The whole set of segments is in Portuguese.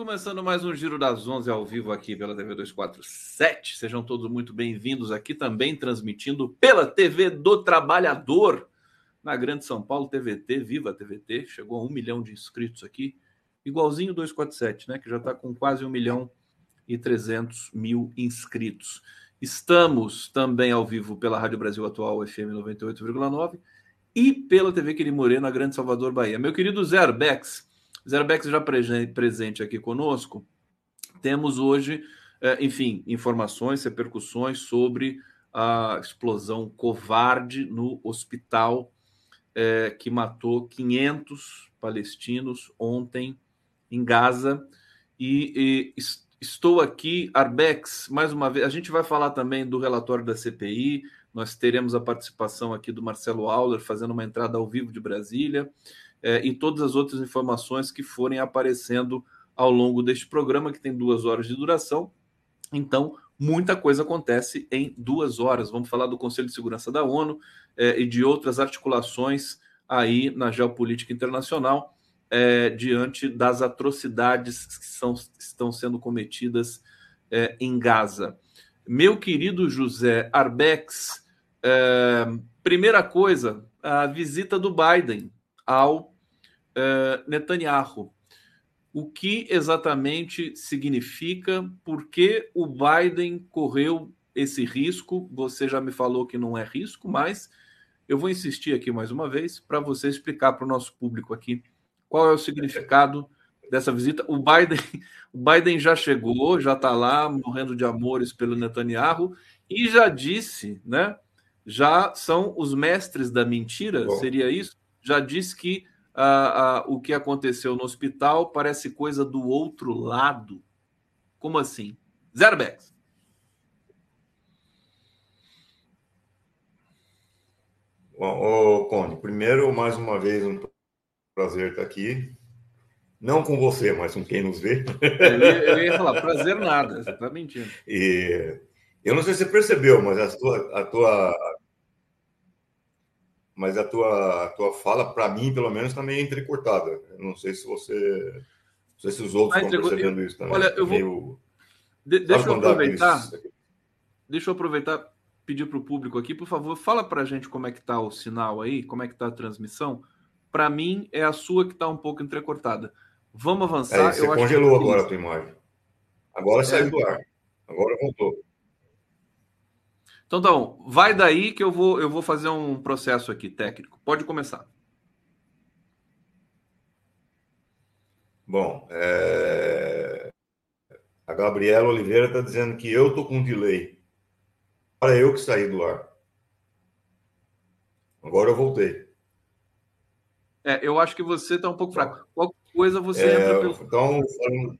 Começando mais um Giro das 11 ao vivo aqui pela TV 247. Sejam todos muito bem-vindos aqui também, transmitindo pela TV do Trabalhador, na Grande São Paulo, TVT, Viva TVT. Chegou a um milhão de inscritos aqui, igualzinho 247, né? Que já está com quase um milhão e 300 mil inscritos. Estamos também ao vivo pela Rádio Brasil Atual, FM 98,9 e pela TV Quirimorê, na Grande Salvador, Bahia. Meu querido Zé Arbex, Zerbex já presente aqui conosco. Temos hoje, é, enfim, informações, repercussões sobre a explosão covarde no hospital é, que matou 500 palestinos ontem em Gaza. E, e, estou aqui, Arbex, mais uma vez. A gente vai falar também do relatório da CPI. Nós teremos a participação aqui do Marcelo Auler fazendo uma entrada ao vivo de Brasília é, e todas as outras informações que forem aparecendo ao longo deste programa, que tem duas horas de duração. Então, muita coisa acontece em duas horas. Vamos falar do Conselho de Segurança da ONU é, e de outras articulações aí na geopolítica internacional é, diante das atrocidades que são, estão sendo cometidas é, em Gaza. Meu querido José Arbex, é, primeira coisa, a visita do Biden ao uh, Netanyahu. O que exatamente significa? Por que o Biden correu esse risco? Você já me falou que não é risco, mas eu vou insistir aqui mais uma vez para você explicar para o nosso público aqui qual é o significado dessa visita. O Biden, o Biden já chegou, já está lá morrendo de amores pelo Netanyahu e já disse, né? Já são os mestres da mentira, Bom. seria isso? Já disse que ah, ah, o que aconteceu no hospital parece coisa do outro lado. Como assim? Zero backs. Bom, ô, Conde, primeiro, mais uma vez, um prazer estar aqui. Não com você, mas com quem nos vê. Eu ia, eu ia falar, prazer nada, você está mentindo. E eu não sei se você percebeu, mas a tua, a tua mas a tua, a tua fala, para mim, pelo menos, está meio entrecortada. Eu não sei se você. Não sei se os outros ah, estão percebendo isso também. Olha, eu vou. Meio... De, deixa eu aproveitar. Deixa eu aproveitar pedir para o público aqui, por favor, fala para a gente como é que está o sinal aí, como é que está a transmissão. Para mim, é a sua que está um pouco entrecortada. Vamos avançar. É, você eu congelou agora a tua imagem. Agora é. saiu do ar. Agora voltou. Então, então, vai daí que eu vou, eu vou fazer um processo aqui técnico. Pode começar. Bom, é... a Gabriela Oliveira está dizendo que eu tô com delay. Para eu que saí do ar. Agora eu voltei. É, eu acho que você está um pouco fraco. Qualquer coisa você é, entra pelo... Então, falando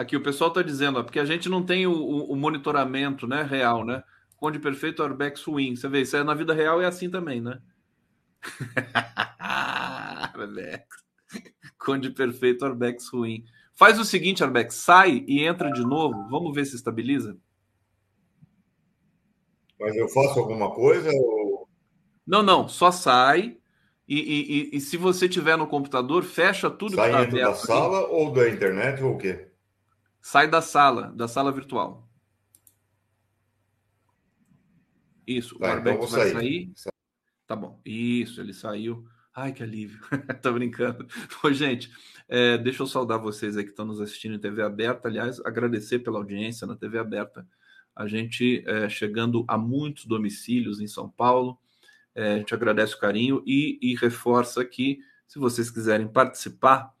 Aqui o pessoal está dizendo, ó, porque a gente não tem o, o, monitoramento né, real, né? Conde perfeito, Arbex win. Você vê, isso é, na vida real é assim também, né? Arbex. Conde perfeito, Arbex win. Faz o seguinte, Arbex, sai e entra de novo. Vamos ver se estabiliza. Mas eu faço alguma coisa? Ou... Não, não, só sai. E, e, e, e se você tiver no computador, fecha tudo sai que está aberto. Sai da sala ou da internet ou o quê? Sai da sala, da sala virtual. Isso, tá, o Arbex então vai sair. sair. Tá bom. Isso, ele saiu. Ai, que alívio. Tô brincando. Ô, gente, é, deixa eu saudar vocês aí que estão nos assistindo em TV aberta. Aliás, agradecer pela audiência na TV aberta. A gente é, chegando a muitos domicílios em São Paulo. É, a gente agradece o carinho e, e reforça que, se vocês quiserem participar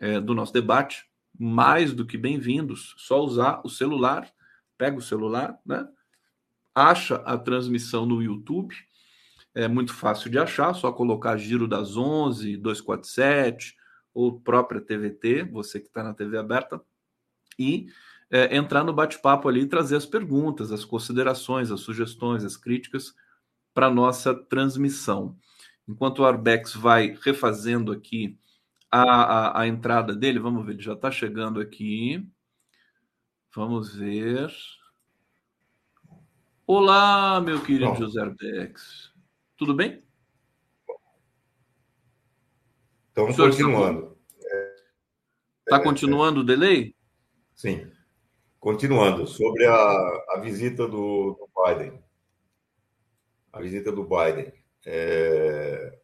é, do nosso debate, mais do que bem-vindos. Só usar o celular, pega o celular, né? Acha a transmissão no YouTube. É muito fácil de achar, só colocar Giro das 11, 247 ou própria TVT, você que está na TV aberta, e é, entrar no bate-papo ali e trazer as perguntas, as considerações, as sugestões, as críticas para nossa transmissão. Enquanto o Arbex vai refazendo aqui a, a, a entrada dele. Vamos ver, ele já está chegando aqui. Vamos ver. Olá, meu querido José Arbex. Tudo bem? Estamos continuando. Está continuando o delay? Sim. Continuando, sobre a, a visita do, do Biden. A visita do Biden. É...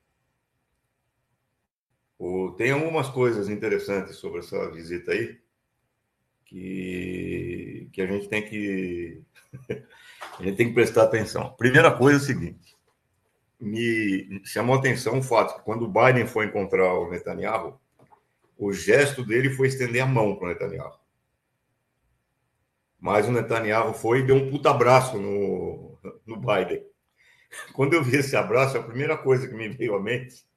O, tem algumas coisas interessantes sobre essa visita aí que, que a gente tem que a gente tem que prestar atenção. Primeira coisa é o seguinte: me chamou a atenção o fato que quando o Biden foi encontrar o Netanyahu, o gesto dele foi estender a mão para o Netanyahu. Mas o Netanyahu foi e deu um puta abraço no, no Biden. Quando eu vi esse abraço, a primeira coisa que me veio à mente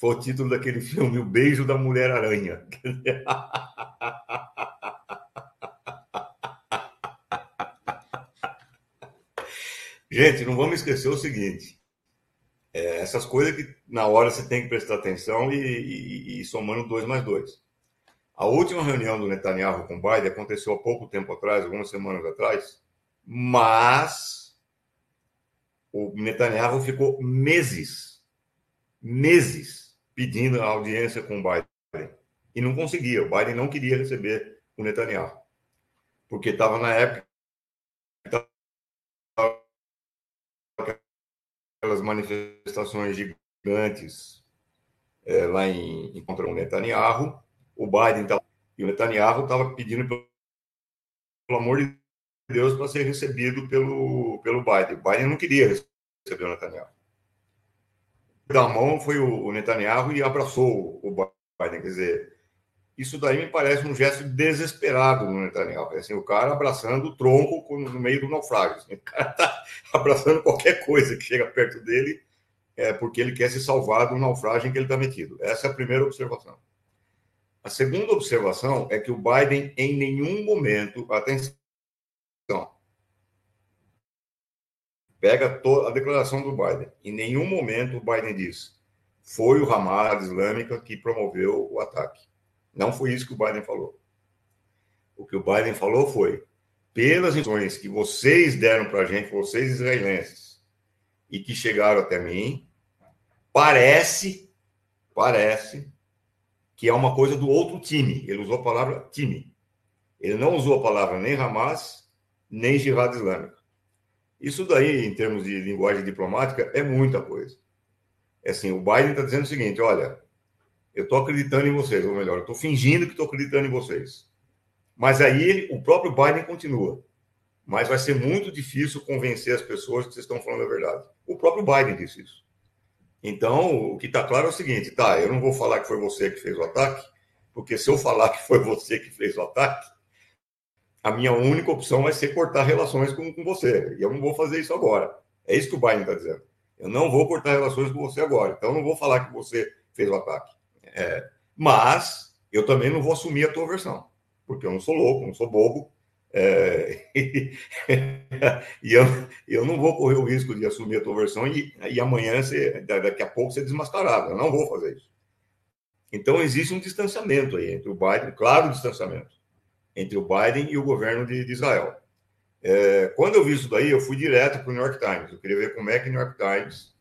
foi o título daquele filme, O Beijo da Mulher-Aranha. Gente, não vamos esquecer o seguinte: é, essas coisas que na hora você tem que prestar atenção e, e, e, somando dois mais dois. A última reunião do Netanyahu com o Biden aconteceu há pouco tempo atrás, algumas semanas atrás, mas o Netanyahu ficou meses, meses pedindo audiência com o Biden. E não conseguia. O Biden não queria receber o Netanyahu. Porque estava na época. Aquelas manifestações gigantes é, lá em, em contra o Netanyahu. O Biden tava, e o Netanyahu estava pedindo, pelo, pelo amor de Deus, para ser recebido pelo, pelo Biden. O Biden não queria receber o Netanyahu da mão foi o Netanyahu e abraçou o Biden. Quer dizer, isso daí me parece um gesto desesperado no Netanyahu. Assim, o cara abraçando o tronco no meio do naufrágio. Assim, o cara está abraçando qualquer coisa que chega perto dele é, porque ele quer se salvar do naufrágio em que ele está metido. Essa é a primeira observação. A segunda observação é que o Biden, em nenhum momento, atenção, Pega a declaração do Biden. Em nenhum momento o Biden diz foi o Hamas Islâmica que promoveu o ataque. Não foi isso que o Biden falou. O que o Biden falou foi: pelas instruções que vocês deram para a gente, vocês israelenses, e que chegaram até mim, parece, parece que é uma coisa do outro time. Ele usou a palavra time. Ele não usou a palavra nem Hamas, nem Jihad Islâmica. Isso daí, em termos de linguagem diplomática, é muita coisa. É assim, o Biden está dizendo o seguinte: olha, eu estou acreditando em vocês, ou melhor, estou fingindo que estou acreditando em vocês. Mas aí ele, o próprio Biden continua. Mas vai ser muito difícil convencer as pessoas que vocês estão falando a verdade. O próprio Biden disse isso. Então, o que está claro é o seguinte: tá, eu não vou falar que foi você que fez o ataque, porque se eu falar que foi você que fez o ataque, a minha única opção vai ser cortar relações com, com você. E eu não vou fazer isso agora. É isso que o Biden está dizendo. Eu não vou cortar relações com você agora. Então, eu não vou falar que você fez o ataque. É, mas eu também não vou assumir a tua versão, porque eu não sou louco, não sou bobo. É, e, eu, eu não vou correr o risco de assumir a tua versão e, e amanhã, você, daqui a pouco, ser desmascarado. Eu não vou fazer isso. Então, existe um distanciamento aí entre o Biden, claro, distanciamento entre o Biden e o governo de, de Israel. É, quando eu vi isso daí, eu fui direto para o New York Times. Eu queria ver como é que o New York Times,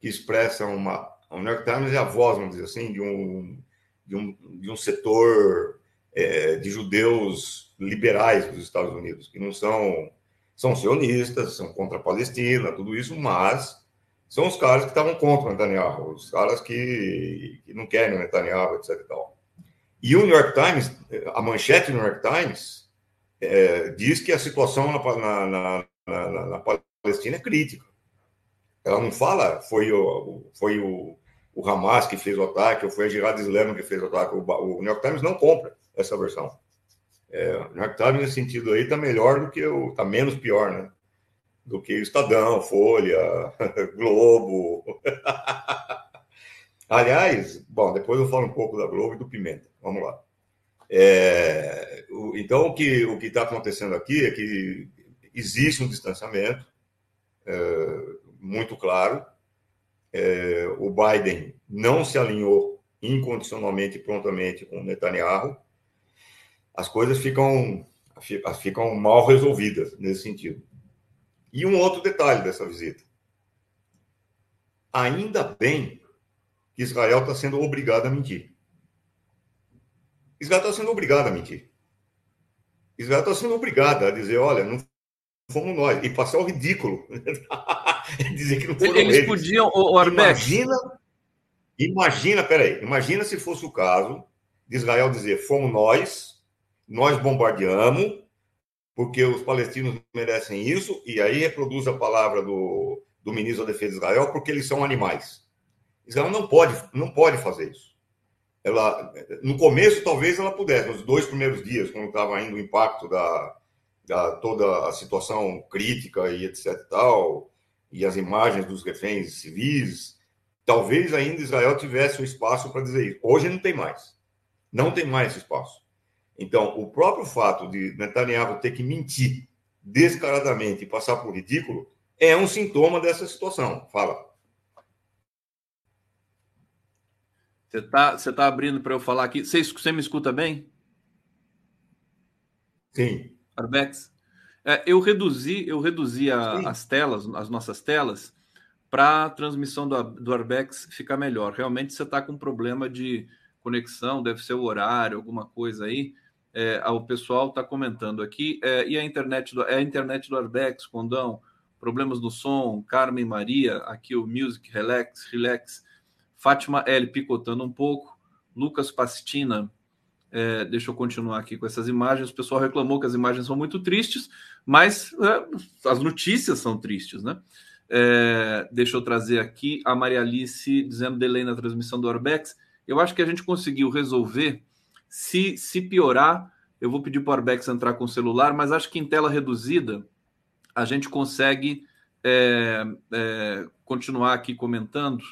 que expressa uma. O New York Times é a voz, vamos dizer assim, de um, de um, de um setor é, de judeus liberais dos Estados Unidos, que não são. São sionistas, são contra a Palestina, tudo isso, mas são os caras que estavam contra o Netanyahu, os caras que, que não querem o Netanyahu, etc. E tal. E o New York Times, a manchete do New York Times, é, diz que a situação na, na, na, na, Palestina é crítica. Ela não fala foi o, foi o, o Hamas que fez o ataque, ou foi a Jihad Islâmica que fez o ataque. O, o, New York Times não compra essa versão. É, o New York Times, nesse sentido aí, está melhor do que o. está menos pior, né? Do que o Estadão, Folha, Globo. Aliás, bom, depois eu falo um pouco da Globo e do Pimenta. Vamos lá. É, o, então, o que o está acontecendo aqui é que existe um distanciamento é, muito claro. É, o Biden não se alinhou incondicionalmente e prontamente com Netanyahu. As coisas ficam, ficam mal resolvidas nesse sentido. E um outro detalhe dessa visita. Ainda bem que Israel está sendo obrigado a mentir. Israel está sendo obrigado a mentir. Israel está sendo obrigado a dizer, olha, não fomos nós. E passar o ridículo. dizer que não foram eles. Eles podiam, o, o Imagina, imagina, peraí, imagina se fosse o caso de Israel dizer, fomos nós, nós bombardeamos, porque os palestinos merecem isso, e aí reproduz a palavra do, do ministro da Defesa de Israel, porque eles são animais. Israel não pode, não pode fazer isso. Ela, no começo, talvez ela pudesse, nos dois primeiros dias, quando estava indo o impacto da, da toda a situação crítica e etc tal, e as imagens dos reféns civis, talvez ainda Israel tivesse o espaço para dizer isso. Hoje não tem mais. Não tem mais espaço. Então, o próprio fato de Netanyahu ter que mentir descaradamente e passar por ridículo é um sintoma dessa situação. Fala. Você está você tá abrindo para eu falar aqui. Você, você me escuta bem? Sim. Arbex? É, eu reduzi, eu reduzi a, as telas, as nossas telas, para a transmissão do, do Arbex ficar melhor. Realmente você está com um problema de conexão, deve ser o horário, alguma coisa aí. É, o pessoal está comentando aqui. É, e a internet do, é a internet do Arbex, Condão, problemas no som, Carmen Maria, aqui o Music Relax, Relax, Fátima L picotando um pouco, Lucas Pastina, é, deixa eu continuar aqui com essas imagens. O pessoal reclamou que as imagens são muito tristes, mas é, as notícias são tristes, né? É, deixa eu trazer aqui a Maria Alice dizendo delay na transmissão do Orbex. Eu acho que a gente conseguiu resolver se, se piorar, eu vou pedir para o Arbex entrar com o celular, mas acho que em tela reduzida a gente consegue é, é, continuar aqui comentando.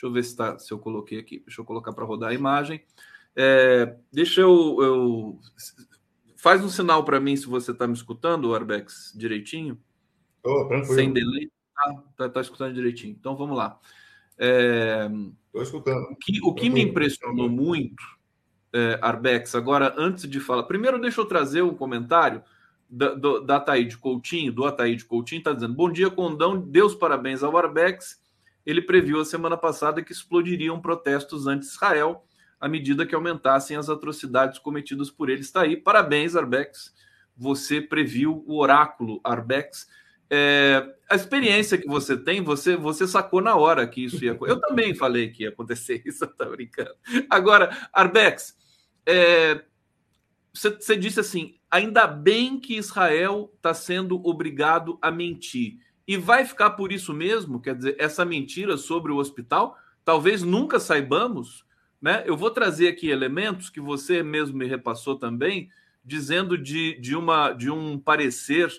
Deixa eu ver se, tá, se eu coloquei aqui. Deixa eu colocar para rodar a imagem. É, deixa eu, eu, Faz um sinal para mim se você está me escutando, Arbex, direitinho. Oh, Sem delay. Ah, tá, tá escutando direitinho. Então vamos lá. Estou escutando. O que, o que me impressionou muito é, Arbex, agora, antes de falar. Primeiro, deixa eu trazer um comentário da, do, da Ataíde Coutinho, do Ataíde Coutinho, está dizendo: Bom dia, Condão, Deus parabéns ao Arbex. Ele previu a semana passada que explodiriam protestos anti-Israel à medida que aumentassem as atrocidades cometidas por ele. Está aí. Parabéns, Arbex. Você previu o oráculo, Arbex. É, a experiência que você tem, você você sacou na hora que isso ia Eu também falei que ia acontecer isso, tá brincando. Agora, Arbex, é, você, você disse assim: ainda bem que Israel está sendo obrigado a mentir. E vai ficar por isso mesmo? Quer dizer, essa mentira sobre o hospital, talvez nunca saibamos. Né? Eu vou trazer aqui elementos que você mesmo me repassou também, dizendo de, de, uma, de um parecer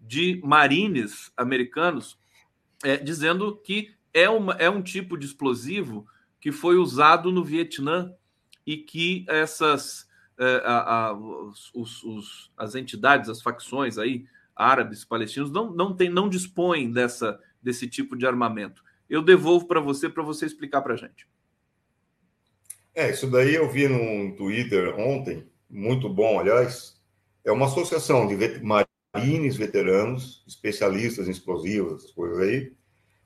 de marines americanos, é, dizendo que é, uma, é um tipo de explosivo que foi usado no Vietnã e que essas é, a, a, os, os, as entidades, as facções aí árabes, palestinos não não tem, não dispõem dessa desse tipo de armamento. Eu devolvo para você para você explicar para a gente. É, isso daí eu vi no Twitter ontem, muito bom, aliás. É uma associação de marines veteranos, especialistas em explosivos, essas coisas aí,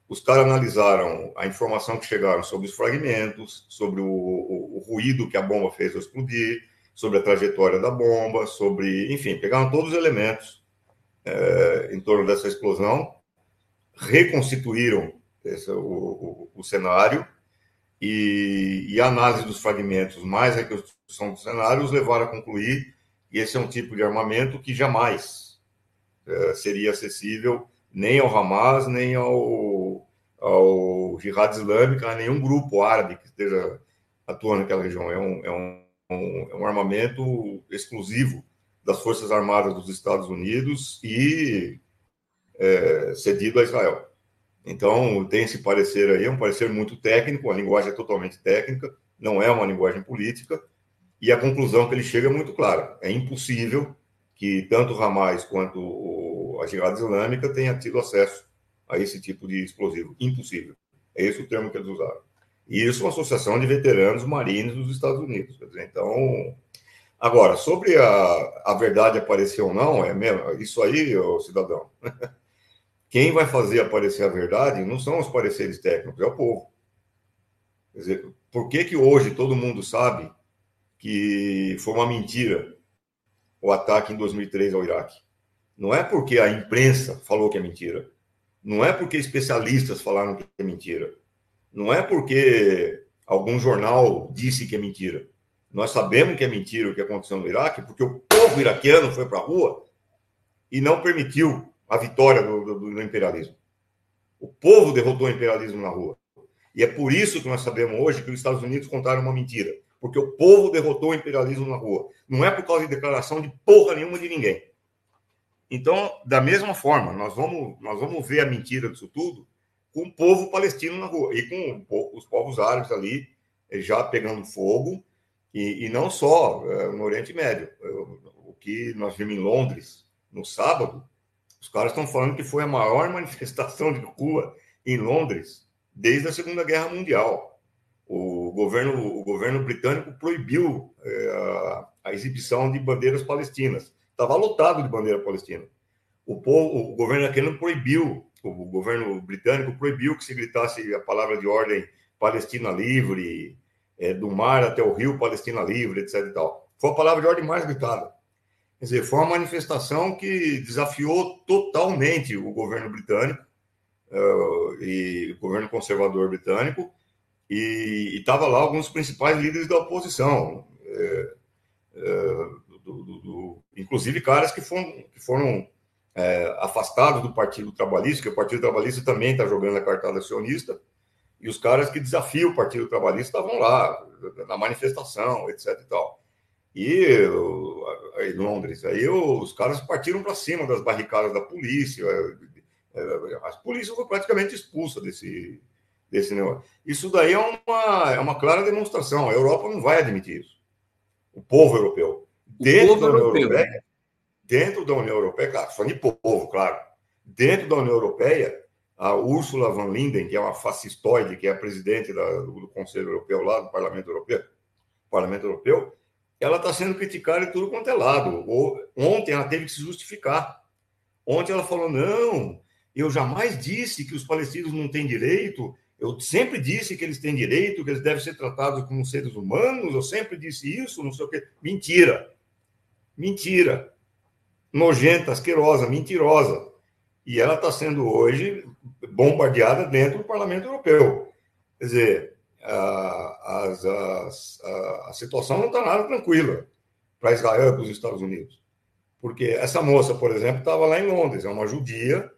os caras analisaram a informação que chegaram sobre os fragmentos, sobre o, o, o ruído que a bomba fez ao explodir, sobre a trajetória da bomba, sobre, enfim, pegaram todos os elementos é, em torno dessa explosão, reconstituíram esse, o, o, o, cenário e, e, a análise dos fragmentos, mais a reconstrução do cenário, os levaram a concluir que esse é um tipo de armamento que jamais é, seria acessível nem ao Hamas, nem ao, ao Jihad Islâmico, a nenhum grupo árabe que esteja atuando naquela região. É um, é um, é um armamento exclusivo das Forças Armadas dos Estados Unidos e é, cedido a Israel. Então, tem esse parecer aí, é um parecer muito técnico, a linguagem é totalmente técnica, não é uma linguagem política, e a conclusão que ele chega é muito clara: é impossível que tanto Hamas quanto a Jihad Islâmica tenha tido acesso a esse tipo de explosivo. Impossível. É esse o termo que eles usaram. E isso uma associação de veteranos marines dos Estados Unidos. Dizer, então, agora, sobre a, a verdade aparecer ou não, é mesmo, isso aí, ô, cidadão. Quem vai fazer aparecer a verdade não são os pareceres técnicos, é o povo. Quer dizer, por que, que hoje todo mundo sabe que foi uma mentira o ataque em 2003 ao Iraque? Não é porque a imprensa falou que é mentira. Não é porque especialistas falaram que é mentira. Não é porque algum jornal disse que é mentira. Nós sabemos que é mentira o que aconteceu no Iraque, porque o povo iraquiano foi para a rua e não permitiu a vitória do, do, do imperialismo. O povo derrotou o imperialismo na rua. E é por isso que nós sabemos hoje que os Estados Unidos contaram uma mentira. Porque o povo derrotou o imperialismo na rua. Não é por causa de declaração de porra nenhuma de ninguém. Então, da mesma forma, nós vamos, nós vamos ver a mentira disso tudo com o povo palestino na rua e com os povos árabes ali eh, já pegando fogo, e, e não só é, no Oriente Médio. O que nós vimos em Londres no sábado, os caras estão falando que foi a maior manifestação de rua em Londres desde a Segunda Guerra Mundial. O governo, o governo britânico proibiu é, a, a, exibição de bandeiras palestinas. Estava lotado de bandeira palestina. O, povo, o governo americano proibiu, o governo britânico proibiu que se gritasse a palavra de ordem Palestina livre, é, do mar até o rio, Palestina livre, etc. E tal. Foi a palavra de ordem mais gritada. Quer dizer, foi uma manifestação que desafiou totalmente o governo britânico uh, e o governo conservador britânico, e estava lá alguns principais líderes da oposição, é, é, do, do, do, inclusive caras que foram, que foram é, afastados do Partido Trabalhista, que o Partido Trabalhista também está jogando a cartada sionista, e os caras que desafiam o Partido Trabalhista estavam lá, na manifestação, etc. E tal. E em Londres, aí os caras partiram para cima das barricadas da polícia, é, a polícia foi praticamente expulsa desse, desse negócio. Isso daí é uma, é uma clara demonstração. A Europa não vai admitir isso. O povo europeu. O dentro povo da União europeu. Europeia, dentro da União Europeia, claro, só de povo, claro. Dentro da União Europeia, a Ursula von Linden, que é uma fascistoide, que é a presidente da, do Conselho Europeu lá, do Parlamento Europeu, Parlamento Europeu, ela está sendo criticada de tudo quanto é lado. Ontem ela teve que se justificar. Ontem ela falou: não, eu jamais disse que os palestinos não têm direito. Eu sempre disse que eles têm direito, que eles devem ser tratados como seres humanos. Eu sempre disse isso, não sei o quê. Mentira. Mentira. Nojenta, asquerosa, mentirosa. E ela está sendo hoje bombardeada dentro do Parlamento Europeu. Quer dizer, a, a, a, situação não está nada tranquila para Israel e para os Estados Unidos. Porque essa moça, por exemplo, estava lá em Londres, é uma judia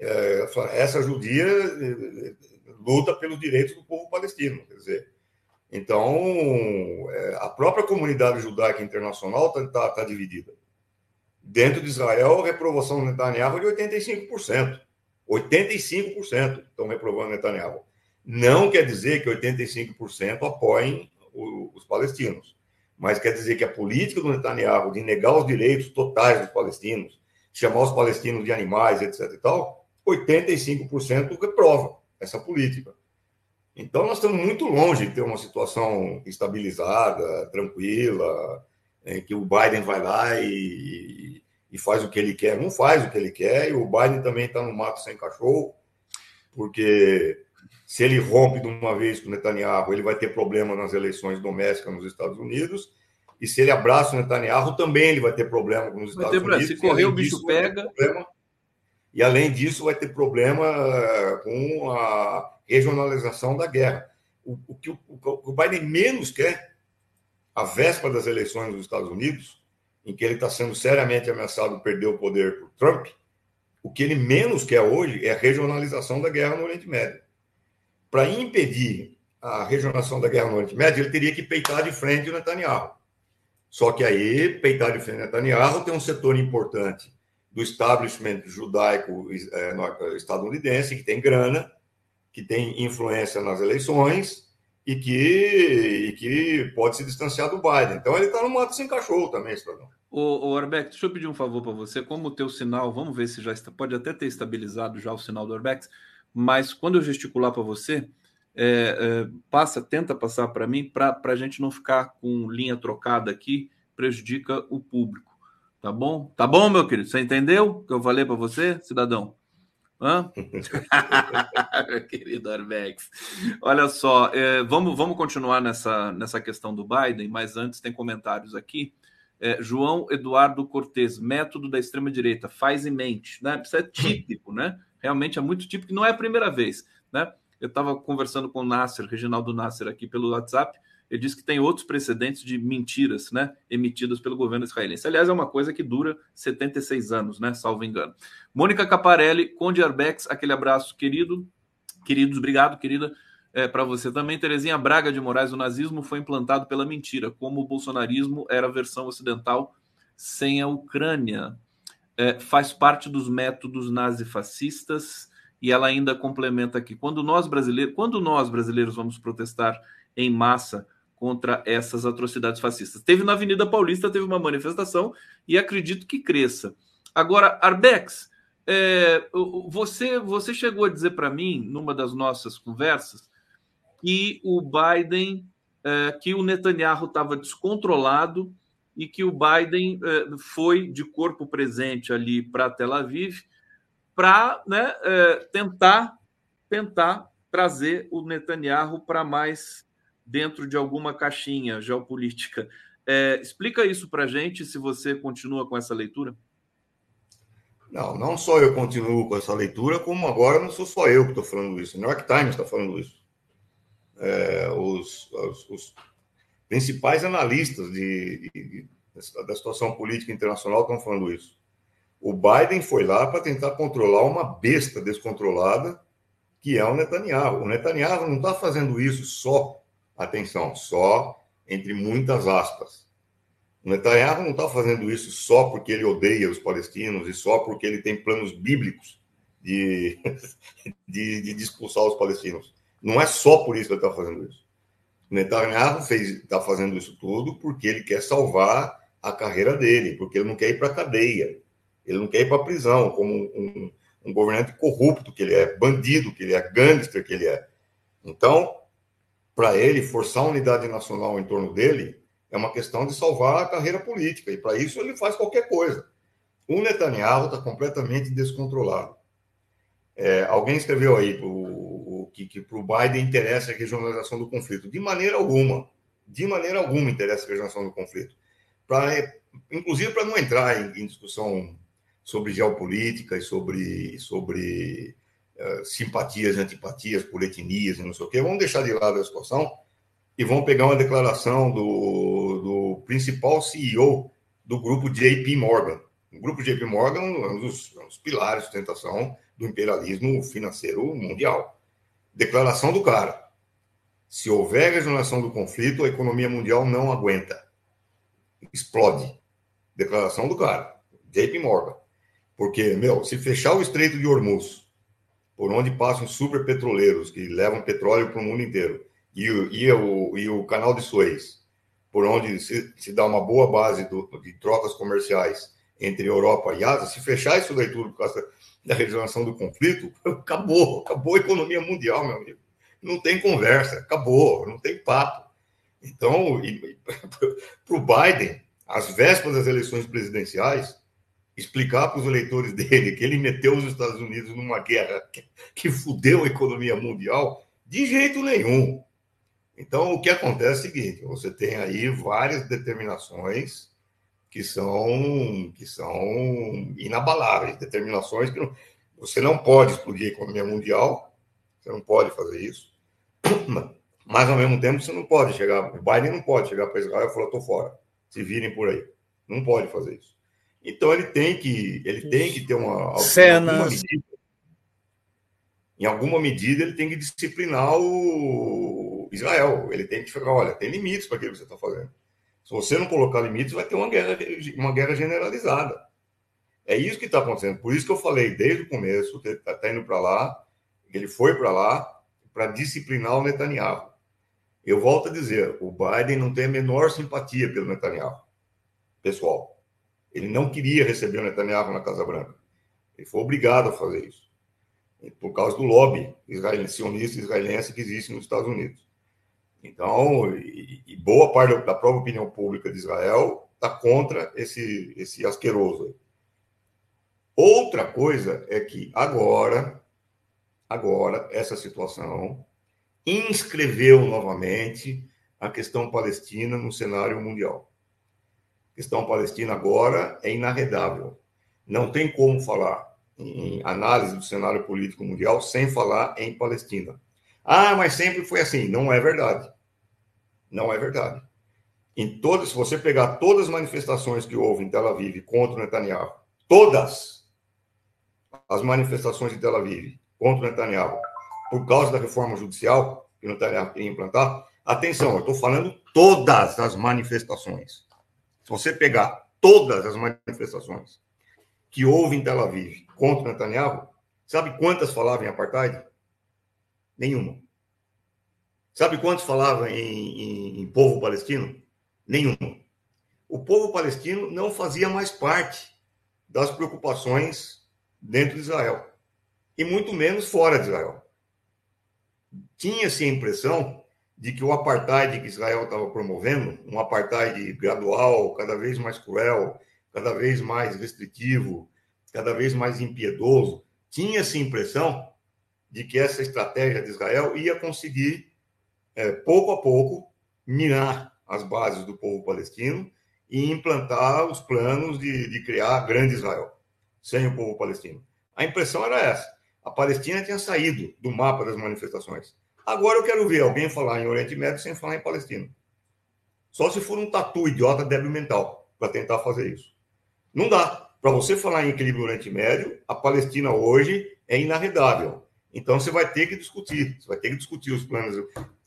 é, essa judia é, luta pelos direitos do povo palestino. Quer dizer, então, é, a própria comunidade judaica internacional está tá, tá dividida. Dentro de Israel, a reprovação do Netanyahu é de 85%. 85% estão reprovando Netanyahu. Não quer dizer que 85% apoiem os palestinos, mas quer dizer que a política do Netanyahu de negar os direitos totais dos palestinos, chamar os palestinos de animais, etc. e tal, 85% reprova essa política. Então, nós estamos muito longe de ter uma situação estabilizada, tranquila, em que o Biden vai lá e, e faz o que ele quer. Não faz o que ele quer, e o Biden também está no mato sem cachorro, porque se ele rompe de uma vez com o Netanyahu, ele vai ter problema nas eleições domésticas nos Estados Unidos, e se ele abraça o Netanyahu, também ele vai ter problema com os Estados Unidos. Se correr, o bicho pega. Problema e, além disso, vai ter problema eh, com a regionalização da guerra. O, o que o, o Biden menos quer, a véspera das eleições dos Estados Unidos, em que ele está sendo seriamente ameaçado de perder o poder por Trump, o que ele menos quer hoje é a regionalização da guerra no Oriente Médio. Para impedir a regionalização da guerra no Oriente Médio, ele teria que peitar de frente o Netanyahu. Só que aí, peitar de frente o Netanyahu tem um setor importante do establishment judaico é, estadunidense, que tem grana, que tem influência nas eleições e que, e que pode se distanciar do Biden. Então ele está no mato sem cachorro também, Estadão. Ô, ô Arbex, deixa eu pedir um favor para você. Como o teu sinal, vamos ver se já está, pode até ter estabilizado já o sinal do Arbex, mas quando eu gesticular para você, é, é, passa, tenta passar para mim, para a gente não ficar com linha trocada aqui, prejudica o público. Tá bom? Tá bom, meu querido? Você entendeu o que eu falei para você, cidadão? Hã? Querido Arbex. Olha só, é, vamos, vamos continuar nessa, nessa questão do Biden, mas antes tem comentários aqui. É, João Eduardo Cortes, método da extrema-direita, faz em mente. Né? Isso é típico, né? Realmente é muito típico, não é a primeira vez. Né? Eu estava conversando com o Nasser, Reginaldo Nasser, aqui pelo WhatsApp. Ele disse que tem outros precedentes de mentiras né, emitidas pelo governo israelense. Aliás, é uma coisa que dura 76 anos, né, salvo engano. Mônica Caparelli, Conde Arbex, aquele abraço querido. Queridos, obrigado, querida. É, para você também, Terezinha Braga de Moraes, o nazismo foi implantado pela mentira, como o bolsonarismo era a versão ocidental sem a Ucrânia. É, faz parte dos métodos nazifascistas e ela ainda complementa aqui: quando nós brasileiros, quando nós brasileiros vamos protestar em massa contra essas atrocidades fascistas. Teve na Avenida Paulista, teve uma manifestação e acredito que cresça. Agora, Arbex, é, você, você chegou a dizer para mim, numa das nossas conversas, que o Biden, é, que o Netanyahu estava descontrolado e que o Biden é, foi de corpo presente ali para Tel Aviv para né, é, tentar, tentar trazer o Netanyahu para mais dentro de alguma caixinha geopolítica. É, explica isso para gente, se você continua com essa leitura. Não, não só eu continuo com essa leitura, como agora não sou só eu que estou falando isso. O New York Times está falando isso. É, os, os, os, principais analistas de, de, de, da situação política internacional estão falando isso. O Biden foi lá para tentar controlar uma besta descontrolada que é o Netanyahu. O Netanyahu não está fazendo isso só Atenção, só entre muitas aspas. O Netanyahu não está fazendo isso só porque ele odeia os palestinos e só porque ele tem planos bíblicos de, de, de expulsar os palestinos. Não é só por isso que ele está fazendo isso. O Netanyahu está fazendo isso tudo porque ele quer salvar a carreira dele, porque ele não quer ir para a cadeia, ele não quer ir para a prisão, como um, um, um governante corrupto que ele é, bandido que ele é, gangster que ele é. Então, para ele, forçar a unidade nacional em torno dele é uma questão de salvar a carreira política, e para isso ele faz qualquer coisa. O Netanyahu está completamente descontrolado. É, alguém escreveu aí o, que, que para o Biden interessa a regionalização do conflito. De maneira alguma. De maneira alguma interessa a regionalização do conflito. Pra, inclusive para não entrar em, em, discussão sobre geopolítica e sobre, sobre simpatias e antipatias por etnias e não sei o quê, vamos deixar de lado a situação e vamos pegar uma declaração do, do principal CEO do grupo JP Morgan. O grupo JP Morgan é um dos, um dos pilares de sustentação do imperialismo financeiro mundial. Declaração do cara. Se houver regionalização do conflito, a economia mundial não aguenta. Explode. Declaração do cara. JP Morgan. Porque, meu, se fechar o Estreito de Hormuz por onde passam superpetroleiros que levam petróleo para o mundo inteiro, e, e, o, e o canal de Suez, por onde se, se dá uma boa base do, de trocas comerciais entre Europa e Ásia, se fechar isso daí tudo por causa da resolução do conflito, acabou, acabou a economia mundial, meu amigo. Não tem conversa, acabou, não tem papo. Então, para o Biden, às vésperas das eleições presidenciais, explicar para os eleitores dele que ele meteu os Estados Unidos numa guerra que, fudeu a economia mundial, de jeito nenhum. Então, o que acontece é o seguinte: você tem aí várias determinações que são, que são inabaláveis determinações que não, você não pode explodir a economia mundial, você não pode fazer isso, mas ao mesmo tempo você não pode chegar, o Biden não pode chegar para Israel e falar: estou fora, se virem por aí. Não pode fazer isso. Então ele tem que, ele tem que ter uma cenas. Medida, em alguma medida ele tem que disciplinar o Israel. Ele tem que falar, olha, tem limites para aquilo que você está fazendo. Se você não colocar limites, vai ter uma guerra, uma guerra generalizada. É isso que está acontecendo. Por isso que eu falei desde o começo, que ele está tá indo para lá, que ele foi para lá para disciplinar o Netanyahu. Eu volto a dizer, o Biden não tem a menor simpatia pelo Netanyahu, pessoal. Ele não queria receber o Netanyahu na Casa Branca. Ele foi obrigado a fazer isso. Por causa do lobby israelense, sionista israelense que existe nos Estados Unidos. Então, e, boa parte da própria opinião pública de Israel está contra esse, esse asqueroso. Outra coisa é que agora, agora, essa situação inscreveu novamente a questão palestina no cenário mundial. Questão palestina agora é inarredável. Não tem como falar em análise do cenário político mundial sem falar em Palestina. Ah, mas sempre foi assim. Não é verdade. Não é verdade. Em todas, se você pegar todas as manifestações que houve em Tel Aviv contra o Netanyahu, todas as manifestações de Tel Aviv contra o Netanyahu, por causa da reforma judicial que o Netanyahu queria implantar, atenção, eu estou falando todas as manifestações. Você pegar todas as manifestações que houve em Tel Aviv contra Netanyahu, sabe quantas falavam em apartheid? Nenhuma. Sabe quantos falavam em, em, em povo palestino? Nenhuma. O povo palestino não fazia mais parte das preocupações dentro de Israel, e muito menos fora de Israel. Tinha-se a impressão de que o apartheid que Israel estava promovendo, um apartheid gradual, cada vez mais cruel, cada vez mais restritivo, cada vez mais impiedoso, tinha-se impressão de que essa estratégia de Israel ia conseguir, é, pouco a pouco, minar as bases do povo palestino e implantar os planos de, de criar grande Israel, sem o povo palestino. A impressão era essa. A Palestina tinha saído do mapa das manifestações. Agora eu quero ver alguém falar em Oriente Médio sem falar em Palestina. Só se for um tatu idiota débil mental para tentar fazer isso. Não dá. Para você falar em equilíbrio Oriente Médio, a Palestina hoje é inarredável. Então você vai ter que discutir, você vai ter que discutir os planos.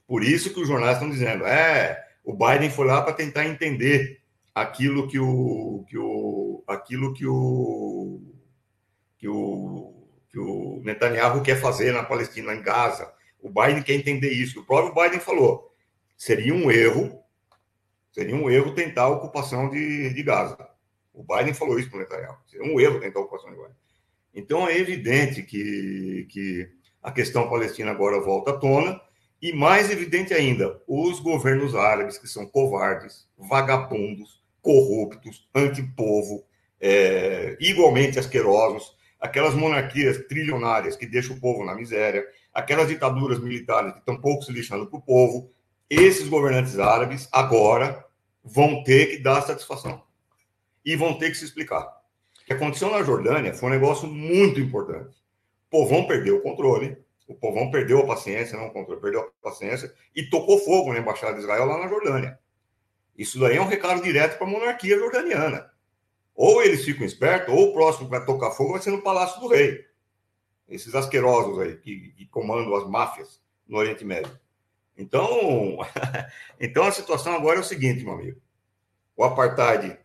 Por isso que os jornais estão dizendo, é, o Biden foi lá para tentar entender aquilo que o, que o, aquilo que o, que o, que o Netanyahu quer fazer na Palestina, em Gaza. O Biden quer entender isso. O próprio Biden falou, seria um erro, seria um erro tentar a ocupação de, de Gaza. O Biden falou isso para o Netanyahu. Seria um erro tentar a ocupação de Gaza. Então é evidente que, que a questão palestina agora volta à tona, e mais evidente ainda, os governos árabes, que são covardes, vagabundos, corruptos, antipovo, é, igualmente asquerosos, aquelas monarquias trilionárias que deixam o povo na miséria, aquelas ditaduras militares que estão pouco se lixando para o povo, esses governantes árabes agora vão ter que dar satisfação e vão ter que se explicar. O que aconteceu na Jordânia foi um negócio muito importante. O povão perdeu o controle, o povão perdeu a paciência, não o controle, perdeu a paciência e tocou fogo na embaixada de Israel lá na Jordânia. Isso daí é um recado direto para a monarquia jordaniana. Ou eles ficam espertos, ou o próximo que vai tocar fogo vai ser no Palácio do Rei. Esses asquerosos aí que, que comandam as máfias no Oriente Médio. Então, então a situação agora é o seguinte, meu amigo. O apartheid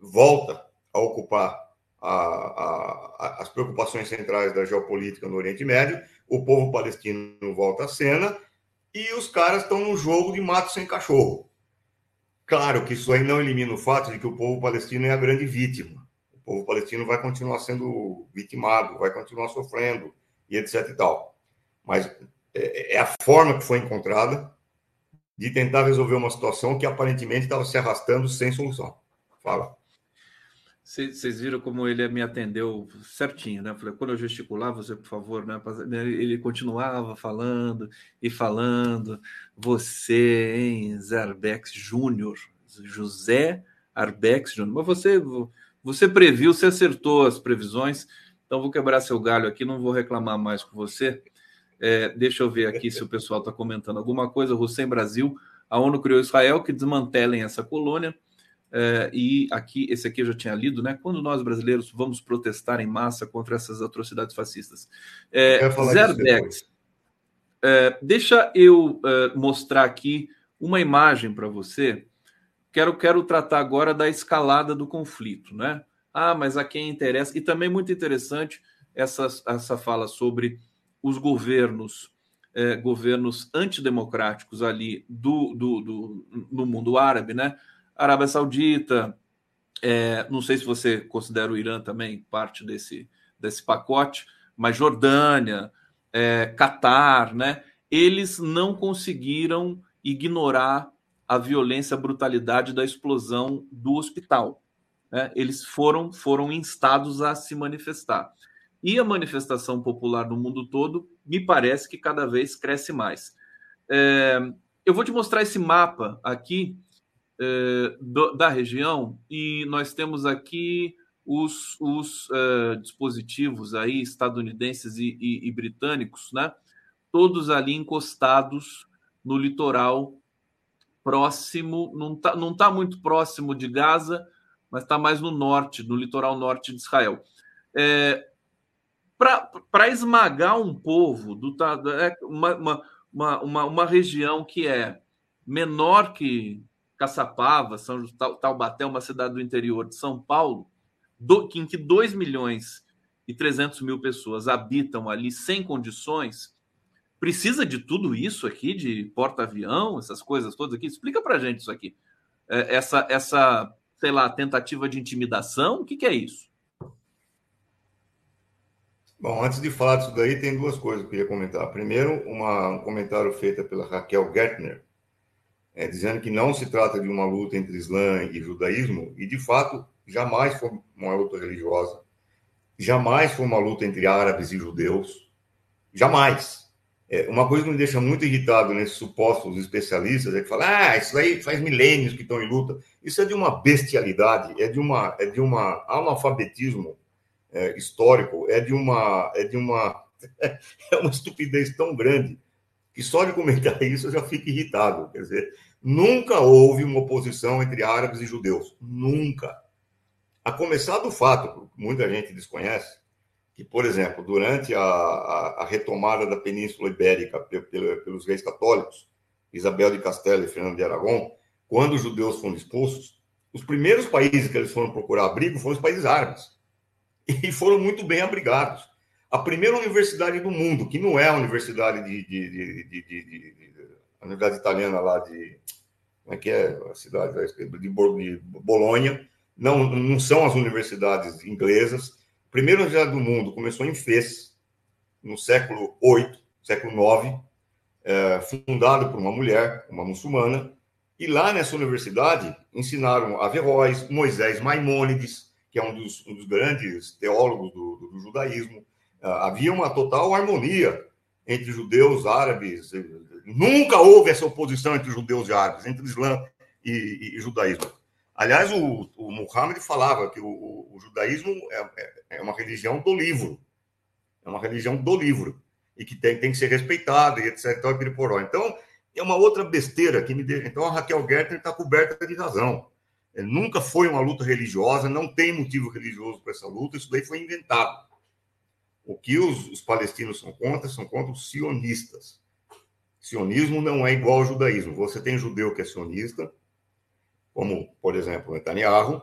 volta a ocupar a, a, a, as preocupações centrais da geopolítica no Oriente Médio, o povo palestino volta à cena e os caras estão no jogo de mato sem cachorro. Claro que isso aí não elimina o fato de que o povo palestino é a grande vítima. O povo palestino vai continuar sendo vitimado, vai continuar sofrendo e etc e tal. Mas é, é a forma que foi encontrada de tentar resolver uma situação que aparentemente estava se arrastando sem solução. Fala. Vocês viram como ele me atendeu certinho, né? falei, quando eu gesticular, você, por favor, né? Ele continuava falando e falando. Você, hein, Zé Arbex Júnior, José Arbex Júnior. Mas você, você previu, você acertou as previsões. Então, vou quebrar seu galho aqui, não vou reclamar mais com você. É, deixa eu ver aqui se o pessoal está comentando alguma coisa. Hussein Brasil, a ONU criou Israel que desmantelem essa colônia. É, e aqui, esse aqui eu já tinha lido, né? Quando nós brasileiros vamos protestar em massa contra essas atrocidades fascistas. É, Zerbex, é, deixa eu é, mostrar aqui uma imagem para você. Quero, quero tratar agora da escalada do conflito, né? Ah, mas a quem interessa. E também muito interessante essa, essa fala sobre os governos, é, governos antidemocráticos ali do, do, do, no mundo árabe, né? Arábia Saudita, é, não sei se você considera o Irã também parte desse, desse pacote, mas Jordânia, é, Catar, né? Eles não conseguiram ignorar a violência, a brutalidade da explosão do hospital. né, eles foram, foram instados a se manifestar. E a manifestação popular no mundo todo me parece que cada vez cresce mais. É, eu vou te mostrar esse mapa aqui é, do, da região e nós temos aqui os, os é, dispositivos aí estadunidenses e, e, e, britânicos, né? Todos ali encostados no litoral próximo, não está não tá muito próximo de Gaza, mas está mais no norte, no litoral norte de Israel. É, Para esmagar um povo, do, é uma, uma, uma, uma, região que é menor que Caçapava, São Taubaté, uma cidade do interior de São Paulo, do, em que 2 milhões e 300 mil pessoas habitam ali sem condições, precisa de tudo isso aqui, de porta-avião, essas coisas todas aqui? Explica para gente isso aqui. É, essa, essa, sei lá, tentativa de intimidação, o que, que é isso? Bom, antes de falar disso daí, tem duas coisas que eu queria comentar. Primeiro, uma, um comentário feito pela Raquel Gertner, é, dizendo que não se trata de uma luta entre Islã e judaísmo, e de fato, jamais foi uma luta religiosa, jamais foi uma luta entre árabes e judeus, jamais. É, uma coisa que me deixa muito irritado nesses supostos especialistas é que falam, ah, isso aí faz milênios que estão em luta. Isso é de uma bestialidade, é de uma, é de uma analfabetismo é, histórico, é de uma, é de uma, é uma estupidez tão grande que só de comentar isso eu já fico irritado. Quer dizer, nunca houve uma oposição entre árabes e judeus, nunca. A começar do fato, muita gente desconhece, que, por exemplo, durante a, a, a retomada da Península Ibérica pelos reis católicos, Isabel de Castela e Fernando de Aragão, quando os judeus foram expulsos, os primeiros países que eles foram procurar abrigo foram os países árabes. E foram muito bem abrigados. A primeira universidade do mundo, que não é a universidade de, de, de, de a universidade italiana lá de como é que é a cidade de Bolonha, não, não são as universidades inglesas, o primeiro universidade do mundo começou em Fez, no século VIII, século IX, é, fundado por uma mulher, uma muçulmana, e lá nessa universidade ensinaram Averroes, Moisés Maimônides, que é um dos, um dos grandes teólogos do, do, do judaísmo. É, havia uma total harmonia entre judeus, árabes. Nunca houve essa oposição entre judeus e árabes, entre Islã e, e, e judaísmo. Aliás, o, o Muhammad falava que o, o judaísmo é, é, é, uma religião do livro. É uma religião do livro. E que tem, tem que ser respeitada, e etc. Então, é uma outra besteira que me deixa. Então, a Raquel Gertner está coberta de razão. É, nunca foi uma luta religiosa, não tem motivo religioso para essa luta, isso daí foi inventado. O que os, os palestinos são contra são contra os sionistas. Sionismo não é igual ao judaísmo. Você tem judeu que é sionista, como, por exemplo, Netanyahu.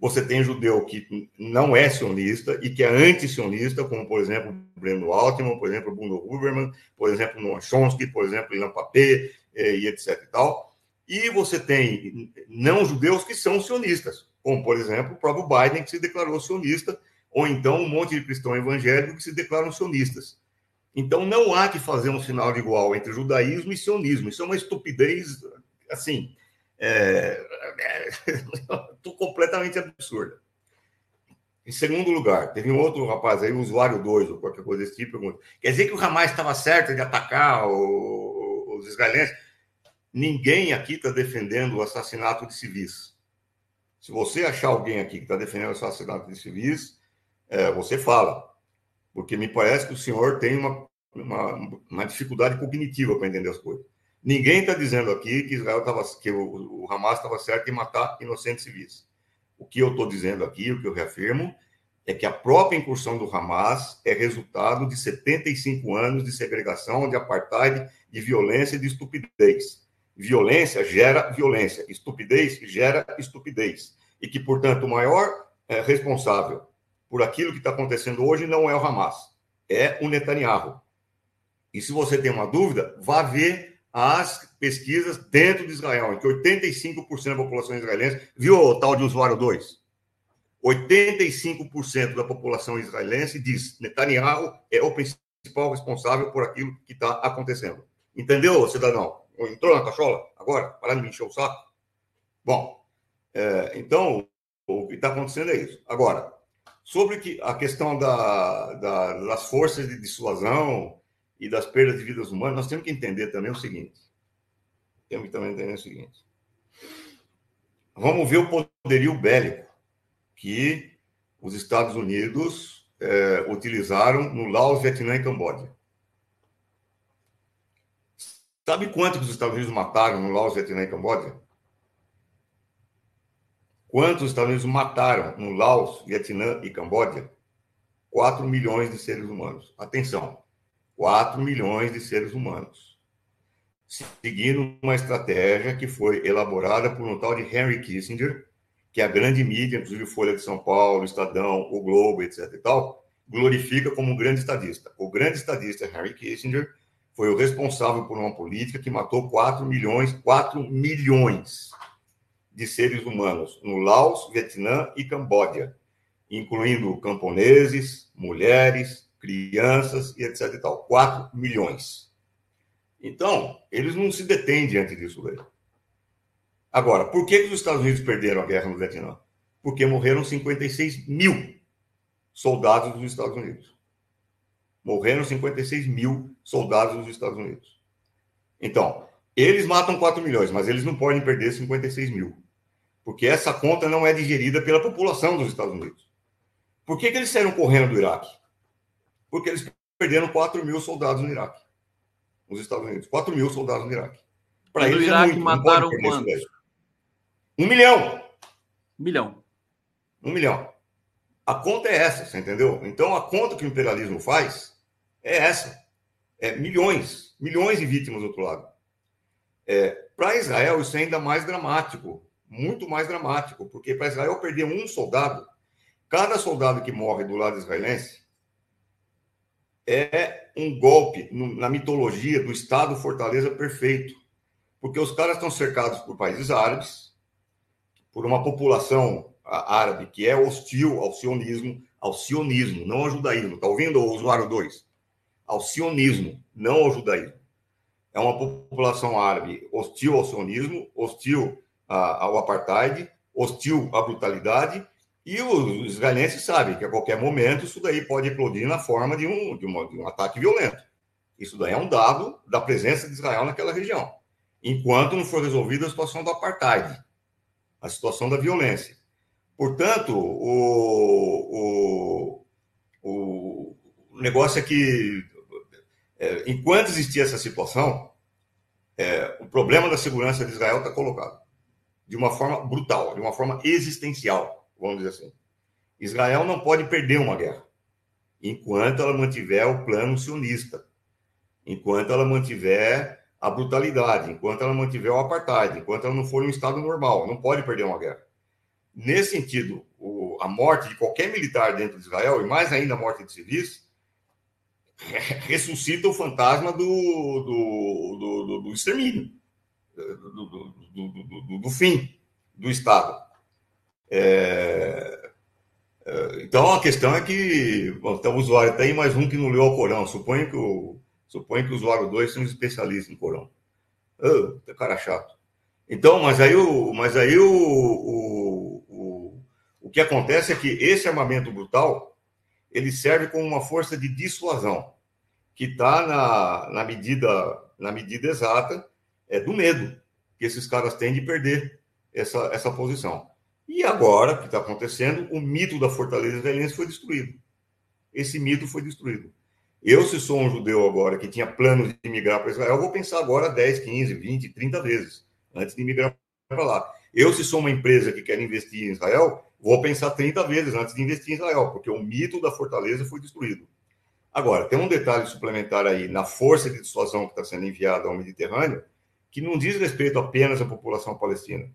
Você tem judeu que não é sionista e que é anti-sionista, como, por exemplo, Breno Altman, por exemplo, Bruno Huberman, por exemplo, Noam Chomsky, por exemplo, Ilan Papé, eh, e etc e tal. E você tem não-judeus que são sionistas, como, por exemplo, o próprio Biden, que se declarou sionista, ou então um monte de cristãos evangélicos que se declaram sionistas. Então, não há que fazer um sinal de igual entre judaísmo e sionismo. Isso é uma estupidez, assim, é, é, completamente absurda. Em segundo lugar, teve um outro rapaz aí, usuário 2 ou qualquer coisa desse tipo, pergunta: quer dizer que o Hamas estava certo de atacar o, os israelenses? Ninguém aqui está defendendo o assassinato de civis. Se você achar alguém aqui que está defendendo o assassinato de civis, é, você fala. Porque me parece que o senhor tem uma, uma, uma dificuldade cognitiva para entender as coisas. Ninguém está dizendo aqui que Israel tava, que o, o Hamas estava certo em matar inocentes civis. O que eu estou dizendo aqui, o que eu reafirmo, é que a própria incursão do Hamas é resultado de 75 anos de segregação, de apartheid, de violência e de estupidez. Violência gera violência, estupidez gera estupidez. E que, portanto, o maior é, responsável por aquilo que está acontecendo hoje não é o Hamas, é o Netanyahu. E se você tem uma dúvida, vá ver as pesquisas dentro de Israel, em que 85% da população israelense viu o tal de usuário 2. 85% da população israelense diz Netanyahu é o principal responsável por aquilo que está acontecendo. Entendeu, cidadão? Entrou na cachola? Agora? Parar de me encher o saco? Bom, é, então, o que está acontecendo é isso. Agora, sobre a questão da, da, das forças de dissuasão e das perdas de vidas humanas, nós temos que entender também o seguinte. Temos que também entender o seguinte. Vamos ver o poderio bélico que os Estados Unidos é, utilizaram no Laos, Vietnã e Camboja. Sabe quanto os Estados Unidos mataram no Laos, Vietnã e Camboja? Quantos os Estados Unidos mataram no Laos, Vietnã e Camboja? 4 milhões de seres humanos. Atenção, 4 milhões de seres humanos. Seguindo uma estratégia que foi elaborada por um tal de Henry Kissinger, que a grande mídia, inclusive Folha de São Paulo, Estadão, o Globo, etc. e tal, glorifica como um grande estadista. O grande estadista Henry Kissinger foi o responsável por uma política que matou 4 milhões, 4 milhões de seres humanos no Laos, Vietnã e Camboja, incluindo camponeses, mulheres, crianças e etc e tal. 4 milhões. Então, eles não se detêm diante disso daí. Agora, por que, que os Estados Unidos perderam a guerra no Vietnã? Porque morreram 56 mil soldados dos Estados Unidos. Morreram 56 mil soldados dos Estados Unidos. Então, eles matam 4 milhões, mas eles não podem perder 56 mil. Porque essa conta não é digerida pela população dos Estados Unidos. Por que, que eles saíram correndo do Iraque? Porque eles perderam 4 mil soldados no Iraque. Nos Estados Unidos. 4 mil soldados no Iraque. Para eles é Iraque é muito, mataram quantos? Um milhão. Um milhão. Um milhão. A conta é essa, você entendeu? Então a conta que o imperialismo faz é essa. É milhões, milhões de vítimas do outro lado. É, para Israel, isso é ainda mais dramático, muito mais dramático, porque para Israel perder um soldado, cada soldado que morre do lado israelense é um golpe na mitologia do Estado Fortaleza perfeito. Porque os caras estão cercados por países árabes, por uma população árabe que é hostil ao sionismo, ao sionismo, não ao judaísmo. Está ouvindo, usuário 2? Ao sionismo, não ao judaísmo. É uma população árabe hostil ao sionismo, hostil ao apartheid, hostil à brutalidade, e os israelenses sabem que a qualquer momento isso daí pode explodir na forma de um, de, uma, de um ataque violento. Isso daí é um dado da presença de Israel naquela região, enquanto não for resolvida a situação do apartheid a situação da violência. Portanto, o, o, o negócio é que, é, enquanto existia essa situação, é, o problema da segurança de Israel está colocado de uma forma brutal, de uma forma existencial, vamos dizer assim. Israel não pode perder uma guerra enquanto ela mantiver o plano sionista, enquanto ela mantiver a brutalidade, enquanto ela mantiver o apartheid, enquanto ela não for um Estado normal, não pode perder uma guerra. Nesse sentido, o, a morte de qualquer militar dentro de Israel, e mais ainda a morte de civis, ressuscita o fantasma do, do, do, do extermínio, do, do, fim do Estado. É, é, então a questão é que bom, então, o usuário tem mais um que não leu o Corão. Suponho que o Suponho que o usuário 2 seja um especialista em corão. Oh, cara chato. Então, mas aí, o, mas aí o, o, o, o que acontece é que esse armamento brutal ele serve como uma força de dissuasão que está na, na, medida, na medida exata é, do medo que esses caras têm de perder essa, essa posição. E agora, o que está acontecendo, o mito da fortaleza israelense foi destruído. Esse mito foi destruído. Eu, se sou um judeu agora que tinha planos de migrar para Israel, vou pensar agora 10, 15, 20, 30 vezes antes de migrar para lá. Eu, se sou uma empresa que quer investir em Israel, vou pensar 30 vezes antes de investir em Israel, porque o mito da fortaleza foi destruído. Agora, tem um detalhe suplementar aí na força de dissuasão que está sendo enviada ao Mediterrâneo, que não diz respeito apenas à população palestina.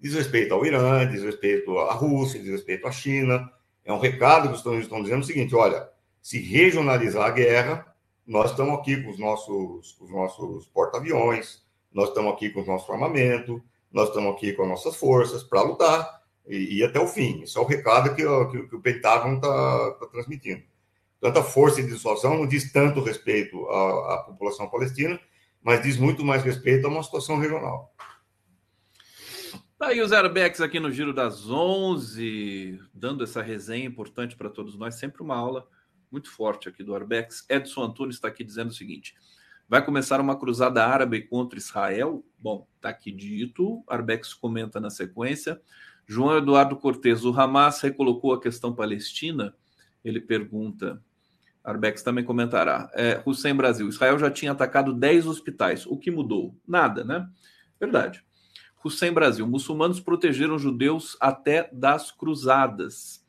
Diz respeito ao Irã, diz respeito à Rússia, diz respeito à China. É um recado que os Estados Unidos estão dizendo o seguinte: olha, se regionalizar a guerra, nós estamos aqui com os nossos, os nossos porta-aviões, nós estamos aqui com o nosso armamento, nós estamos aqui com as nossas forças para lutar e ir até o fim. Esse é o recado que, que, que o Pentágono está tá transmitindo. Tanta força de dissuasão não diz tanto respeito à, à população palestina, mas diz muito mais respeito a uma situação regional. Tá aí os airbags aqui no Giro das 11, dando essa resenha importante para todos nós. Sempre uma aula muito forte aqui do Arbex. Edson Antunes está aqui dizendo o seguinte: vai começar uma cruzada árabe contra Israel? Bom, está aqui dito. Arbex comenta na sequência. João Eduardo Cortes, o Hamas recolocou a questão palestina? Ele pergunta. Arbex também comentará. É, Hussein Brasil, Israel já tinha atacado 10 hospitais. O que mudou? Nada, né? Verdade. Hussein Brasil, muçulmanos protegeram judeus até das cruzadas.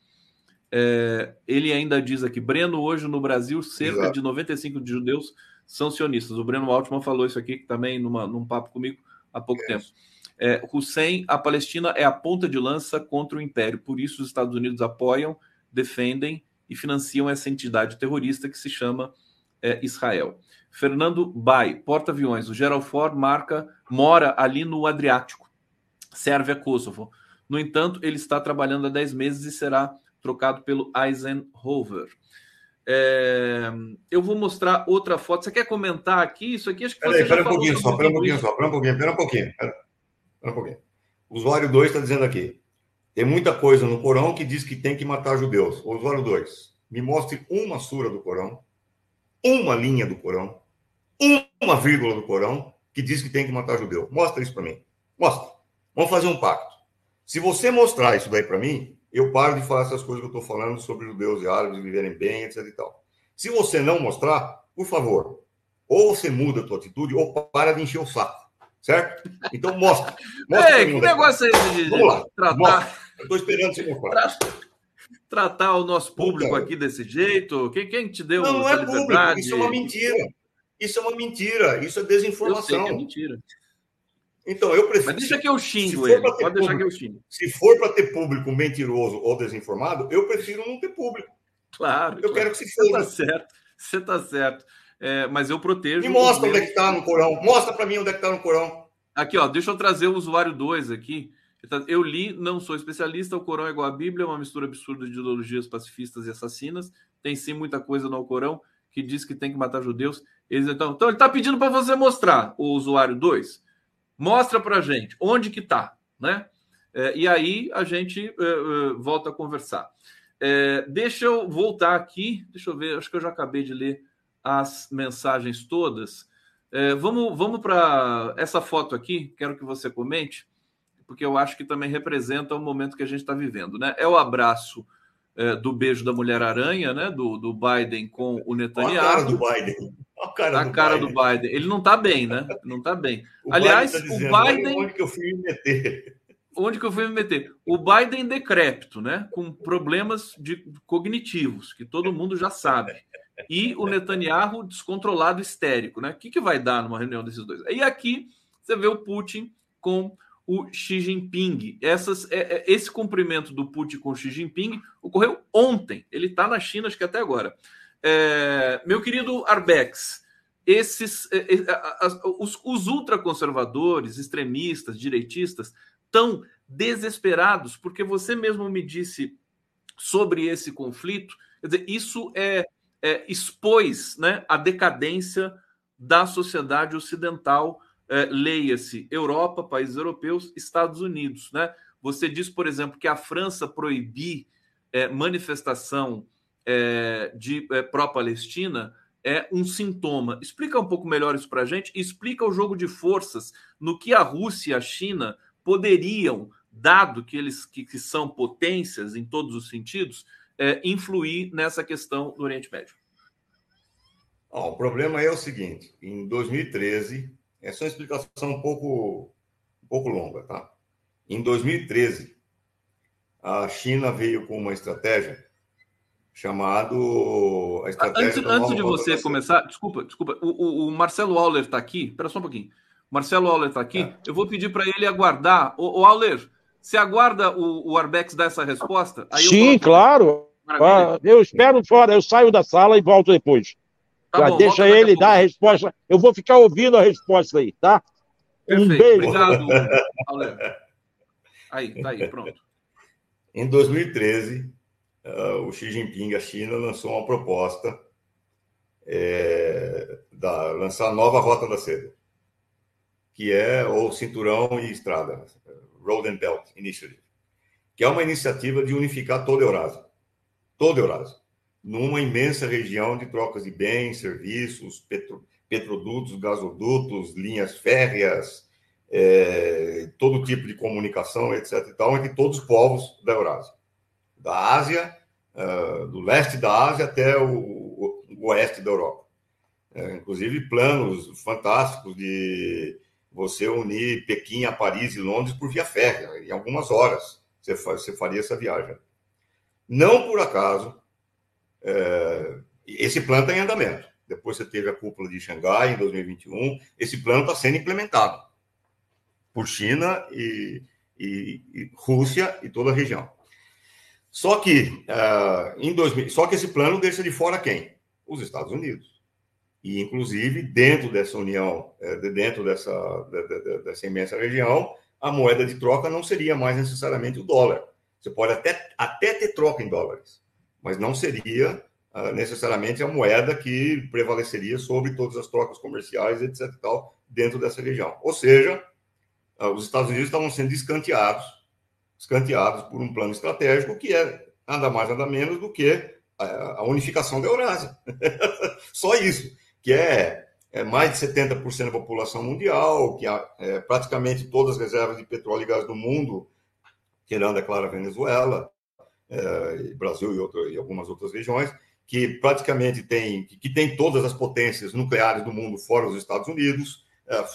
É, ele ainda diz aqui, Breno, hoje no Brasil, cerca Exato. de 95 de judeus são sionistas. O Breno Altman falou isso aqui também numa, num papo comigo há pouco é. tempo. É, Hussein, a Palestina é a ponta de lança contra o Império, por isso os Estados Unidos apoiam, defendem e financiam essa entidade terrorista que se chama é, Israel. Fernando Bay, porta-aviões. O Gerald Ford marca, mora ali no Adriático, serve a Kosovo. No entanto, ele está trabalhando há 10 meses e será trocado pelo Eisenhower. É, eu vou mostrar outra foto. Você quer comentar aqui? Isso aqui acho que Peraí, um pouquinho só, pera um pouquinho só, pera um pouquinho, pera um pouquinho. Pera, pera um pouquinho. O usuário 2 está dizendo aqui. Tem muita coisa no Corão que diz que tem que matar judeus. O usuário 2, me mostre uma sura do Corão, uma linha do Corão, uma vírgula do Corão que diz que tem que matar judeu. Mostra isso para mim. Mostra. Vamos fazer um pacto. Se você mostrar isso daí para mim, eu paro de falar essas coisas que eu estou falando sobre judeus e árabes viverem bem, etc e tal. Se você não mostrar, por favor, ou você muda a tua atitude ou para de encher o saco. Certo? Então mostra. mostra Ei, que negócio é esse de, Vamos lá, tratar. Estou esperando você mostrar. Tratar o nosso público aqui desse jeito? Quem, quem te deu não, não é público, isso é uma mentira. Isso é uma mentira, isso é desinformação. É mentira. Então, eu prefiro. Mas deixa que eu xingo ele. Pode público, deixar que eu xingo. Se for para ter público mentiroso ou desinformado, eu prefiro não ter público. Claro. Eu claro. quero que se foda. Você está certo. Você está certo. É, mas eu protejo. Me mostra onde é que está no Corão. Mostra para mim onde é que está no Corão. Aqui, ó. Deixa eu trazer o usuário 2 aqui. Eu li, não sou especialista. O Corão é igual à Bíblia, é uma mistura absurda de ideologias pacifistas e assassinas. Tem sim muita coisa no Corão que diz que tem que matar judeus. Eles, então, então ele está pedindo para você mostrar o usuário 2. Mostra para a gente onde que está, né? É, e aí a gente é, é, volta a conversar. É, deixa eu voltar aqui. Deixa eu ver, acho que eu já acabei de ler as mensagens todas. É, vamos vamos para essa foto aqui, quero que você comente, porque eu acho que também representa o momento que a gente está vivendo. Né? É o abraço é, do beijo da Mulher-Aranha, né? Do, do Biden com o Netanyahu. A cara do Biden. A cara, a do, cara Biden. do Biden. Ele não está bem, né? Não está bem. O Aliás, Biden tá dizendo, o Biden. Onde que eu fui me meter? Onde que eu fui me meter? O Biden decrépito, né? Com problemas de, cognitivos, que todo mundo já sabe. E o Netanyahu descontrolado, histérico, né? O que, que vai dar numa reunião desses dois? E aqui você vê o Putin com o Xi Jinping. Essas, é, é, esse cumprimento do Putin com o Xi Jinping ocorreu ontem. Ele está na China, acho que até agora. É, meu querido Arbex, esses, é, é, os, os ultraconservadores, extremistas, direitistas, estão desesperados, porque você mesmo me disse sobre esse conflito. Quer dizer, isso é, é expôs né, a decadência da sociedade ocidental é, leia-se Europa, países europeus, Estados Unidos. Né? Você diz, por exemplo, que a França proibir é, manifestação é, de é, pró-Palestina é um sintoma. Explica um pouco melhor isso para a gente. Explica o jogo de forças no que a Rússia e a China poderiam, dado que eles que, que são potências em todos os sentidos, é, influir nessa questão do Oriente Médio. o problema é o seguinte: em 2013, essa é uma explicação um pouco, um pouco longa, tá? Em 2013, a China veio com uma estratégia chamado a estratégia antes, antes de você começar, desculpa, desculpa, o, o Marcelo Auler está aqui. Espera só um pouquinho. Marcelo Auler está aqui. É. Eu vou pedir para ele aguardar. O, o Auler, você aguarda o, o Arbex dar essa resposta? Sim, claro. Ah, eu espero fora, eu saio da sala e volto depois. Tá bom, deixa ele dar a resposta. Eu vou ficar ouvindo a resposta aí, tá? Perfeito. Um beijo. Obrigado, Aí, tá aí, pronto. Em 2013, uh, o Xi Jinping, a China, lançou uma proposta é, da lançar a nova Rota da Seda, que é o cinturão e estrada. Road and Belt Initiative, que é uma iniciativa de unificar toda a Eurásia, toda a Eurásia, numa imensa região de trocas de bens, serviços, petro, petrodutos, gasodutos, linhas férreas, é, todo tipo de comunicação, etc. E tal, entre todos os povos da Eurásia, da Ásia, uh, do leste da Ásia até o, o, o oeste da Europa. É, inclusive planos fantásticos de você unir Pequim a Paris e Londres por via férrea, em algumas horas você, você faria essa viagem. Não por acaso, é, esse plano está em andamento. Depois você teve a cúpula de Xangai em 2021. Esse plano está sendo implementado por China e, e, e, Rússia e toda a região. Só que, uh, em 2000, só que esse plano deixa de fora quem? Os Estados Unidos e inclusive dentro dessa união, é, dentro dessa, dessa imensa região, a moeda de troca não seria mais necessariamente o dólar. Você pode até, até ter troca em dólares, mas não seria uh, necessariamente a moeda que prevaleceria sobre todas as trocas comerciais, etc. Tal, dentro dessa região. Ou seja, uh, os Estados Unidos estavam sendo escanteados, escanteados por um plano estratégico que é nada mais nada menos do que a unificação da Eurásia. Só isso que é, é mais de 70% da população mundial, que é, praticamente todas as reservas de petróleo e gás do mundo, tirando, é claro, a Venezuela, é, Brasil e, outro, e, algumas outras regiões, que praticamente tem, que, que tem todas as potências nucleares do mundo fora os Estados Unidos. É, os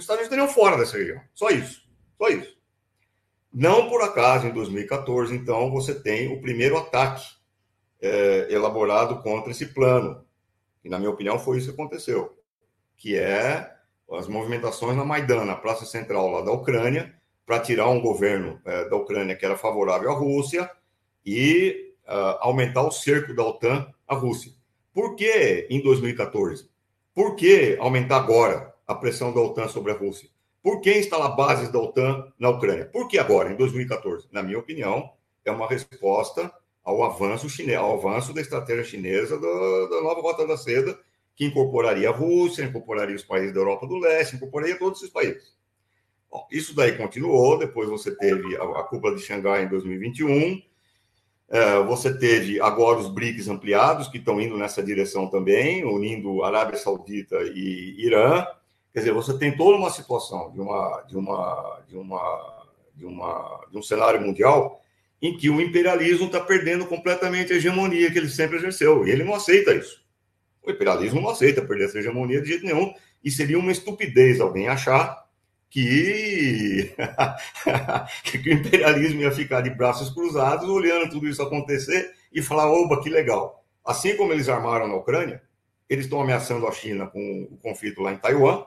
Estados Unidos estariam fora dessa região. Só isso. Só isso. Não por acaso, em 2014, então, você tem o primeiro ataque é, elaborado contra esse plano, e, na minha opinião, foi isso que aconteceu, que é as movimentações na Maidan, na Praça Central lá da Ucrânia, para tirar um governo é, da Ucrânia que era favorável à Rússia e uh, aumentar o cerco da OTAN à Rússia. Por que em 2014? Por que aumentar agora a pressão da OTAN sobre a Rússia? Por que instalar bases da OTAN na Ucrânia? Por que agora, em 2014? Na minha opinião, é uma resposta ao avanço chinês, ao avanço da estratégia chinesa do, da nova Rota da Seda, que incorporaria a Rússia, incorporaria os países da Europa do Leste, incorporaria todos esses países. Bom, isso daí continuou, depois você teve a, a cúpula de Xangai em 2021, é, você teve agora os BRICS ampliados, que estão indo nessa direção também, unindo Arábia Saudita e Irã. Quer dizer, você tem toda uma situação de, uma, de, uma, de, uma, de, uma, de um cenário mundial em que o imperialismo está perdendo completamente a hegemonia que ele sempre exerceu. E ele não aceita isso. O imperialismo não aceita perder essa hegemonia de jeito nenhum. E seria uma estupidez alguém achar que, que o imperialismo ia ficar de braços cruzados, olhando tudo isso acontecer e falar: oba, que legal. Assim como eles armaram na Ucrânia, eles estão ameaçando a China com o conflito lá em Taiwan,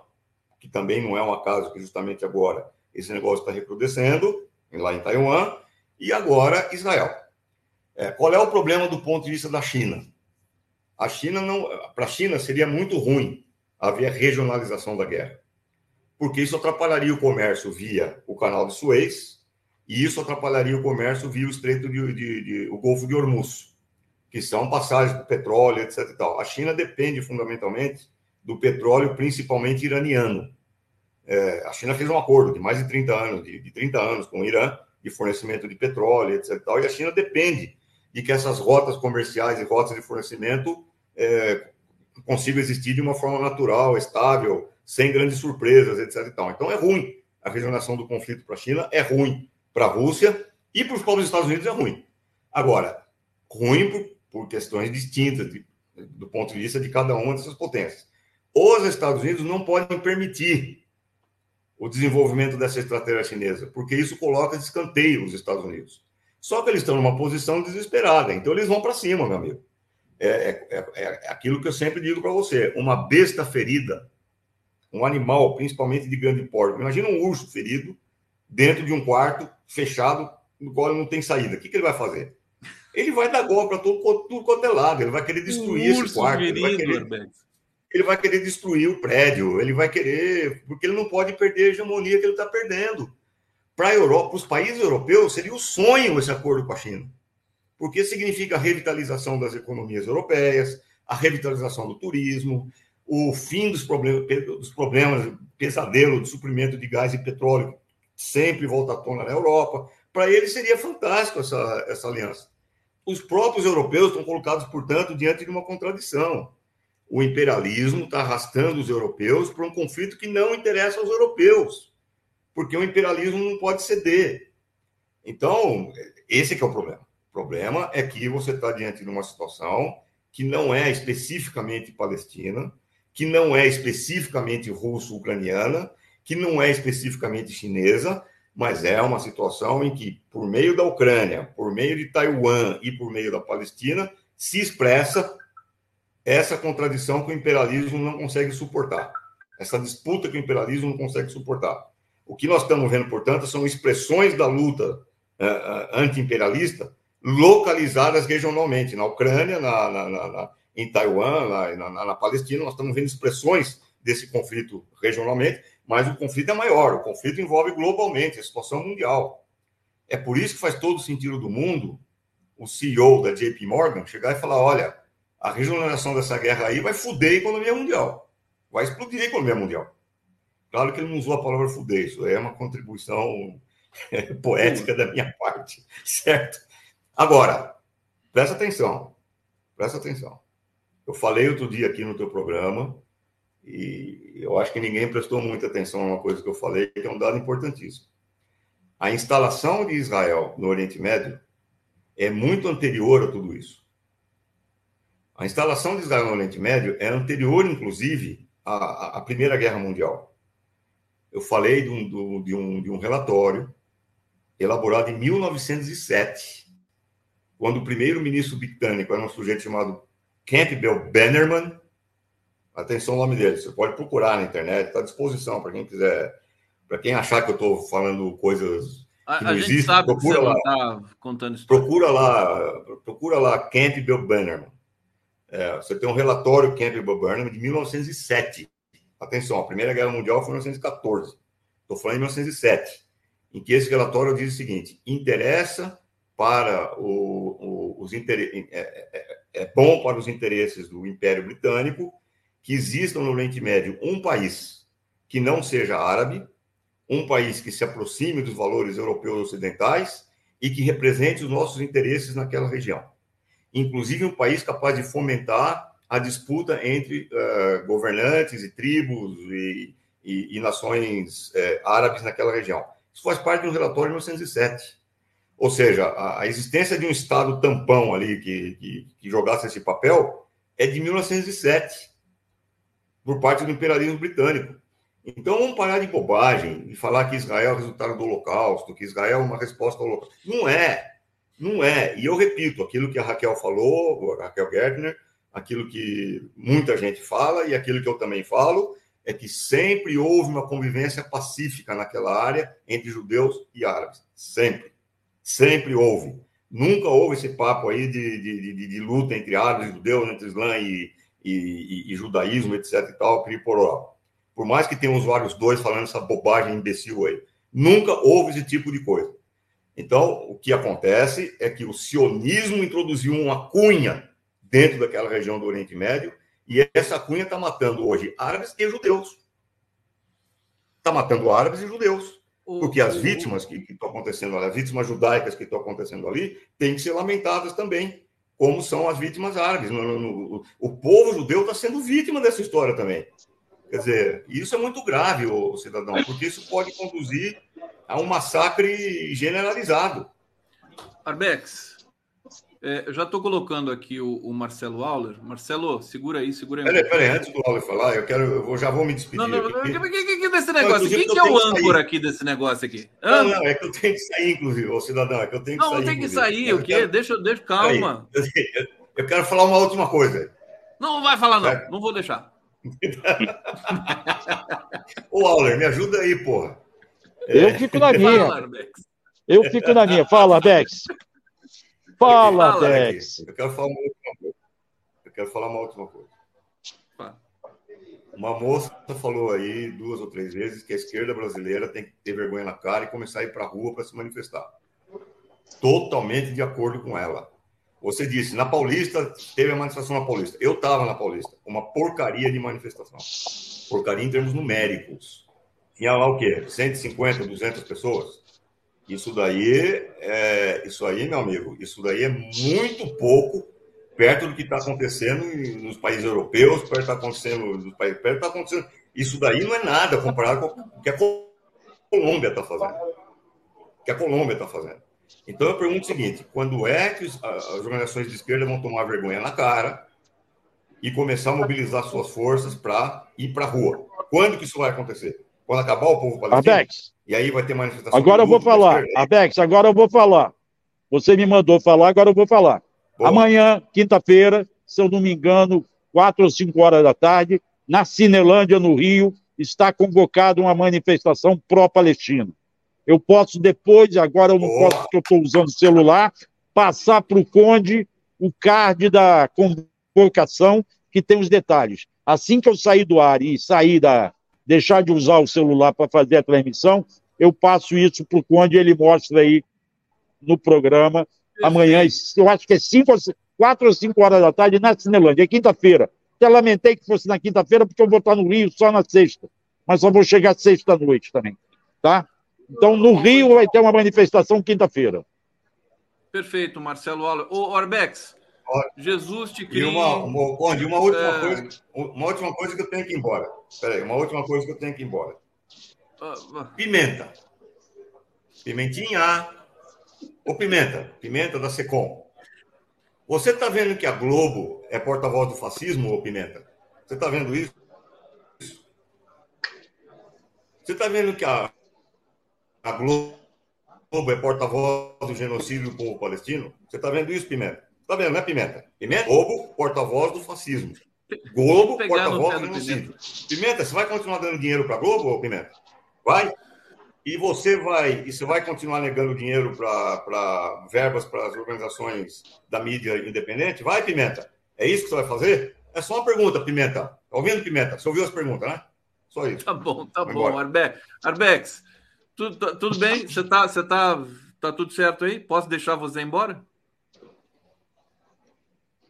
que também não é um acaso que justamente agora esse negócio está recrudescendo, lá em Taiwan, e agora, Israel. É, qual é o problema do ponto de vista da China? A China não, para a China seria muito ruim haver regionalização da guerra, porque isso atrapalharia o comércio via o Canal de Suez e isso atrapalharia o comércio via o Estreito de, de, de o Golfo de Hormuz, que são passagens do petróleo, etc. A China depende fundamentalmente do petróleo, principalmente iraniano. É, a China fez um acordo de mais de 30 anos, de, de 30 anos com o Irã, de fornecimento de petróleo, etc. E, tal, e a China depende de que essas rotas comerciais e rotas de fornecimento é, consigam existir de uma forma natural, estável, sem grandes surpresas, etc. Tal. Então é ruim. A regionação do conflito para a China é ruim para a Rússia e para os dos Estados Unidos é ruim. Agora, ruim por, por questões distintas de, do ponto de vista de cada uma dessas potências. Os Estados Unidos não podem permitir o desenvolvimento dessa estratégia chinesa, porque isso coloca de escanteio os Estados Unidos. Só que eles estão numa posição desesperada, então eles vão para cima, meu amigo. É, é, é, é, aquilo que eu sempre digo para você: uma besta ferida, um animal, principalmente de grande porte. Imagina um urso ferido dentro de um quarto fechado, no qual ele não tem saída. O que, que ele vai fazer? Ele vai dar golpe para todo, tudo quanto é lado, ele vai querer destruir um esse quarto. Ferido, ele vai querer ele vai querer destruir o prédio, ele vai querer, porque ele não pode perder a hegemonia que ele está perdendo. Para a Europa, para os países europeus, seria o um sonho esse acordo com a China, porque significa a revitalização das economias europeias, a revitalização do turismo, o fim dos problemas, dos problemas pesadelo de suprimento de gás e petróleo, sempre volta à tona na Europa. Para ele seria fantástico essa, essa aliança. Os próprios europeus estão colocados, portanto, diante de uma contradição. O imperialismo está arrastando os europeus para um conflito que não interessa aos europeus, porque o imperialismo não pode ceder. Então, esse é o problema. O problema é que você está diante de uma situação que não é especificamente palestina, que não é especificamente russo-ucraniana, que não é especificamente chinesa, mas é uma situação em que, por meio da Ucrânia, por meio de Taiwan e por meio da Palestina, se expressa essa contradição que o imperialismo não consegue suportar, essa disputa que o imperialismo não consegue suportar. O que nós estamos vendo, portanto, são expressões da luta uh, anti-imperialista localizadas regionalmente, na Ucrânia, na, na, na, em Taiwan, na, na Palestina, nós estamos vendo expressões desse conflito regionalmente, mas o conflito é maior, o conflito envolve globalmente, a situação mundial. É por isso que faz todo sentido do mundo o CEO da JP Morgan chegar e falar: olha, a regionalização dessa guerra aí vai fuder a economia mundial, vai explodir a economia mundial. Claro que ele não usou a palavra fuder, isso é uma contribuição poética da minha parte, certo? Agora, presta atenção, presta atenção. Eu falei outro dia aqui no teu programa e eu acho que ninguém prestou muita atenção a uma coisa que eu falei, que é um dado importantíssimo. A instalação de Israel no Oriente Médio é muito anterior a tudo isso. A instalação de Israel no Oriente Médio é anterior, inclusive, à, à Primeira Guerra Mundial. Eu falei de um, de um, de um relatório elaborado em 1907, quando o primeiro-ministro britânico era um sujeito chamado Campbell Bannerman, Atenção o nome dele. Você pode procurar na internet, está à disposição para quem quiser. Para quem achar que eu estou falando coisas que não existem, procura lá. Tá procura lá, procura lá Campbell Bannerman. É, você tem um relatório Campbell Bannerman de 1907. Atenção, a Primeira Guerra Mundial foi em 1914. Estou falando em 1907, em que esse relatório diz o seguinte: interessa para o, o, os interesses, é, é, é, é bom para os interesses do Império Britânico que existam no Oriente Médio um país que não seja árabe, um país que se aproxime dos valores europeus ocidentais e que represente os nossos interesses naquela região. Inclusive um país capaz de fomentar a disputa entre uh, governantes e tribos e, e, e nações uh, árabes naquela região. Isso faz parte de um relatório de 1907. Ou seja, a, a existência de um Estado tampão ali que, que, que jogasse esse papel é de 1907 por parte do imperialismo britânico. Então vamos parar de bobagem e falar que Israel é resultado do Holocausto, que Israel é uma resposta ao Holocausto. Não é, não é. E eu repito aquilo que a Raquel falou, a Raquel Gertner, aquilo que muita gente fala e aquilo que eu também falo, é que sempre houve uma convivência pacífica naquela área entre judeus e árabes. Sempre. Sempre houve. Nunca houve esse papo aí de, de, de, de luta entre árabes e judeus, entre Islã e, e, e, e judaísmo, etc. e tal. Por mais que tenham usuários dois falando essa bobagem imbecil aí. Nunca houve esse tipo de coisa. Então, o que acontece é que o sionismo introduziu uma cunha dentro daquela região do Oriente Médio e essa cunha está matando hoje árabes e judeus. Está matando árabes e judeus. Porque as vítimas que estão acontecendo ali, as vítimas judaicas que estão acontecendo ali, têm que ser lamentadas também como são as vítimas árabes. No, no, no, o povo judeu está sendo vítima dessa história também. Quer dizer, isso é muito grave, o cidadão, porque isso pode conduzir a um massacre generalizado. Arbex, é, eu já estou colocando aqui o, o, Marcelo Auler. Marcelo, segura aí, segura aí. Peraí, peraí, antes do Auler falar, eu quero, eu vou, já vou me despedir. Não, não, aqui. que, que, que desse negócio? Quem que é o âncora aqui desse negócio aqui? Não, não, é que eu tenho que sair, inclusive, ô cidadão, é que eu tenho que não, sair. Não, tem que sair, o quê? Quero... Deixa, deixa, calma. Eu, eu, quero falar uma última coisa. Não, não vai falar, não. É. Não vou deixar. Ô, Auler, me ajuda aí, porra. Eu é... fico na minha. eu fico na minha. Fala, Bex. Fala, Dex. Eu quero falar uma última coisa. Eu quero falar uma última coisa. Uma moça falou aí duas ou três vezes que a esquerda brasileira tem que ter vergonha na cara e começar a ir para a rua para se manifestar. Totalmente de acordo com ela. Você disse, na Paulista, teve a manifestação na Paulista. Eu estava na Paulista. Uma porcaria de manifestação. Porcaria em termos numéricos. tinha lá o quê? 150, 200 pessoas. Isso daí, é, isso aí, meu amigo, isso daí é muito pouco perto do que está acontecendo nos países europeus, perto está acontecendo nos países, perto está acontecendo. Isso daí não é nada comparado com o que a Colômbia está fazendo. O que a Colômbia está fazendo. Então eu pergunto o seguinte: quando é que as organizações de esquerda vão tomar vergonha na cara e começar a mobilizar suas forças para ir para a rua? Quando que isso vai acontecer? Quando acabar o povo palestino? Abex, e aí vai ter manifestação. Agora eu vou falar. Abex, agora eu vou falar. Você me mandou falar, agora eu vou falar. Boa. Amanhã, quinta-feira, se eu não me engano, quatro ou cinco horas da tarde, na Cinelândia, no Rio, está convocada uma manifestação pró-Palestina. Eu posso depois, agora eu não Boa. posso porque eu estou usando o celular, passar para o Conde o card da convocação que tem os detalhes. Assim que eu sair do ar e sair da. deixar de usar o celular para fazer a transmissão, eu passo isso para o Conde e ele mostra aí no programa. Amanhã, eu acho que é cinco, quatro ou cinco horas da tarde na Cinelândia, é quinta-feira. Até lamentei que fosse na quinta-feira, porque eu vou estar no Rio só na sexta. Mas só vou chegar sexta-noite também. Tá? Então, no Rio vai ter uma manifestação quinta-feira. Perfeito, Marcelo Auler. Ô, Orbex, Jesus te cria. E uma, uma, uma, última é... coisa, uma última coisa que eu tenho que ir embora. Peraí, uma última coisa que eu tenho que ir embora. Ah, ah. Pimenta. Pimentinha. Ô, Pimenta. Pimenta da Secom. Você está vendo que a Globo é porta-voz do fascismo, ô Pimenta? Você está vendo isso? Você está vendo que a a Globo é porta-voz do genocídio do povo palestino? Você está vendo isso, Pimenta? Está vendo, né, Pimenta? Pimenta, Globo, porta-voz do fascismo. Globo, porta-voz do genocídio. Pimenta, você vai continuar dando dinheiro para a Globo, Pimenta? Vai? E você vai, e você vai continuar negando dinheiro para verbas para as organizações da mídia independente? Vai, Pimenta? É isso que você vai fazer? É só uma pergunta, Pimenta. Tá ouvindo, Pimenta? Você ouviu as perguntas, né? Só isso. Tá bom, tá Vamos bom. Arbex, Arbex, tudo, tá, tudo bem? Você tá, você tá, tá tudo certo aí? Posso deixar você embora?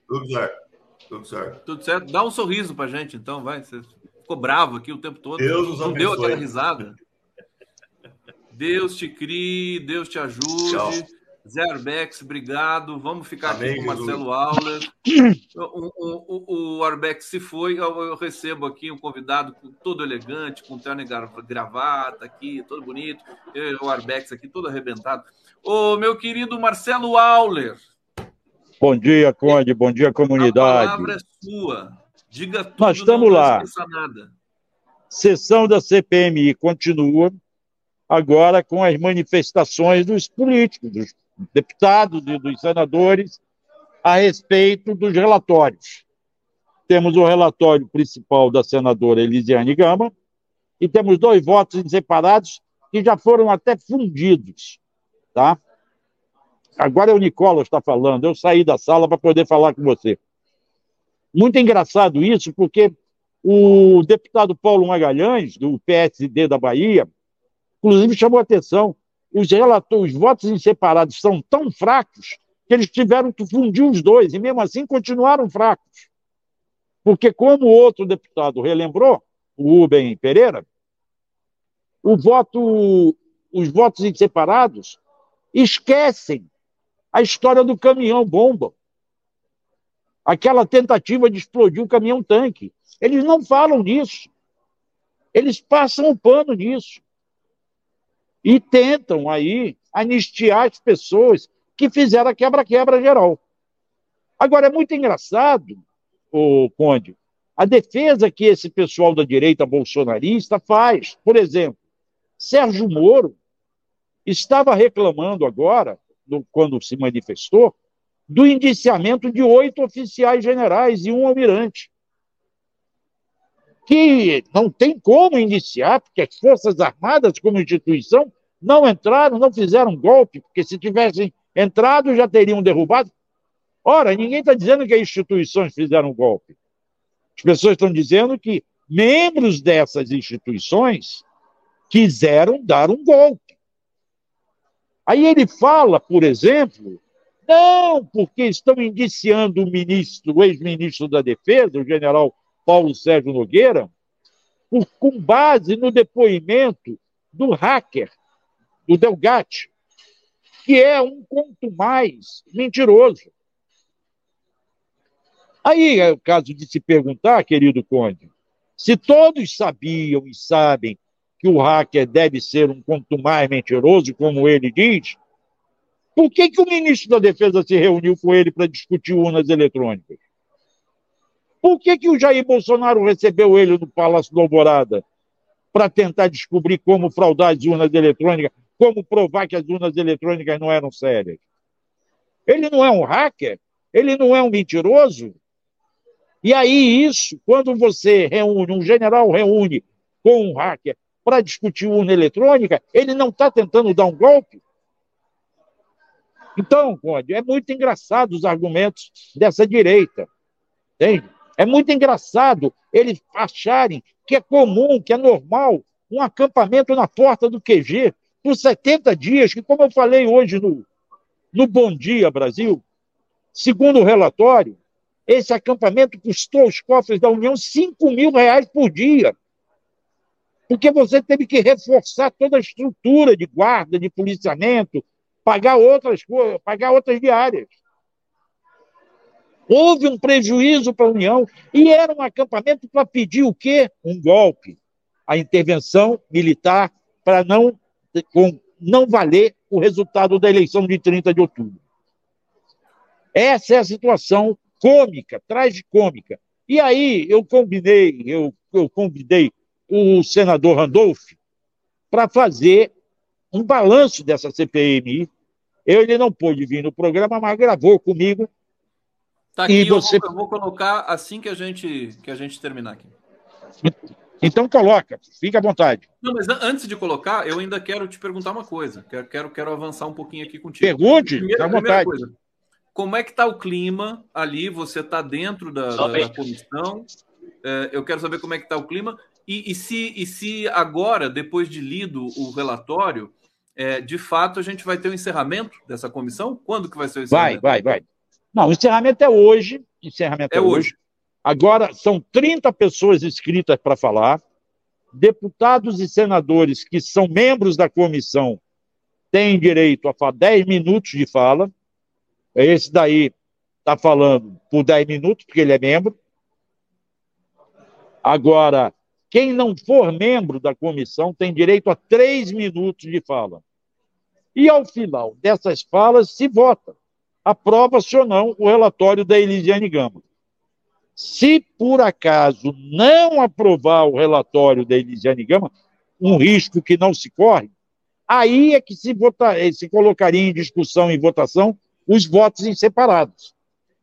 Tudo certo. Tudo certo. Tudo certo. Dá um sorriso pra gente, então, vai. Você ficou bravo aqui o tempo todo. Deus nos Não deu aquela risada. Deus te crie, Deus te ajude. Tchau. Zerbex, obrigado. Vamos ficar Amém, aqui com o Marcelo Auler. O, o, o, Arbex se foi, eu, eu, recebo aqui um convidado todo elegante, com terno e gravata aqui, todo bonito. Eu, o Arbex aqui, todo arrebentado. O meu querido Marcelo Auler. Bom dia, Conde. Bom dia, comunidade. A palavra é sua. Diga tudo, Nós estamos não lá. Nada. Sessão da CPMI continua agora com as manifestações dos políticos, dos deputados e dos senadores a respeito dos relatórios. Temos o relatório principal da senadora Elisiane Gama e temos dois votos separados que já foram até fundidos, tá? Agora é o Nicolas está falando, eu saí da sala para poder falar com você. Muito engraçado isso, porque o deputado Paulo Magalhães, do PSD da Bahia, inclusive chamou atenção os, relatores, os votos em separados são tão fracos que eles tiveram que fundir os dois, e mesmo assim continuaram fracos. Porque, como outro deputado relembrou, o Rubem Pereira, o voto, os votos em separados esquecem a história do caminhão-bomba. Aquela tentativa de explodir o caminhão-tanque. Eles não falam disso. Eles passam o pano nisso e tentam aí anistiar as pessoas que fizeram a quebra-quebra geral. Agora, é muito engraçado, o Conde, a defesa que esse pessoal da direita bolsonarista faz. Por exemplo, Sérgio Moro estava reclamando agora, do, quando se manifestou, do indiciamento de oito oficiais generais e um almirante. Que não tem como indiciar, porque as Forças Armadas, como instituição, não entraram, não fizeram golpe, porque se tivessem entrado já teriam derrubado. Ora, ninguém está dizendo que as instituições fizeram golpe. As pessoas estão dizendo que membros dessas instituições quiseram dar um golpe. Aí ele fala, por exemplo, não, porque estão indiciando o ministro, o ex-ministro da Defesa, o general Paulo Sérgio Nogueira, por, com base no depoimento do hacker, do Delgatti, que é um quanto mais mentiroso. Aí é o caso de se perguntar, querido Conde, se todos sabiam e sabem que o hacker deve ser um quanto mais mentiroso, como ele diz, por que, que o ministro da Defesa se reuniu com ele para discutir urnas eletrônicas? Por que, que o Jair Bolsonaro recebeu ele no Palácio do Alvorada para tentar descobrir como fraudar as urnas eletrônicas, como provar que as urnas eletrônicas não eram sérias? Ele não é um hacker? Ele não é um mentiroso? E aí, isso, quando você reúne, um general reúne com um hacker para discutir urna eletrônica, ele não está tentando dar um golpe? Então, Conde, é muito engraçado os argumentos dessa direita. Entende? É muito engraçado eles acharem que é comum, que é normal, um acampamento na porta do QG por 70 dias, que, como eu falei hoje no, no Bom Dia Brasil, segundo o relatório, esse acampamento custou aos cofres da União 5 mil reais por dia. Porque você teve que reforçar toda a estrutura de guarda, de policiamento, pagar outras coisas, pagar outras diárias. Houve um prejuízo para a União e era um acampamento para pedir o quê? Um golpe. A intervenção militar para não, com, não valer o resultado da eleição de 30 de outubro. Essa é a situação cômica, tragicômica. E aí eu combinei, eu, eu convidei o senador Randolph para fazer um balanço dessa CPMI. Ele não pôde vir no programa, mas gravou comigo Tá aqui, e você... eu, vou, eu vou colocar assim que a gente que a gente terminar aqui. Então coloca, fica à vontade. Não, mas antes de colocar, eu ainda quero te perguntar uma coisa. Quero, quero, quero avançar um pouquinho aqui contigo. Pergunte, primeira, à vontade. Coisa, como é que está o clima ali? Você está dentro da, da, da comissão? É, eu quero saber como é que está o clima. E, e, se, e se agora, depois de lido o relatório, é, de fato a gente vai ter o um encerramento dessa comissão? Quando que vai ser o encerramento? Vai, vai, vai. Não, o encerramento é hoje. Encerramento é, é hoje. hoje. Agora, são 30 pessoas inscritas para falar. Deputados e senadores que são membros da comissão têm direito a 10 minutos de fala. Esse daí está falando por 10 minutos, porque ele é membro. Agora, quem não for membro da comissão tem direito a 3 minutos de fala. E ao final dessas falas se vota aprova-se ou não o relatório da Elisiane Gama. Se por acaso não aprovar o relatório da Elisiane Gama, um risco que não se corre, aí é que se, votar, eh, se colocaria em discussão e votação os votos em separados.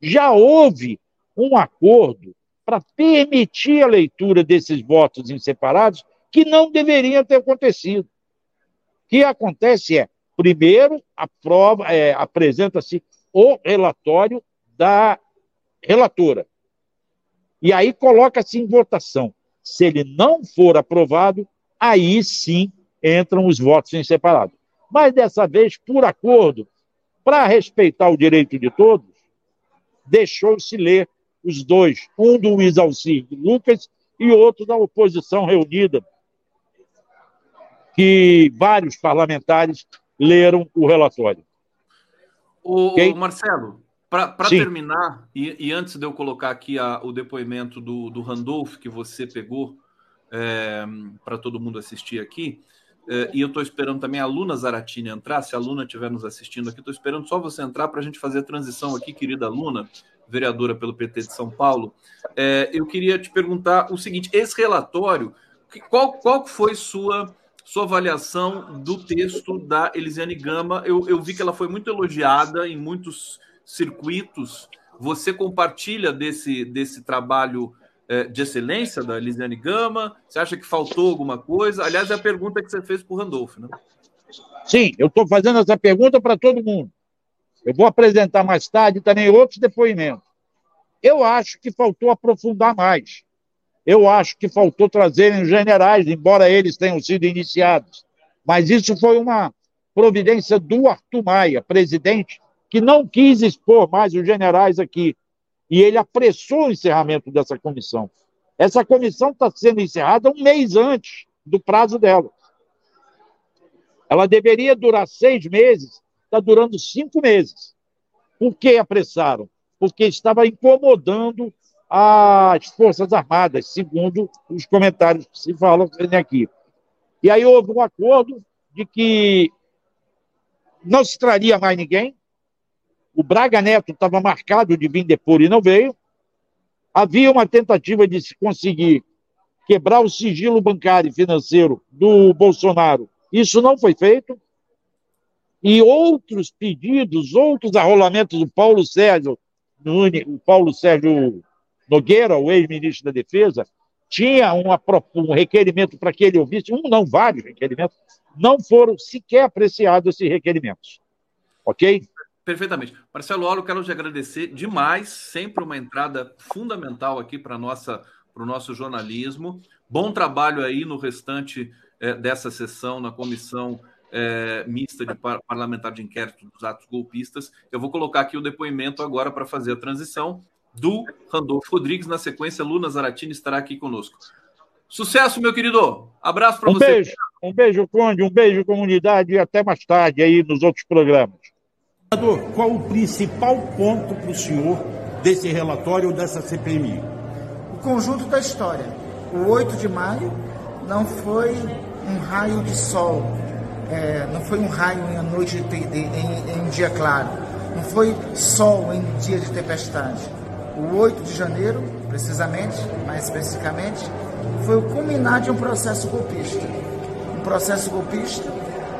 Já houve um acordo para permitir a leitura desses votos em separados que não deveriam ter acontecido. O que acontece é, primeiro, é, apresenta-se o relatório da relatora. E aí coloca-se em votação. Se ele não for aprovado, aí sim entram os votos em separado. Mas dessa vez, por acordo, para respeitar o direito de todos, deixou-se ler os dois, um do Luiz Alcir Lucas e outro da oposição reunida, que vários parlamentares leram o relatório. O, o Marcelo, para terminar, e, e, antes de eu colocar aqui a, o depoimento do, do Randolph que você pegou é, para todo mundo assistir aqui, é, e eu estou esperando também a Luna Zaratini entrar, se a Luna estiver nos assistindo aqui, estou esperando só você entrar para a gente fazer a transição aqui, querida Luna, vereadora pelo PT de São Paulo. É, eu queria te perguntar o seguinte: esse relatório, qual, qual foi sua sua avaliação do texto da Elisiane Gama. Eu, eu vi que ela foi muito elogiada em muitos circuitos. Você compartilha desse, desse trabalho é, de excelência da Elisiane Gama? Você acha que faltou alguma coisa? Aliás, é a pergunta que você fez para o Randolph, né? Sim, eu estou fazendo essa pergunta para todo mundo. Eu vou apresentar mais tarde também outros depoimentos. Eu acho que faltou aprofundar mais. Eu acho que faltou trazerem os generais, embora eles tenham sido iniciados. Mas isso foi uma providência do Arthur Maia, presidente, que não quis expor mais os generais aqui. E ele apressou o encerramento dessa comissão. Essa comissão está sendo encerrada um mês antes do prazo dela. Ela deveria durar seis meses, está durando cinco meses. Por que apressaram? Porque estava incomodando as Forças Armadas, segundo os comentários que se falam aqui. E aí houve um acordo de que não se traria mais ninguém. O Braga Neto estava marcado de vir depor e não veio. Havia uma tentativa de se conseguir quebrar o sigilo bancário e financeiro do Bolsonaro. Isso não foi feito. E outros pedidos, outros arrolamentos do Paulo Sérgio, o Paulo Sérgio Nogueira, o ex-ministro da Defesa, tinha uma, um requerimento para que ele ouvisse, um não, vários requerimentos, não foram sequer apreciados esses requerimentos. Ok? Perfeitamente. Marcelo Olo, quero te agradecer demais, sempre uma entrada fundamental aqui para o nosso jornalismo. Bom trabalho aí no restante é, dessa sessão na comissão é, mista de par parlamentar de inquérito dos atos golpistas. Eu vou colocar aqui o depoimento agora para fazer a transição do Randolfo Rodrigues. Na sequência, Luna Zaratini estará aqui conosco. Sucesso, meu querido. Abraço para um você. Beijo, um beijo, Conde, um beijo, comunidade, e até mais tarde aí nos outros programas. Qual o principal ponto para o senhor desse relatório dessa CPMI? O conjunto da história. O 8 de maio não foi um raio de sol, é, não foi um raio em noite de, de, em, em um dia claro, não foi sol em dia de tempestade. O 8 de janeiro, precisamente, mais especificamente, foi o culminar de um processo golpista. Um processo golpista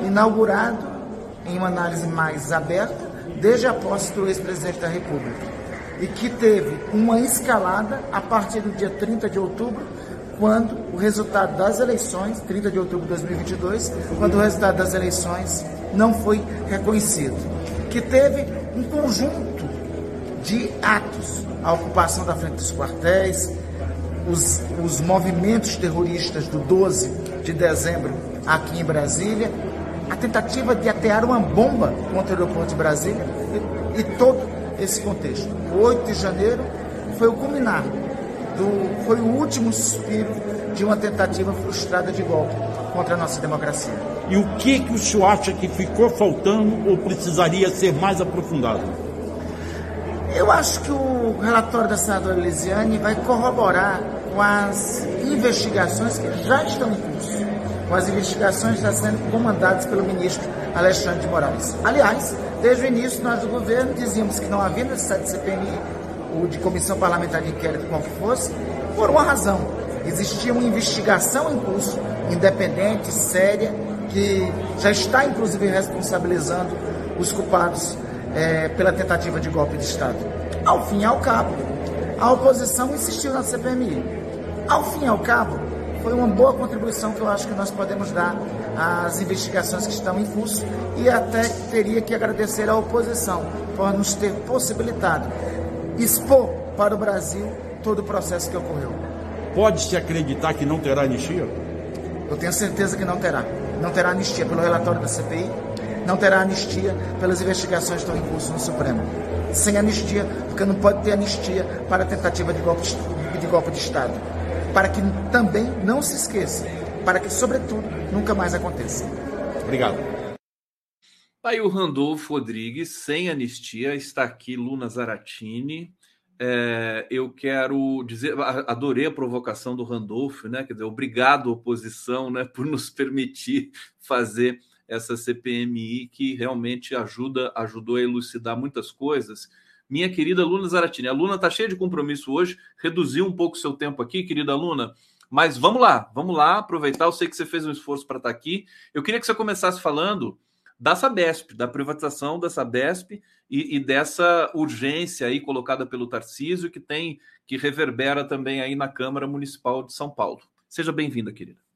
inaugurado em uma análise mais aberta desde a posse do ex-presidente da República e que teve uma escalada a partir do dia 30 de outubro, quando o resultado das eleições, 30 de outubro de 2022, quando o resultado das eleições não foi reconhecido, que teve um conjunto de atos, a ocupação da frente dos quartéis, os, os movimentos terroristas do 12 de dezembro aqui em Brasília, a tentativa de atear uma bomba contra o aeroporto de Brasília e, e todo esse contexto. O 8 de janeiro foi o culminar, do, foi o último suspiro de uma tentativa frustrada de golpe contra a nossa democracia. E o que, que o senhor acha que ficou faltando ou precisaria ser mais aprofundado? Eu acho que o relatório da senadora Elisiane vai corroborar com as investigações que já estão em curso, com as investigações estão sendo comandadas pelo ministro Alexandre de Moraes. Aliás, desde o início, nós do governo dizíamos que não havia necessidade de CPMI ou de comissão parlamentar de inquérito, que fosse, por uma razão. Existia uma investigação em curso, independente, séria, que já está inclusive responsabilizando os culpados é, pela tentativa de golpe de Estado. Ao fim e ao cabo, a oposição insistiu na CPMI. Ao fim e ao cabo, foi uma boa contribuição que eu acho que nós podemos dar às investigações que estão em curso e até teria que agradecer à oposição por nos ter possibilitado expor para o Brasil todo o processo que ocorreu. Pode-se acreditar que não terá anistia? Eu tenho certeza que não terá. Não terá anistia pelo relatório da CPI, não terá anistia pelas investigações que estão em curso no Supremo. Sem anistia, porque não pode ter anistia para a tentativa de golpe de, de golpe de Estado. Para que também não se esqueça, para que, sobretudo, nunca mais aconteça. Obrigado. Tá aí o Randolfo Rodrigues, sem anistia, está aqui Luna Zaratini. É, eu quero dizer, adorei a provocação do Randolfo, né? Quer dizer, obrigado, oposição, né, por nos permitir fazer essa CPMI que realmente ajuda, ajudou a elucidar muitas coisas. Minha querida Luna Zaratini, a Luna está cheia de compromisso hoje, reduziu um pouco seu tempo aqui, querida Luna, mas vamos lá, vamos lá, aproveitar. Eu sei que você fez um esforço para estar tá aqui. Eu queria que você começasse falando da Sabesp, da privatização da Sabesp e, e, dessa urgência aí colocada pelo Tarcísio, que tem, que reverbera também aí na Câmara Municipal de São Paulo. Seja bem-vinda, querida.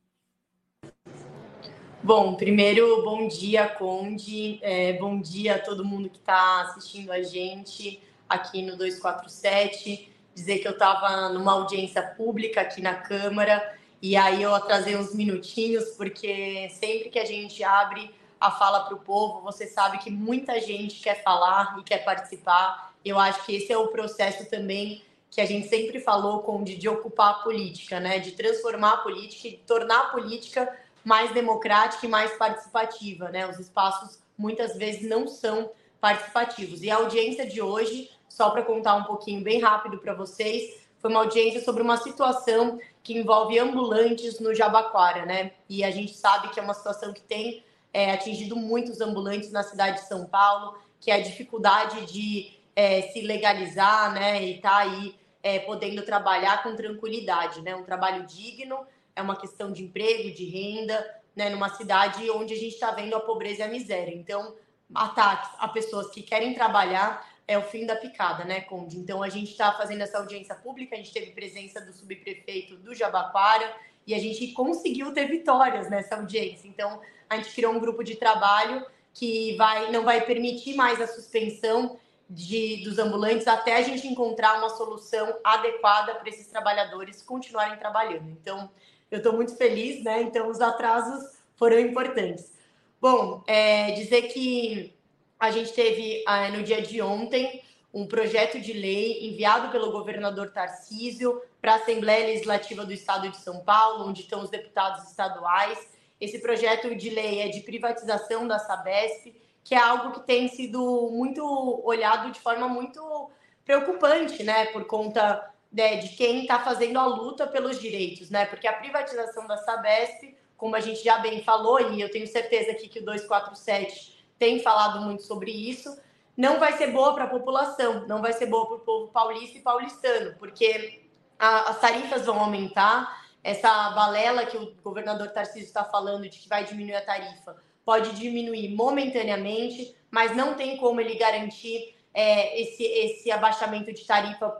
Bom, primeiro, bom dia, Conde. É, bom dia a todo mundo que está assistindo a gente aqui no 247. Dizer que eu estava numa audiência pública aqui na Câmara e aí eu atrasei uns minutinhos, porque sempre que a gente abre a fala para o povo, você sabe que muita gente quer falar e quer participar. Eu acho que esse é o processo também que a gente sempre falou, com de, de ocupar a política, né? De transformar a política e tornar a política mais democrática e mais participativa, né? Os espaços muitas vezes não são participativos. E a audiência de hoje, só para contar um pouquinho bem rápido para vocês, foi uma audiência sobre uma situação que envolve ambulantes no Jabaquara, né? E a gente sabe que é uma situação que tem é, atingido muitos ambulantes na cidade de São Paulo, que é a dificuldade de é, se legalizar, né? E tá aí é, podendo trabalhar com tranquilidade, né? Um trabalho digno, é uma questão de emprego, de renda, né? Numa cidade onde a gente está vendo a pobreza e a miséria. Então, ataques a pessoas que querem trabalhar é o fim da picada, né, Conde? Então, a gente está fazendo essa audiência pública, a gente teve presença do subprefeito do Jabaquara e a gente conseguiu ter vitórias nessa audiência. Então, a gente criou um grupo de trabalho que vai, não vai permitir mais a suspensão de, dos ambulantes até a gente encontrar uma solução adequada para esses trabalhadores continuarem trabalhando. Então, eu estou muito feliz, né? Então, os atrasos foram importantes. Bom, é, dizer que a gente teve é, no dia de ontem um projeto de lei enviado pelo governador Tarcísio para a Assembleia Legislativa do Estado de São Paulo, onde estão os deputados estaduais. Esse projeto de lei é de privatização da Sabesp que é algo que tem sido muito olhado de forma muito preocupante, né, por conta né, de quem está fazendo a luta pelos direitos, né, porque a privatização da Sabesp, como a gente já bem falou, e eu tenho certeza aqui que o 247 tem falado muito sobre isso, não vai ser boa para a população, não vai ser boa para o povo paulista e paulistano, porque a, as tarifas vão aumentar, essa balela que o governador Tarcísio está falando de que vai diminuir a tarifa pode diminuir momentaneamente, mas não tem como ele garantir é, esse, esse abaixamento de tarifa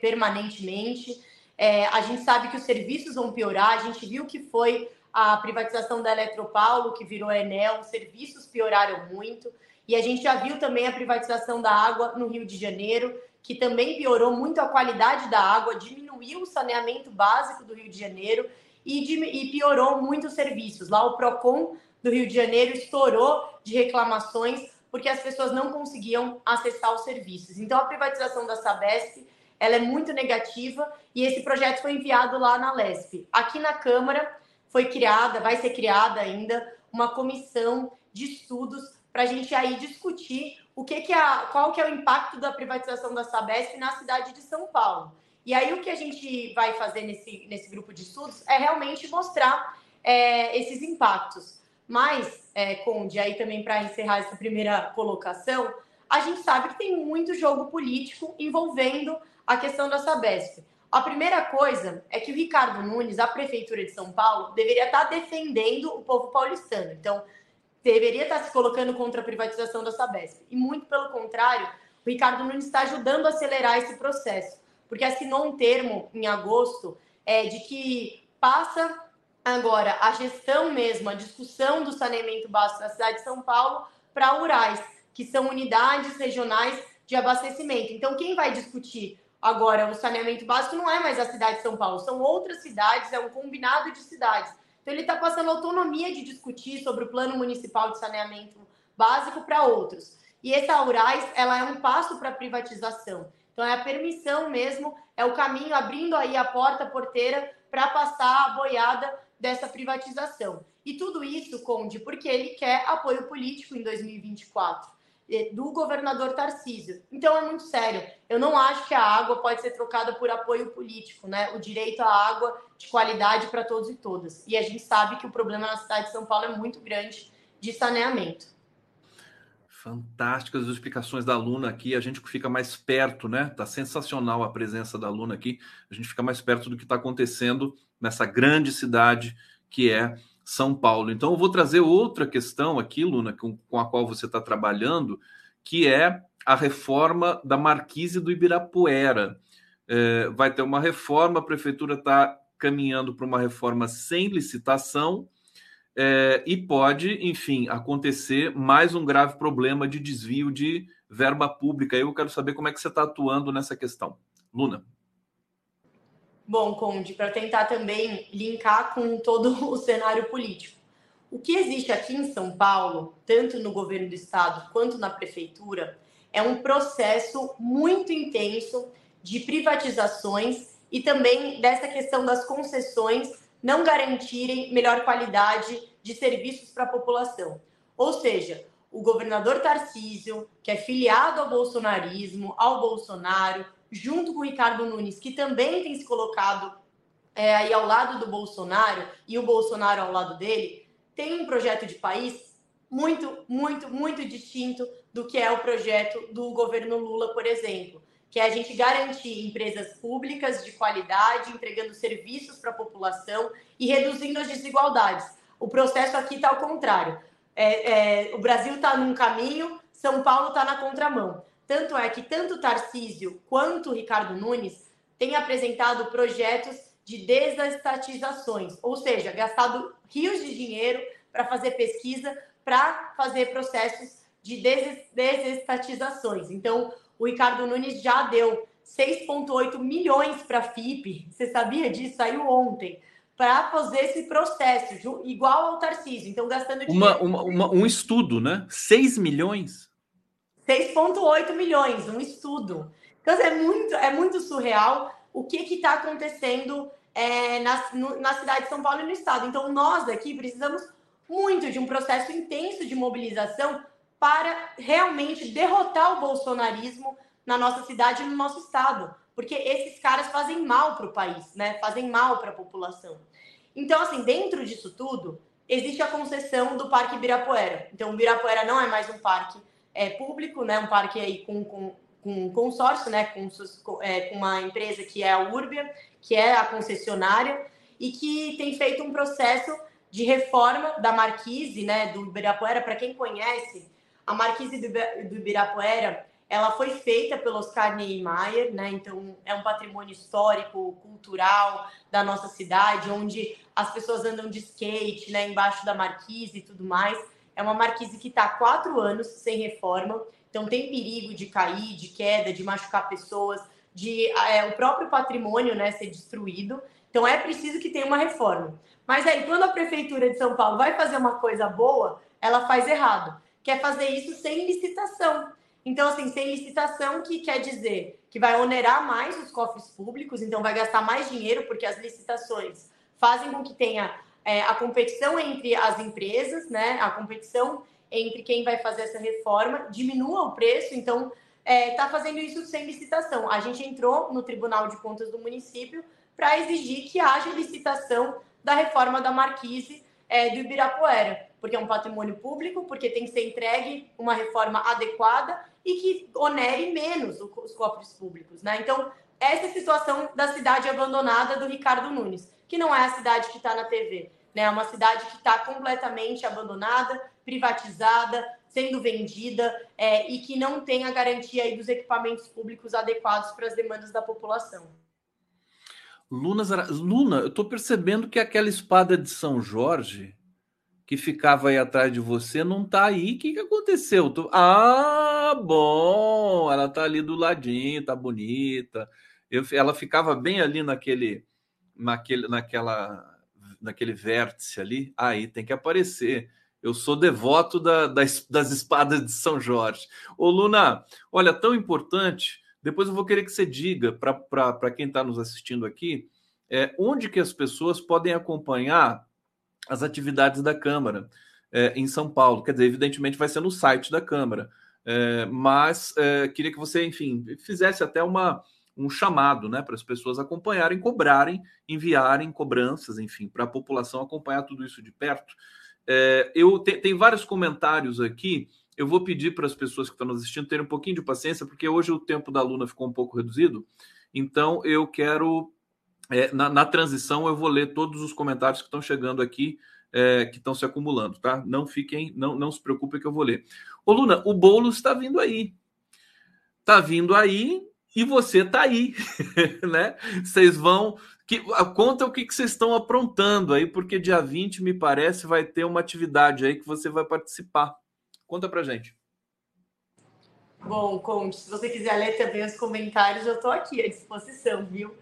permanentemente. É, a gente sabe que os serviços vão piorar, a gente viu que foi a privatização da Eletropaulo, que virou Enel, os serviços pioraram muito. E a gente já viu também a privatização da água no Rio de Janeiro, que também piorou muito a qualidade da água, diminuiu o saneamento básico do Rio de Janeiro e, e piorou muito os serviços. Lá o PROCON do Rio de Janeiro estourou de reclamações porque as pessoas não conseguiam acessar os serviços. Então, a privatização da Sabesp ela é muito negativa e esse projeto foi enviado lá na LESP. Aqui na Câmara foi criada, vai ser criada ainda uma comissão de estudos para a gente aí discutir o que, que é, qual que é o impacto da privatização da Sabesp na cidade de São Paulo. E aí o que a gente vai fazer nesse, nesse grupo de estudos é realmente mostrar é, esses impactos. Mas, é, Conde, aí também para encerrar essa primeira colocação, a gente sabe que tem muito jogo político envolvendo a questão da Sabesp. A primeira coisa é que o Ricardo Nunes, a Prefeitura de São Paulo, deveria estar tá defendendo o povo paulistano. Então, deveria estar tá se colocando contra a privatização da Sabesp. E muito pelo contrário, o Ricardo Nunes está ajudando a acelerar esse processo, porque assinou um termo em agosto é, de que passa Agora, a gestão mesmo, a discussão do saneamento básico na cidade de São Paulo para URAIS, que são unidades regionais de abastecimento. Então, quem vai discutir agora o saneamento básico não é mais a cidade de São Paulo, são outras cidades, é um combinado de cidades. Então, ele está passando autonomia de discutir sobre o plano municipal de saneamento básico para outros. E essa URAIS, ela é um passo para a privatização. Então, é a permissão mesmo, é o caminho, abrindo aí a porta, a porteira, para passar a boiada dessa privatização. E tudo isso, Conde, porque ele quer apoio político em 2024 do governador Tarcísio. Então é muito sério. Eu não acho que a água pode ser trocada por apoio político, né? O direito à água de qualidade para todos e todas. E a gente sabe que o problema na cidade de São Paulo é muito grande de saneamento. Fantásticas as explicações da aluna aqui. A gente fica mais perto, né? Tá sensacional a presença da aluna aqui. A gente fica mais perto do que está acontecendo nessa grande cidade que é São Paulo. Então, eu vou trazer outra questão aqui, Luna, com, com a qual você está trabalhando, que é a reforma da Marquise do Ibirapuera. É, vai ter uma reforma, a prefeitura está caminhando para uma reforma sem licitação. É, e pode, enfim, acontecer mais um grave problema de desvio de verba pública. Eu quero saber como é que você está atuando nessa questão. Luna. Bom, Conde, para tentar também linkar com todo o cenário político. O que existe aqui em São Paulo, tanto no governo do estado quanto na prefeitura, é um processo muito intenso de privatizações e também dessa questão das concessões não garantirem melhor qualidade de serviços para a população. Ou seja, o governador Tarcísio, que é filiado ao bolsonarismo, ao Bolsonaro, junto com o Ricardo Nunes, que também tem se colocado é, aí ao lado do Bolsonaro e o Bolsonaro ao lado dele, tem um projeto de país muito, muito, muito distinto do que é o projeto do governo Lula, por exemplo, que é a gente garantir empresas públicas de qualidade, entregando serviços para a população e reduzindo as desigualdades. O processo aqui está ao contrário. É, é, o Brasil está num caminho, São Paulo está na contramão. Tanto é que tanto Tarcísio quanto Ricardo Nunes têm apresentado projetos de desestatizações, ou seja, gastado rios de dinheiro para fazer pesquisa, para fazer processos de desestatizações. Então, o Ricardo Nunes já deu 6,8 milhões para a FIP. Você sabia disso? Saiu ontem. Para fazer esse processo, igual ao Tarcísio. Então, gastando. Uma, uma, uma, um estudo, né? 6 milhões? 6,8 milhões, um estudo. Então, é muito, é muito surreal o que está acontecendo é, na, no, na cidade de São Paulo e no estado. Então, nós aqui precisamos muito de um processo intenso de mobilização para realmente derrotar o bolsonarismo na nossa cidade e no nosso estado, porque esses caras fazem mal para o país, né? Fazem mal para a população. Então, assim, dentro disso tudo, existe a concessão do Parque Ibirapuera. Então, o Ibirapuera não é mais um parque é, público, né? Um parque aí com, com, com um consórcio, né? Com, é, com uma empresa que é a Urbia, que é a concessionária e que tem feito um processo de reforma da Marquise, né? Do Ibirapuera. Para quem conhece, a Marquise do Ibirapuera ela foi feita pelo Oscar Niemeyer, né? Então é um patrimônio histórico, cultural da nossa cidade, onde as pessoas andam de skate, né? Embaixo da marquise e tudo mais. É uma marquise que está há quatro anos sem reforma, então tem perigo de cair, de queda, de machucar pessoas, de é, o próprio patrimônio, né, ser destruído. Então é preciso que tenha uma reforma. Mas aí quando a prefeitura de São Paulo vai fazer uma coisa boa, ela faz errado. Quer fazer isso sem licitação. Então, assim, sem licitação, que quer dizer que vai onerar mais os cofres públicos, então vai gastar mais dinheiro, porque as licitações fazem com que tenha é, a competição entre as empresas, né? A competição entre quem vai fazer essa reforma, diminua o preço, então está é, tá fazendo isso sem licitação. A gente entrou no Tribunal de Contas do município para exigir que haja licitação da reforma da Marquise é, do Ibirapuera, porque é um patrimônio público, porque tem que ser entregue uma reforma adequada e que onere menos os cofres públicos, né? Então, essa é a situação da cidade abandonada do Ricardo Nunes, que não é a cidade que está na TV, né? É uma cidade que está completamente abandonada, privatizada, sendo vendida é, e que não tem a garantia aí dos equipamentos públicos adequados para as demandas da população. Luna, Luna, eu estou percebendo que aquela espada de São Jorge que ficava aí atrás de você não tá aí. O que, que aconteceu? Tô... Ah, bom, ela tá ali do ladinho, tá bonita. Eu, ela ficava bem ali naquele, naquele, naquela, naquele vértice ali. Aí tem que aparecer. Eu sou devoto da, das, das espadas de São Jorge. Ô, Luna, olha, tão importante. Depois eu vou querer que você diga para quem está nos assistindo aqui é, onde que as pessoas podem acompanhar as atividades da Câmara é, em São Paulo. Quer dizer, evidentemente vai ser no site da Câmara, é, mas é, queria que você, enfim, fizesse até uma, um chamado né, para as pessoas acompanharem, cobrarem, enviarem cobranças, enfim, para a população acompanhar tudo isso de perto. É, eu te, tem vários comentários aqui. Eu vou pedir para as pessoas que estão nos assistindo terem um pouquinho de paciência, porque hoje o tempo da aluna ficou um pouco reduzido. Então, eu quero é, na, na, transição eu vou ler todos os comentários que estão chegando aqui, é, que estão se acumulando, tá? Não fiquem, não, não se preocupem que eu vou ler. Ô, Luna, o bolo está vindo aí. Está vindo aí e você está aí, né? Vocês vão. Que, conta o que, que vocês estão aprontando aí, porque dia 20, me parece, vai ter uma atividade aí que você vai participar. Conta pra gente. Bom, Conte, se você quiser ler também os comentários, eu estou aqui à disposição, viu?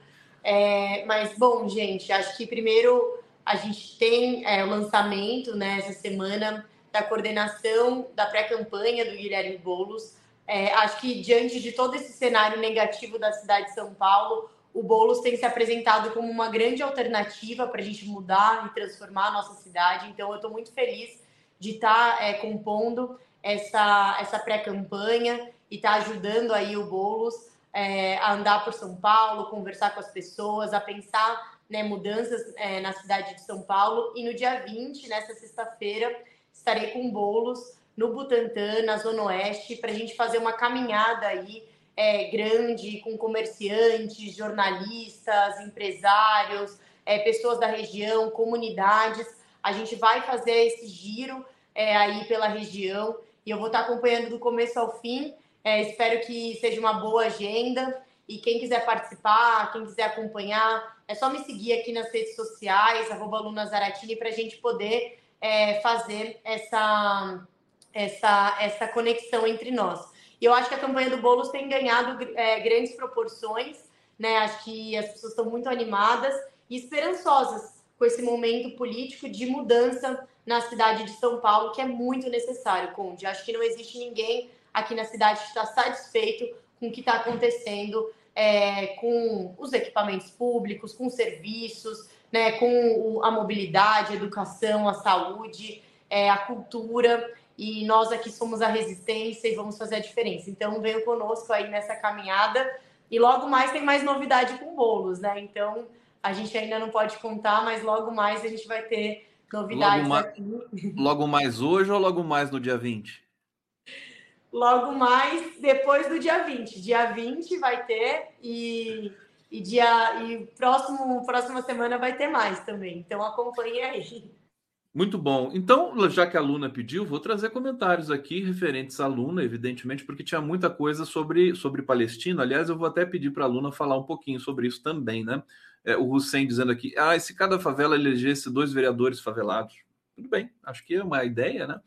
É, mas, bom, gente, acho que primeiro a gente tem é, o lançamento né, essa semana da coordenação da pré-campanha do Guilherme Boulos é, acho que diante de todo esse cenário negativo da cidade de São Paulo, o Boulos tem se apresentado como uma grande alternativa para a gente mudar e transformar a nossa cidade. Então, eu estou muito feliz de estar tá, é, compondo essa, essa pré-campanha e estar tá ajudando aí o Boulos é, a andar por São Paulo, conversar com as pessoas, a pensar né, mudanças é, na cidade de São Paulo. E no dia 20, nessa sexta-feira, estarei com Boulos no Butantã, na Zona Oeste, para a gente fazer uma caminhada aí é, grande com comerciantes, jornalistas, empresários, é, pessoas da região, comunidades. A gente vai fazer esse giro é, aí pela região e eu vou estar acompanhando do começo ao fim. É, espero que seja uma boa agenda. E quem quiser participar, quem quiser acompanhar, é só me seguir aqui nas redes sociais, arroba Zaratini, para a gente poder é, fazer essa, essa, essa conexão entre nós. E eu acho que a campanha do Boulos tem ganhado é, grandes proporções, né? Acho que as pessoas estão muito animadas e esperançosas com esse momento político de mudança na cidade de São Paulo, que é muito necessário, Conde. Acho que não existe ninguém aqui na cidade está satisfeito com o que está acontecendo é, com os equipamentos públicos, com serviços, né, com a mobilidade, a educação, a saúde, é, a cultura e nós aqui somos a resistência e vamos fazer a diferença. Então, venham conosco aí nessa caminhada e logo mais tem mais novidade com bolos, né? Então, a gente ainda não pode contar, mas logo mais a gente vai ter novidades logo aqui. Logo mais hoje ou logo mais no dia 20? Logo mais depois do dia 20. Dia 20 vai ter e, e dia e próximo próxima semana vai ter mais também. Então acompanhe aí. Muito bom. Então, já que a Luna pediu, vou trazer comentários aqui referentes à Luna, evidentemente, porque tinha muita coisa sobre, sobre Palestina. Aliás, eu vou até pedir para a Luna falar um pouquinho sobre isso também, né? É, o Hussein dizendo aqui: ah, se cada favela elegesse dois vereadores favelados. Tudo bem, acho que é uma ideia, né?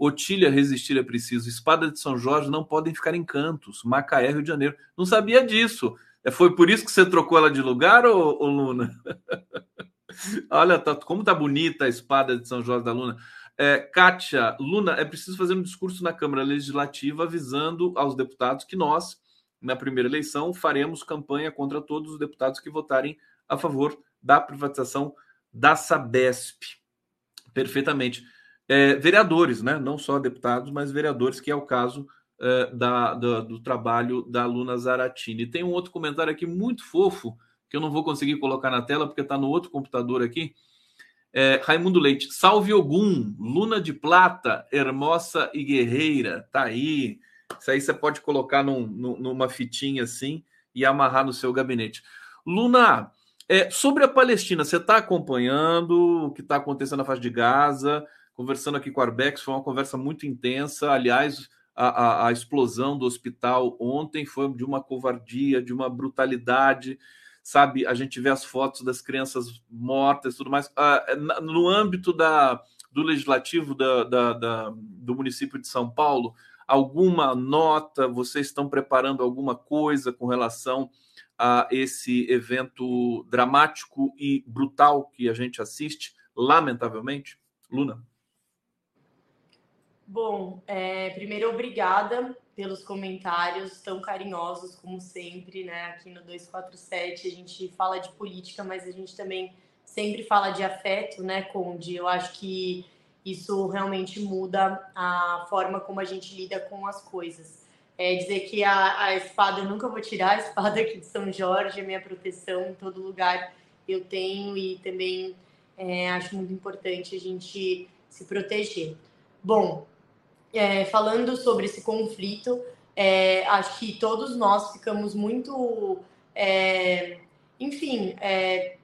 Otília, resistir é preciso. Espada de São Jorge não podem ficar em cantos. Macaé, Rio de Janeiro. Não sabia disso. É, foi por isso que você trocou ela de lugar, ô, ô Luna? Olha, tá, como tá bonita a espada de São Jorge da Luna. É, Kátia, Luna, é preciso fazer um discurso na Câmara Legislativa avisando aos deputados que nós, na primeira eleição, faremos campanha contra todos os deputados que votarem a favor da privatização da Sabesp. Perfeitamente. É, vereadores, né? não só deputados, mas vereadores, que é o caso é, da, da, do trabalho da Luna Zaratini. Tem um outro comentário aqui muito fofo que eu não vou conseguir colocar na tela porque está no outro computador aqui. É, Raimundo Leite, salve Ogum, Luna de Plata, Hermosa e Guerreira, tá aí. Isso aí você pode colocar num, numa fitinha assim e amarrar no seu gabinete. Luna, é, sobre a Palestina, você está acompanhando o que está acontecendo na faixa de Gaza, conversando aqui com a Arbex, foi uma conversa muito intensa. Aliás, a, a, a explosão do hospital ontem foi de uma covardia, de uma brutalidade sabe? A gente vê as fotos das crianças mortas tudo mais. Ah, no âmbito da, do legislativo da, da, da, do município de São Paulo, alguma nota? Vocês estão preparando alguma coisa com relação a esse evento dramático e brutal que a gente assiste, lamentavelmente? Luna. Bom, é, primeiro, obrigada pelos comentários tão carinhosos, como sempre, né? Aqui no 247 a gente fala de política, mas a gente também sempre fala de afeto, né, Conde? Eu acho que isso realmente muda a forma como a gente lida com as coisas. É dizer que a, a espada, eu nunca vou tirar a espada aqui de São Jorge, é minha proteção em todo lugar eu tenho e também é, acho muito importante a gente se proteger. Bom, é, falando sobre esse conflito, é, acho que todos nós ficamos muito, é, enfim, é,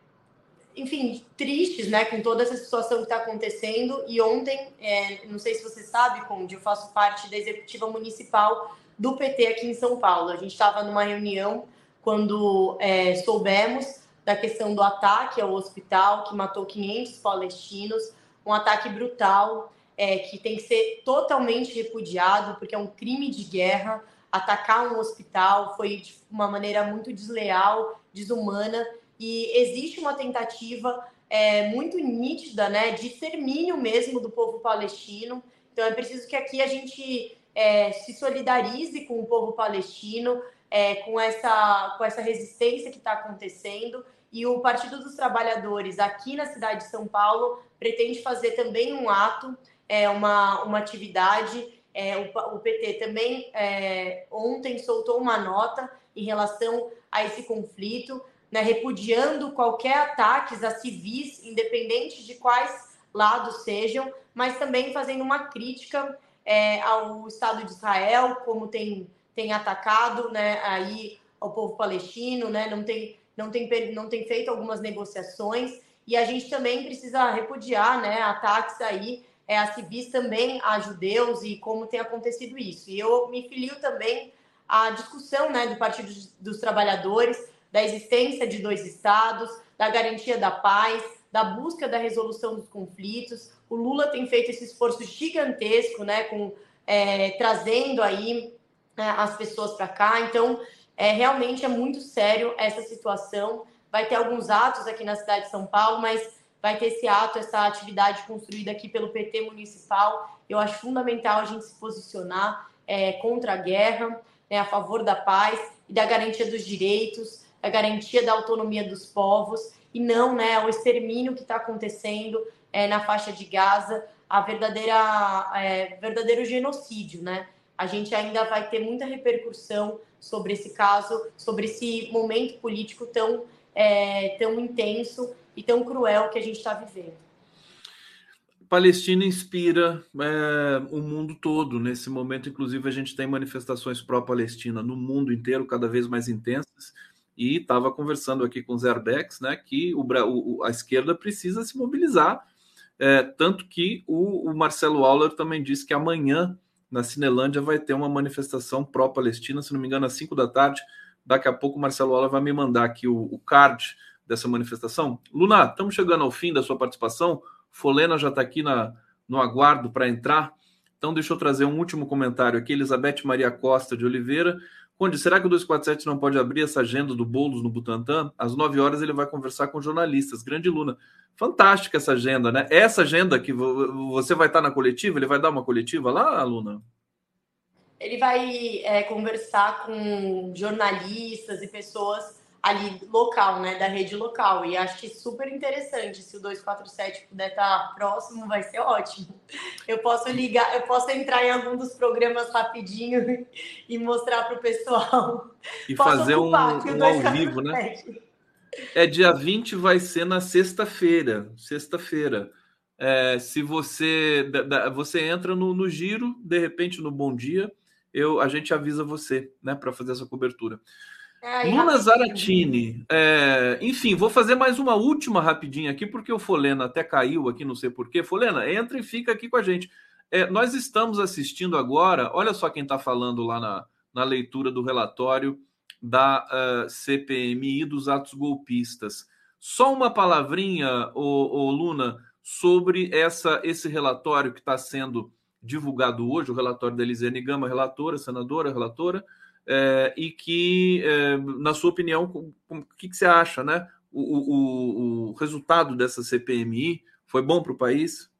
enfim, tristes, né, com toda essa situação que está acontecendo. E ontem, é, não sei se você sabe, Conde, eu faço parte da executiva municipal do PT aqui em São Paulo. A gente estava numa reunião quando é, soubemos da questão do ataque ao hospital que matou 500 palestinos, um ataque brutal é, que tem que ser totalmente repudiado, porque é um crime de guerra. Atacar um hospital foi de uma maneira muito desleal, desumana, e existe uma tentativa é, muito nítida né, de extermínio mesmo do povo palestino. Então é preciso que aqui a gente é, se solidarize com o povo palestino, é, com, essa, com essa resistência que está acontecendo. E o Partido dos Trabalhadores, aqui na cidade de São Paulo, pretende fazer também um ato, é, uma, uma atividade. É, o, o, PT também é, ontem soltou uma nota em relação a esse conflito, né, repudiando qualquer ataques a civis, independente de quais lados sejam, mas também fazendo uma crítica é, ao Estado de Israel, como tem, tem atacado né, aí ao povo palestino, né, não, tem, não, tem, não tem feito algumas negociações, e a gente também precisa repudiar né, ataques aí é, a civis também, a judeus, e como tem acontecido isso. E eu me filio também à discussão né, do Partido dos Trabalhadores, da existência de dois estados, da garantia da paz, da busca da resolução dos conflitos. O Lula tem feito esse esforço gigantesco, né, com é, trazendo aí é, as pessoas para cá. Então, é, realmente é muito sério essa situação. Vai ter alguns atos aqui na cidade de São Paulo, mas vai ter esse ato, essa atividade construída aqui pelo PT municipal. Eu acho fundamental a gente se posicionar é, contra a guerra, né, a favor da paz e da garantia dos direitos, a garantia da autonomia dos povos e não né, o extermínio que está acontecendo é, na faixa de Gaza, a verdadeira é, verdadeiro genocídio, né? A gente ainda vai ter muita repercussão sobre esse caso, sobre esse momento político tão é, tão intenso e tão cruel que a gente está vivendo. Palestina inspira é, o mundo todo. Nesse momento, inclusive, a gente tem manifestações pró-Palestina no mundo inteiro, cada vez mais intensas e estava conversando aqui com o Zerbex, né, que o, o, a esquerda precisa se mobilizar, é, tanto que o, o, Marcelo Auler também disse que amanhã na Cinelândia vai ter uma manifestação pró-Palestina, se não me engano, às 5 da tarde. Daqui a pouco o Marcelo Auler vai me mandar aqui o, o card dessa manifestação. Luna, estamos chegando ao fim da sua participação. Folena já está aqui na, no aguardo para entrar. Então, deixa eu trazer um último comentário aqui. Elizabeth Maria Costa de Oliveira Conde, será que o 247 não pode abrir essa agenda do Boulos no Butantan? Às 9 horas ele vai conversar com jornalistas. Grande Luna. Fantástica essa agenda, né? Essa agenda que você vai estar na coletiva, ele vai dar uma coletiva lá, Luna? Ele vai é, conversar com jornalistas e pessoas ali local, né, da rede local. E acho que super interessante. Se o 247 puder estar próximo, vai ser ótimo. Eu posso ligar, eu posso entrar em algum dos programas rapidinho e mostrar para o pessoal. E posso fazer um, um ao vivo, né? É dia 20 vai ser na sexta-feira. Sexta-feira. É, se você você entra no, no giro, de repente no Bom Dia, eu a gente avisa você, né, para fazer essa cobertura. Luna Zaratini. É, enfim, vou fazer mais uma última rapidinha aqui, porque o Folena até caiu aqui, não sei porquê. Folena, entra e fica aqui com a gente. É, nós estamos assistindo agora, olha só quem está falando lá na, na leitura do relatório da uh, é, CPMI dos atos golpistas. Só uma palavrinha, ô, ô Luna, sobre essa, esse relatório que está sendo divulgado hoje, o relatório da Elisiane Gama, relatora, senadora, relatora, é, e que, é, na sua opinião, o que, que, você acha, né? O, o, o resultado dessa CPMI foi bom para o país?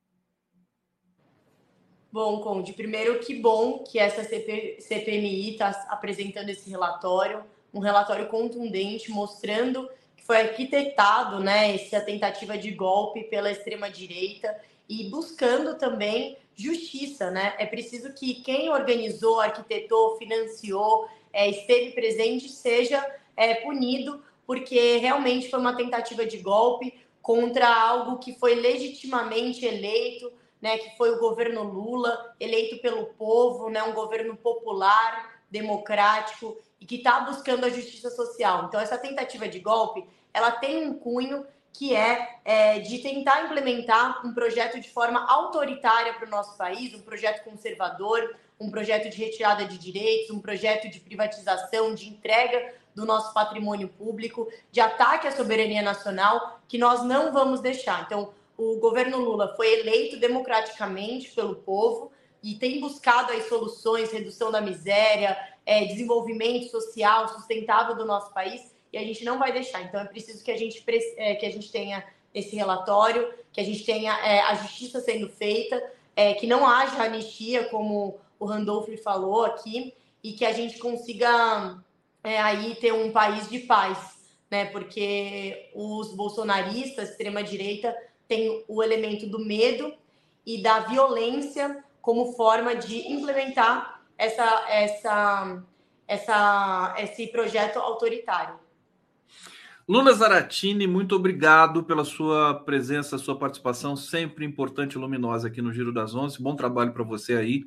Bom, Conde, primeiro que bom que essa CP, CPMI está apresentando esse relatório, um relatório contundente, mostrando que foi arquitetado né, essa tentativa de golpe pela extrema-direita e buscando também justiça, né? É preciso que quem organizou, arquitetou, financiou, é, esteve presente seja é, punido, porque realmente foi uma tentativa de golpe contra algo que foi legitimamente eleito, né? Que foi o governo Lula, eleito pelo povo, né? Um governo popular, democrático e que está buscando a justiça social. Então essa tentativa de golpe, ela tem um cunho que é, é, de tentar implementar um projeto de forma autoritária para o nosso país, um projeto conservador, um projeto de retirada de direitos, um projeto de privatização, de entrega do nosso patrimônio público, de ataque à soberania nacional, que nós não vamos deixar. Então, o governo Lula foi eleito democraticamente pelo povo e tem buscado aí soluções, redução da miséria, é, desenvolvimento social sustentável do nosso país e a gente não vai deixar. Então é preciso que a gente, é, que a gente tenha esse relatório, que a gente tenha é, a justiça sendo feita, é, que não haja anistia, como o Randolph falou aqui, e que a gente consiga é, aí ter um país de paz, né? Porque os bolsonaristas, extrema-direita, têm o elemento do medo e da violência como forma de implementar essa, essa, essa, esse projeto autoritário. Luna Zaratini, muito obrigado pela sua presença, sua participação, sempre importante e luminosa aqui no Giro das Onze. Bom trabalho para você aí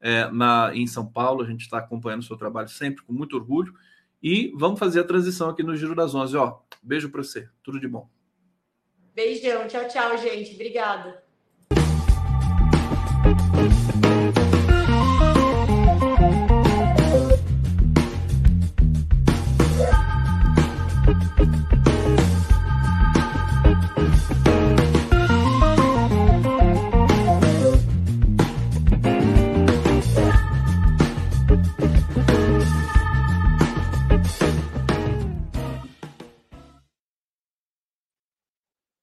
é, na, em São Paulo. A gente está acompanhando o seu trabalho sempre com muito orgulho. E vamos fazer a transição aqui no Giro das Onze. Ó, beijo para você. Tudo de bom. Beijão. Tchau, tchau, gente. Obrigada.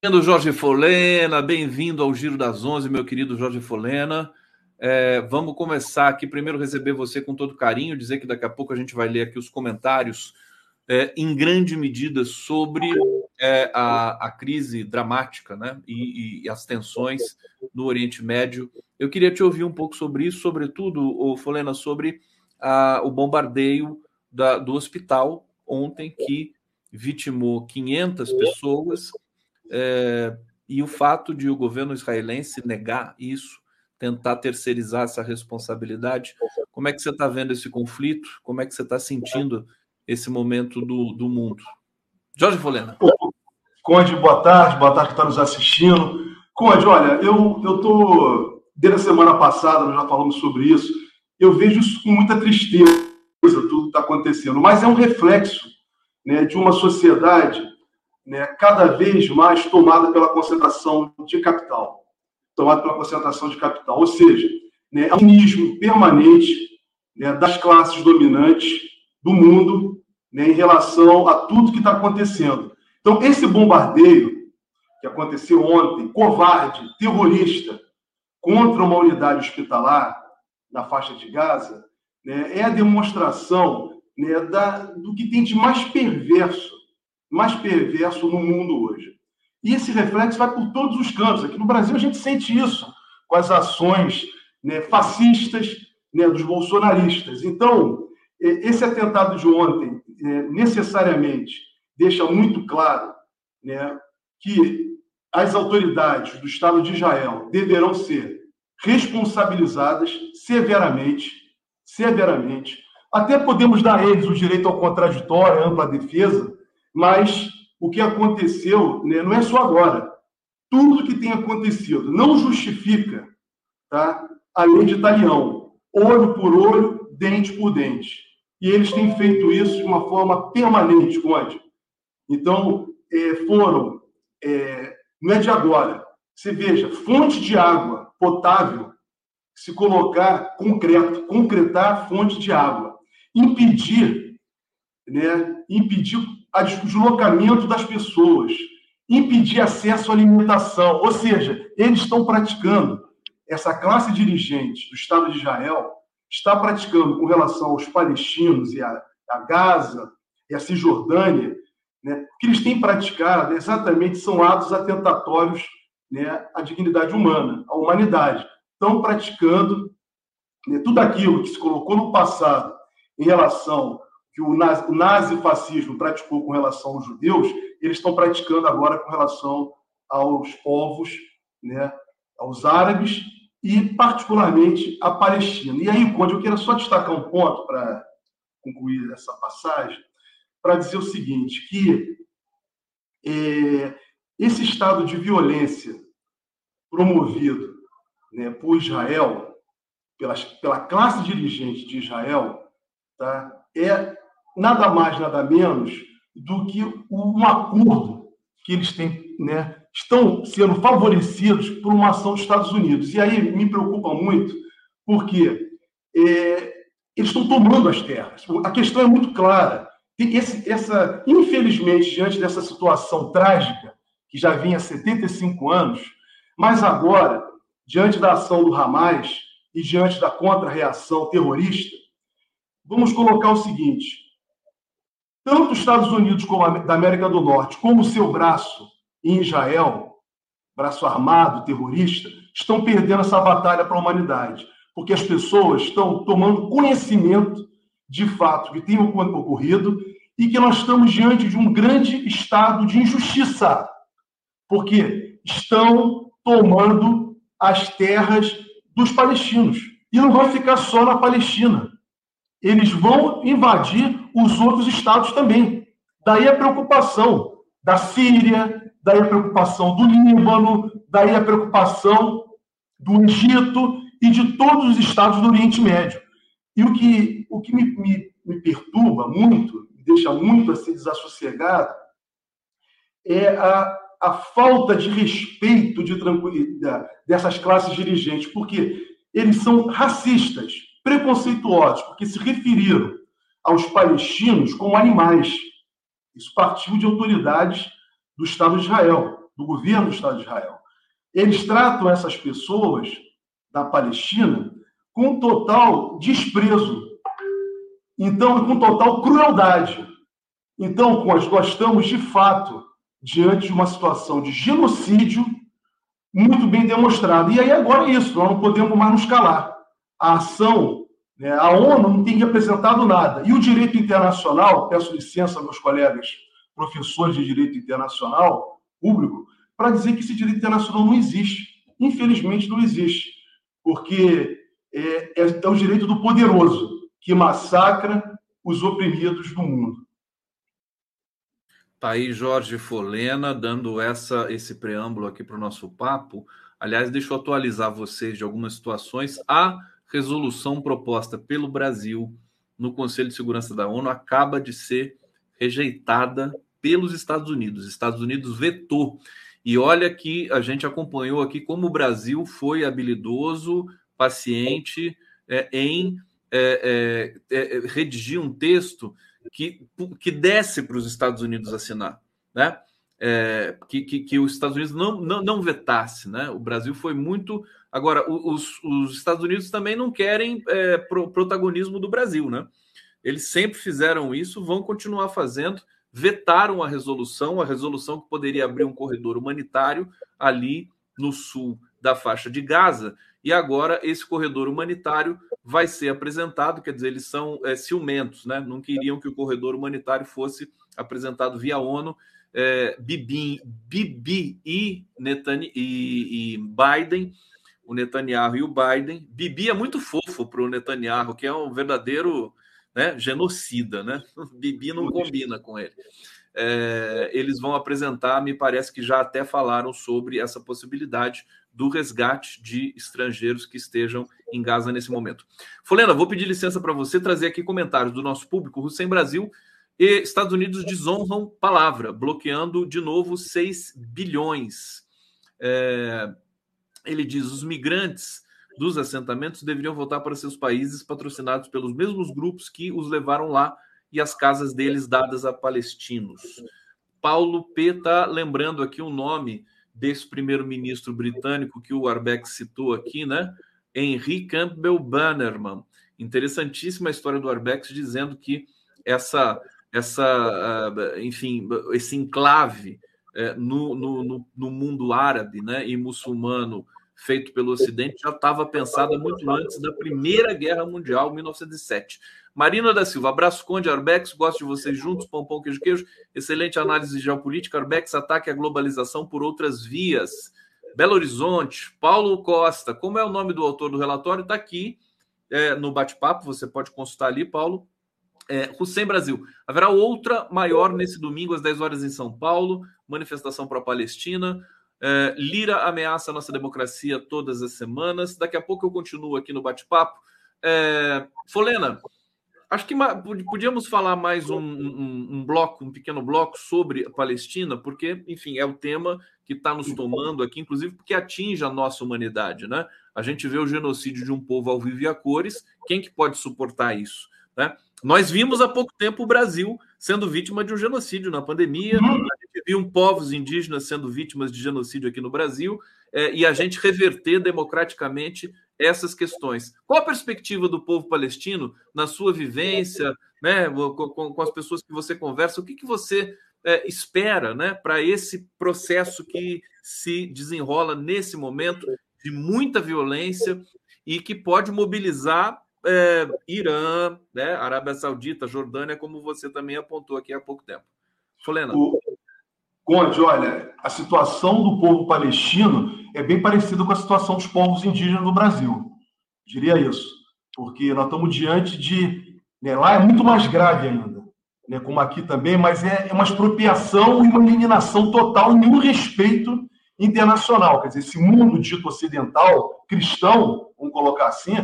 Bem-vindo, Jorge Folena, bem-vindo ao Giro das Onze, meu querido Jorge Folena. É, vamos começar aqui, primeiro receber você com todo carinho, dizer que daqui a pouco a gente vai ler aqui os comentários é, em grande medida sobre é, a, a, crise dramática né, e, e, as tensões no Oriente Médio. Eu queria te ouvir um pouco sobre isso, sobretudo, Folena, sobre a, o bombardeio da, do hospital ontem que vitimou 500 pessoas é, e o fato de o governo israelense negar isso, tentar terceirizar essa responsabilidade, como é que você está vendo esse conflito? Como é que você está sentindo esse momento do, do mundo? Jorge Folena. Conde, boa tarde, boa tarde que está nos assistindo. Conde, olha, eu estou, desde a semana passada, nós já falamos sobre isso, eu vejo isso com muita tristeza, tudo que está acontecendo, mas é um reflexo né, de uma sociedade né, cada vez mais tomada pela concentração de capital. Tomada pela concentração de capital. Ou seja, né, é um cinismo permanente né, das classes dominantes do mundo né, em relação a tudo que está acontecendo. Então, esse bombardeio que aconteceu ontem, covarde, terrorista, contra uma unidade hospitalar na faixa de Gaza, né, é a demonstração né, da, do que tem de mais perverso mais perverso no mundo hoje. E esse reflexo vai por todos os cantos. Aqui no Brasil a gente sente isso com as ações né, fascistas né, dos bolsonaristas. Então, esse atentado de ontem é, necessariamente deixa muito claro né, que as autoridades do Estado de Israel deverão ser responsabilizadas severamente, severamente. Até podemos dar a eles o direito ao contraditório, à ampla defesa, mas o que aconteceu né, não é só agora. Tudo que tem acontecido não justifica tá, a lei de Italião, olho por olho, dente por dente. E eles têm feito isso de uma forma permanente, Conde. Então, é, foram, é, não é de agora. Você veja, fonte de água potável, se colocar concreto, concretar fonte de água, impedir, né, impedir a deslocamento das pessoas, impedir acesso à alimentação. Ou seja, eles estão praticando, essa classe dirigente do Estado de Israel está praticando com relação aos palestinos e a, a Gaza e a Cisjordânia, né, o que eles têm praticado exatamente são atos atentatórios né, à dignidade humana, à humanidade. Estão praticando né, tudo aquilo que se colocou no passado em relação que o nazifascismo praticou com relação aos judeus, eles estão praticando agora com relação aos povos, né, aos árabes e, particularmente, a Palestina. E aí, Conde, eu quero só destacar um ponto para concluir essa passagem, para dizer o seguinte, que é, esse estado de violência promovido né, por Israel, pela, pela classe dirigente de Israel, tá, é nada mais, nada menos do que um acordo que eles têm, né, estão sendo favorecidos por uma ação dos Estados Unidos. E aí me preocupa muito, porque é, eles estão tomando as terras. A questão é muito clara. Esse, essa, infelizmente, diante dessa situação trágica, que já vinha há 75 anos, mas agora, diante da ação do Hamas, e diante da contra-reação terrorista, vamos colocar o seguinte: tanto os Estados Unidos como a, da América do Norte, como seu braço em Israel, braço armado terrorista, estão perdendo essa batalha para a humanidade, porque as pessoas estão tomando conhecimento de fato que tem ocorrido e que nós estamos diante de um grande estado de injustiça, porque estão tomando as terras dos palestinos. E não vai ficar só na Palestina. Eles vão invadir os outros estados também. Daí a preocupação da Síria, daí a preocupação do Líbano, daí a preocupação do Egito e de todos os estados do Oriente Médio. E o que, o que me, me, me perturba muito, me deixa muito assim desassossegado, é a, a falta de respeito de tranquilidade dessas classes dirigentes, porque eles são racistas, preconceituosos, porque se referiram aos palestinos como animais. Isso partiu de autoridades do Estado de Israel, do governo do Estado de Israel. Eles tratam essas pessoas da Palestina com total desprezo, então com total crueldade. Então, nós estamos de fato diante de uma situação de genocídio muito bem demonstrada. E aí agora é isso, nós não podemos mais nos calar. A ação, a ONU não tem apresentado nada. E o direito internacional, peço licença aos meus colegas professores de direito internacional público, para dizer que esse direito internacional não existe. Infelizmente não existe. Porque é, é, é o direito do poderoso que massacra os oprimidos do mundo. Tá aí Jorge Folena dando essa esse preâmbulo aqui para o nosso papo. Aliás, deixa eu atualizar vocês de algumas situações. A resolução proposta pelo Brasil no Conselho de Segurança da ONU acaba de ser rejeitada pelos Estados Unidos. Estados Unidos vetou. E olha que a gente acompanhou aqui como o Brasil foi habilidoso, paciente é, em é, é, é redigir um texto que, que desce para os Estados Unidos assinar, né? É, que, que, que, os Estados Unidos não, não, não vetasse, né? O Brasil foi muito. Agora, os, os Estados Unidos também não querem é, pro, protagonismo do Brasil, né? Eles sempre fizeram isso, vão continuar fazendo. Vetaram a resolução, a resolução que poderia abrir um corredor humanitário ali no sul da faixa de Gaza, e agora esse corredor humanitário vai ser apresentado, quer dizer, eles são é, ciumentos, né? não queriam que o corredor humanitário fosse apresentado via ONU. É, Bibi, Bibi e, Netanyahu, e, e Biden, o Netanyahu e o Biden. Bibi é muito fofo para o Netanyahu, que é um verdadeiro né, genocida, né? Bibi não combina com ele. É, eles vão apresentar, me parece que já até falaram sobre essa possibilidade do resgate de estrangeiros que estejam em Gaza nesse momento. Folena, vou pedir licença para você trazer aqui comentários do nosso público. Em Brasil e Estados Unidos desonram palavra, bloqueando de novo 6 bilhões. É, ele diz: os migrantes dos assentamentos deveriam voltar para seus países patrocinados pelos mesmos grupos que os levaram lá e as casas deles dadas a palestinos. Paulo P. está lembrando aqui o nome desse primeiro-ministro britânico que o Arbeck citou aqui, né? Henry Campbell Bannerman. Interessantíssima a história do Arbex dizendo que essa, essa ah, enfim, esse enclave eh, no, no, no mundo árabe né, e muçulmano feito pelo Ocidente já estava pensada muito antes da Primeira Guerra Mundial, 1907. Marina da Silva, abraço Conde Arbex, gosto de vocês juntos, pão, pão, queijo, queijo. Excelente análise geopolítica. Arbex ataque a globalização por outras vias. Belo Horizonte, Paulo Costa, como é o nome do autor do relatório? Está aqui é, no bate-papo, você pode consultar ali, Paulo. É, Hussein Brasil, haverá outra maior nesse domingo às 10 horas em São Paulo, manifestação para a Palestina. É, Lira ameaça a nossa democracia todas as semanas. Daqui a pouco eu continuo aqui no bate-papo. É, Folena, Acho que podíamos falar mais um, um, um, bloco, um pequeno bloco sobre a Palestina, porque, enfim, é o tema que está nos tomando aqui, inclusive porque atinge a nossa humanidade, né? A gente vê o genocídio de um povo ao vivo e a cores, quem que pode suportar isso, né? Nós vimos há pouco tempo o Brasil sendo vítima de um genocídio na pandemia. Uhum. A gente viu povos indígenas sendo vítimas de genocídio aqui no Brasil é, e a gente reverter democraticamente essas questões. Qual a perspectiva do povo palestino na sua vivência, né, com, com as pessoas que você conversa? O que, que você é, espera né, para esse processo que se desenrola nesse momento de muita violência e que pode mobilizar é, Irã, né, Arábia Saudita, Jordânia, como você também apontou aqui há pouco tempo. Folena. O... Conde, olha, a situação do povo palestino é bem parecida com a situação dos povos indígenas no Brasil. Diria isso. Porque nós estamos diante de. Né, lá é muito mais grave ainda, né, como aqui também, mas é, é uma expropriação e uma eliminação total, nenhum respeito internacional. Quer dizer, esse mundo dito ocidental, cristão, vamos colocar assim,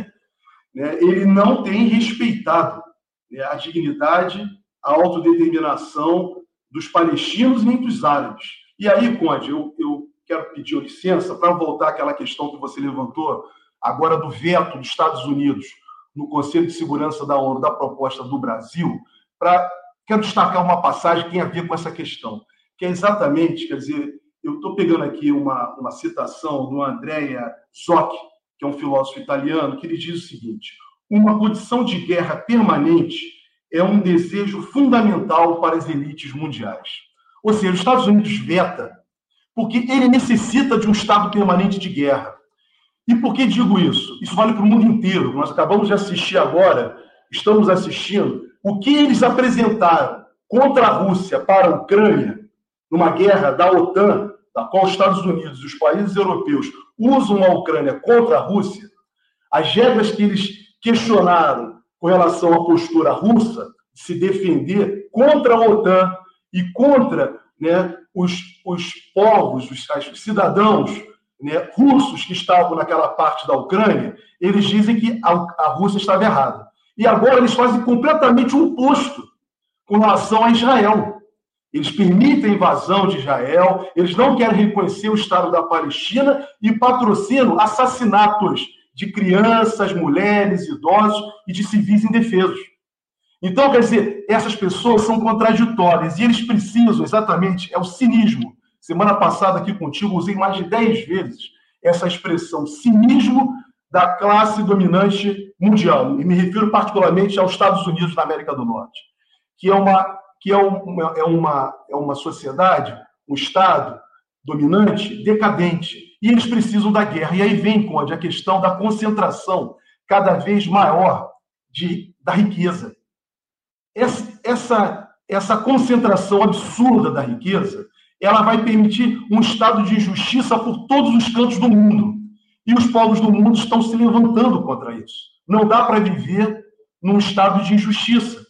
né, ele não tem respeitado né, a dignidade, a autodeterminação dos palestinos nem dos árabes. E aí, Conde, eu, eu quero pedir licença para voltar àquela questão que você levantou agora do veto dos Estados Unidos no Conselho de Segurança da ONU da proposta do Brasil, para quero destacar uma passagem que tem a ver com essa questão, que é exatamente, quer dizer, eu estou pegando aqui uma, uma citação do Andrea Zoc, que é um filósofo italiano, que ele diz o seguinte: uma condição de guerra permanente é um desejo fundamental para as elites mundiais. Ou seja, os Estados Unidos veta porque ele necessita de um estado permanente de guerra. E por que digo isso? Isso vale para o mundo inteiro. Nós acabamos de assistir agora, estamos assistindo, o que eles apresentaram contra a Rússia para a Ucrânia, numa guerra da OTAN, da qual os Estados Unidos e os países europeus usam a Ucrânia contra a Rússia, as regras que eles questionaram com relação à postura russa de se defender contra a OTAN e contra né, os, os povos, os, os cidadãos né, russos que estavam naquela parte da Ucrânia, eles dizem que a, a Rússia estava errada. E agora eles fazem completamente o oposto com relação a Israel. Eles permitem a invasão de Israel, eles não querem reconhecer o Estado da Palestina e patrocinam assassinatos de crianças, mulheres, idosos e de civis indefesos. Então, quer dizer, essas pessoas são contraditórias e eles precisam, exatamente, é o cinismo. Semana passada aqui contigo usei mais de 10 vezes essa expressão, cinismo da classe dominante mundial. E me refiro particularmente aos Estados Unidos da América do Norte, que é uma, que é uma, é uma, é uma sociedade, um Estado dominante, decadente. E eles precisam da guerra. E aí vem, Conde, a questão da concentração cada vez maior de, da riqueza essa, essa, essa concentração absurda da riqueza, ela vai permitir um estado de injustiça por todos os cantos do mundo. E os povos do mundo estão se levantando contra isso. Não dá para viver num estado de injustiça.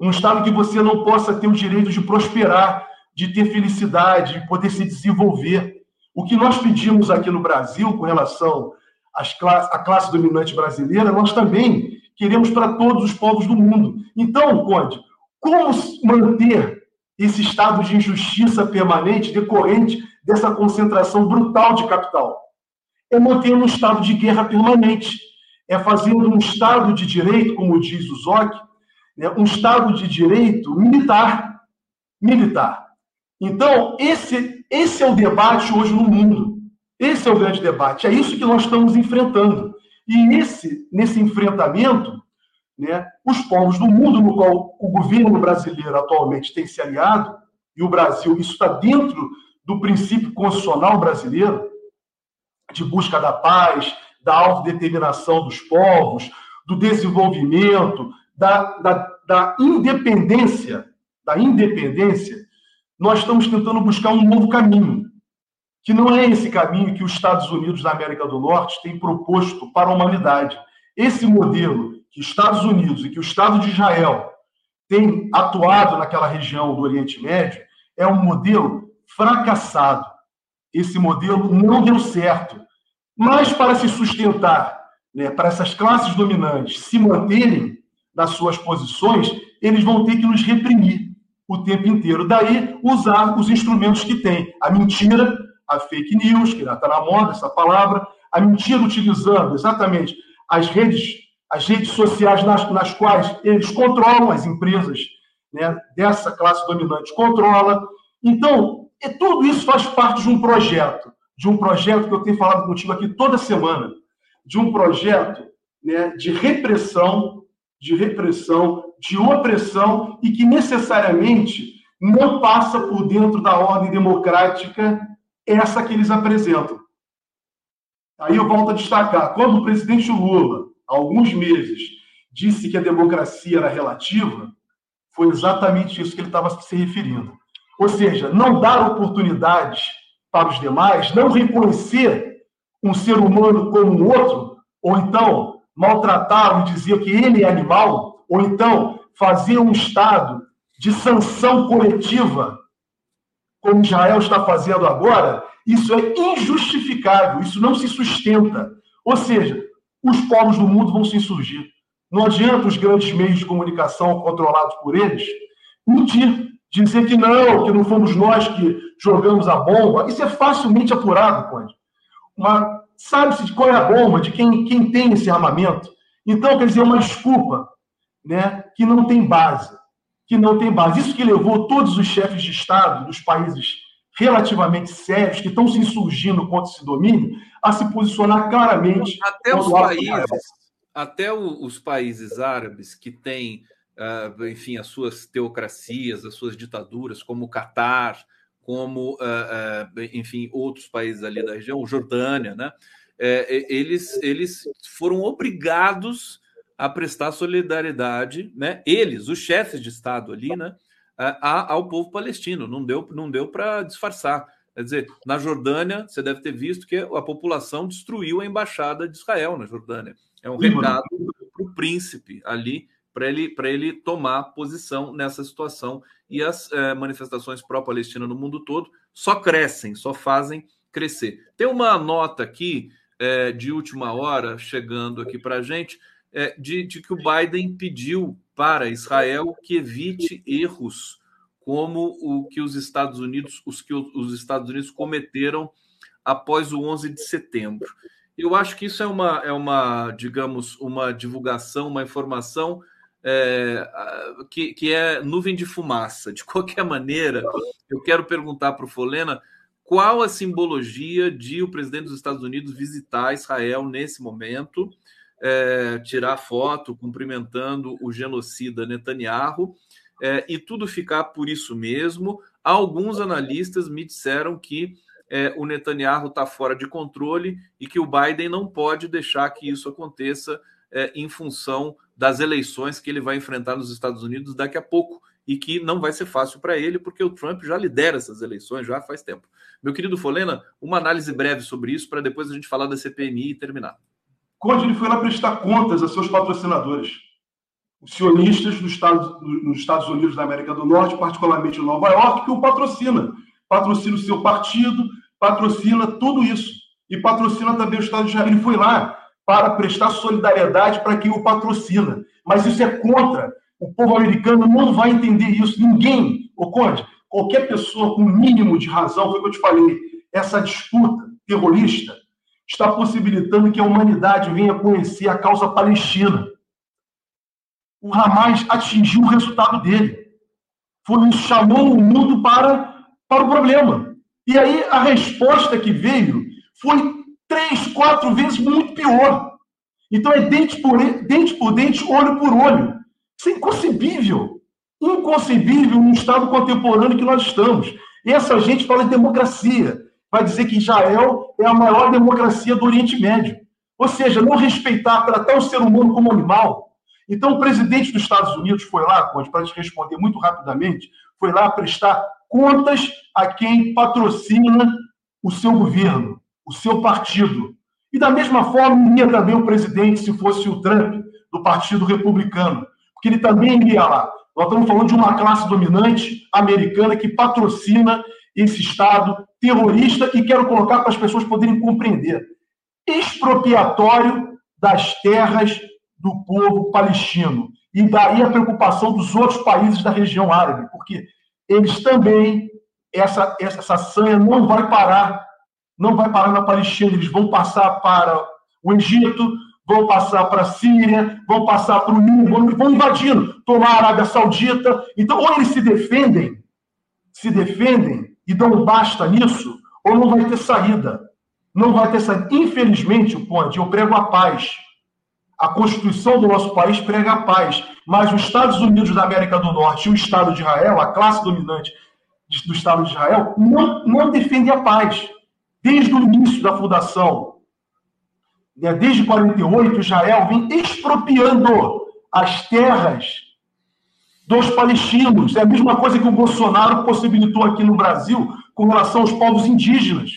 Um estado que você não possa ter o direito de prosperar, de ter felicidade, de poder se desenvolver. O que nós pedimos aqui no Brasil com relação às classe, à classe dominante brasileira, nós também queremos para todos os povos do mundo. Então, Conde, como manter esse estado de injustiça permanente decorrente dessa concentração brutal de capital? É manter um estado de guerra permanente, é fazendo um estado de direito, como diz o Zoc, né, um estado de direito militar. Militar. Então, esse, esse é o debate hoje no mundo. Esse é o grande debate. É isso que nós estamos enfrentando. E nesse, nesse enfrentamento, né, os povos do mundo no qual o governo brasileiro atualmente tem se aliado, e o Brasil, isso está dentro do princípio constitucional brasileiro, de busca da paz, da autodeterminação dos povos, do desenvolvimento, da, da, da independência, da independência, nós estamos tentando buscar um novo caminho que não é esse caminho que os Estados Unidos da América do Norte têm proposto para a humanidade. Esse modelo que os Estados Unidos e que o Estado de Israel têm atuado naquela região do Oriente Médio é um modelo fracassado. Esse modelo não deu certo. Mas para se sustentar, né, para essas classes dominantes se manterem nas suas posições, eles vão ter que nos reprimir o tempo inteiro. Daí usar os instrumentos que têm: a mentira, a fake news, que já está na moda essa palavra, a mentira utilizando exatamente as redes, as redes sociais nas, nas quais eles controlam as empresas né, dessa classe dominante controla. Então, e tudo isso faz parte de um projeto, de um projeto que eu tenho falado contigo aqui toda semana, de um projeto né, de repressão, de repressão, de opressão e que necessariamente não passa por dentro da ordem democrática essa que eles apresentam. Aí eu volto a destacar, quando o presidente Lula, há alguns meses, disse que a democracia era relativa, foi exatamente isso que ele estava se referindo. Ou seja, não dar oportunidades para os demais, não reconhecer um ser humano como um outro, ou então maltratá-lo e dizer que ele é animal, ou então fazer um Estado de sanção coletiva, como Israel está fazendo agora, isso é injustificável, isso não se sustenta. Ou seja, os povos do mundo vão se insurgir. Não adianta os grandes meios de comunicação controlados por eles mentir dizer que não, que não fomos nós que jogamos a bomba, isso é facilmente apurado, Conde. Sabe-se de qual é a bomba, de quem, quem tem esse armamento. Então, quer dizer, é uma desculpa né, que não tem base. Que não tem base. Isso que levou todos os chefes de Estado dos países relativamente sérios, que estão se insurgindo contra esse domínio, a se posicionar claramente. Até os países, até os países árabes que têm uh, enfim, as suas teocracias, as suas ditaduras, como o Catar, como, uh, uh, enfim, outros países ali da região, Jordânia, né? É, eles, eles foram obrigados a prestar solidariedade, né? Eles, os chefes de Estado ali, né? A, ao povo palestino. Não deu, não deu para disfarçar. Quer dizer, na Jordânia, você deve ter visto que a população destruiu a embaixada de Israel na Jordânia. É um recado para o príncipe ali para ele, ele tomar posição nessa situação. E as é, manifestações pró-Palestina no mundo todo só crescem, só fazem crescer. Tem uma nota aqui é, de última hora chegando aqui para a gente é, de, de que o Biden pediu para Israel que evite erros como o que os Estados Unidos, os que os Estados Unidos cometeram após o 11 de setembro. Eu acho que isso é uma, é uma digamos, uma divulgação, uma informação é, que, que é nuvem de fumaça. De qualquer maneira, eu quero perguntar para o Folena qual a simbologia de o presidente dos Estados Unidos visitar Israel nesse momento, é, tirar foto cumprimentando o genocida Netanyahu, é, e tudo ficar por isso mesmo. Alguns analistas me disseram que é, o Netanyahu está fora de controle e que o Biden não pode deixar que isso aconteça é, em função das eleições que ele vai enfrentar nos Estados Unidos daqui a pouco e que não vai ser fácil para ele, porque o Trump já lidera essas eleições já faz tempo. Meu querido Folena, uma análise breve sobre isso para depois a gente falar da CPMI e terminar. Conde, ele foi lá prestar contas a seus patrocinadores, os sionistas nos Estados, nos Estados Unidos da América do Norte, particularmente em Nova York, que o patrocina. Patrocina o seu partido, patrocina tudo isso. E patrocina também o Estado de Israel. Ele foi lá para prestar solidariedade para quem o patrocina. Mas isso é contra. O povo americano não vai entender isso. Ninguém, o Conde, qualquer pessoa com mínimo de razão, foi o que eu te falei, essa disputa terrorista está possibilitando que a humanidade venha conhecer a causa palestina. O Hamas atingiu o resultado dele. Foi isso, chamou o mundo para, para o problema. E aí a resposta que veio foi três, quatro vezes muito pior. Então é dente por dente, por dente olho por olho. Isso é inconcebível. Inconcebível no Estado contemporâneo que nós estamos. E essa gente fala de democracia. Vai dizer que Israel é a maior democracia do Oriente Médio. Ou seja, não respeitar, tratar o ser humano como animal. Então, o presidente dos Estados Unidos foi lá, para te responder muito rapidamente, foi lá prestar contas a quem patrocina o seu governo o seu partido. E da mesma forma iria também o presidente se fosse o Trump, do Partido Republicano, porque ele também iria lá. Nós estamos falando de uma classe dominante americana que patrocina esse Estado terrorista e quero colocar para as pessoas poderem compreender. Expropriatório das terras do povo palestino. E daí a preocupação dos outros países da região árabe, porque eles também, essa, essa sanha não vai parar não vai parar na Palestina, eles vão passar para o Egito, vão passar para a Síria, vão passar para o Líbano, vão invadindo, tomar a Arábia Saudita. Então, ou eles se defendem, se defendem e dão basta nisso, ou não vai ter saída. Não vai ter saída. Infelizmente, o Conde, eu prego a paz. A Constituição do nosso país prega a paz. Mas os Estados Unidos da América do Norte e o Estado de Israel, a classe dominante do Estado de Israel, não, não defende a paz. Desde o início da fundação, né, desde 48, Israel vem expropriando as terras dos palestinos. É a mesma coisa que o Bolsonaro possibilitou aqui no Brasil com relação aos povos indígenas.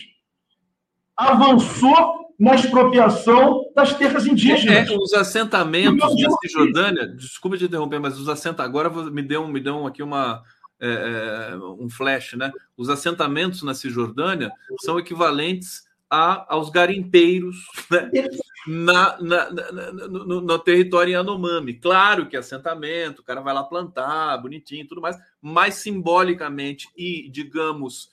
Avançou na expropriação das terras indígenas. É, os assentamentos na Cisjordânia, desculpa te interromper, mas os assentamentos, agora me deu, me deu aqui uma, é, é, um flash, né? Os assentamentos na Cisjordânia são equivalentes a, aos garimpeiros né? na, na, na, no, no, território Yanomami. Claro que é assentamento, o cara vai lá plantar, bonitinho tudo mais, mas simbolicamente e, digamos,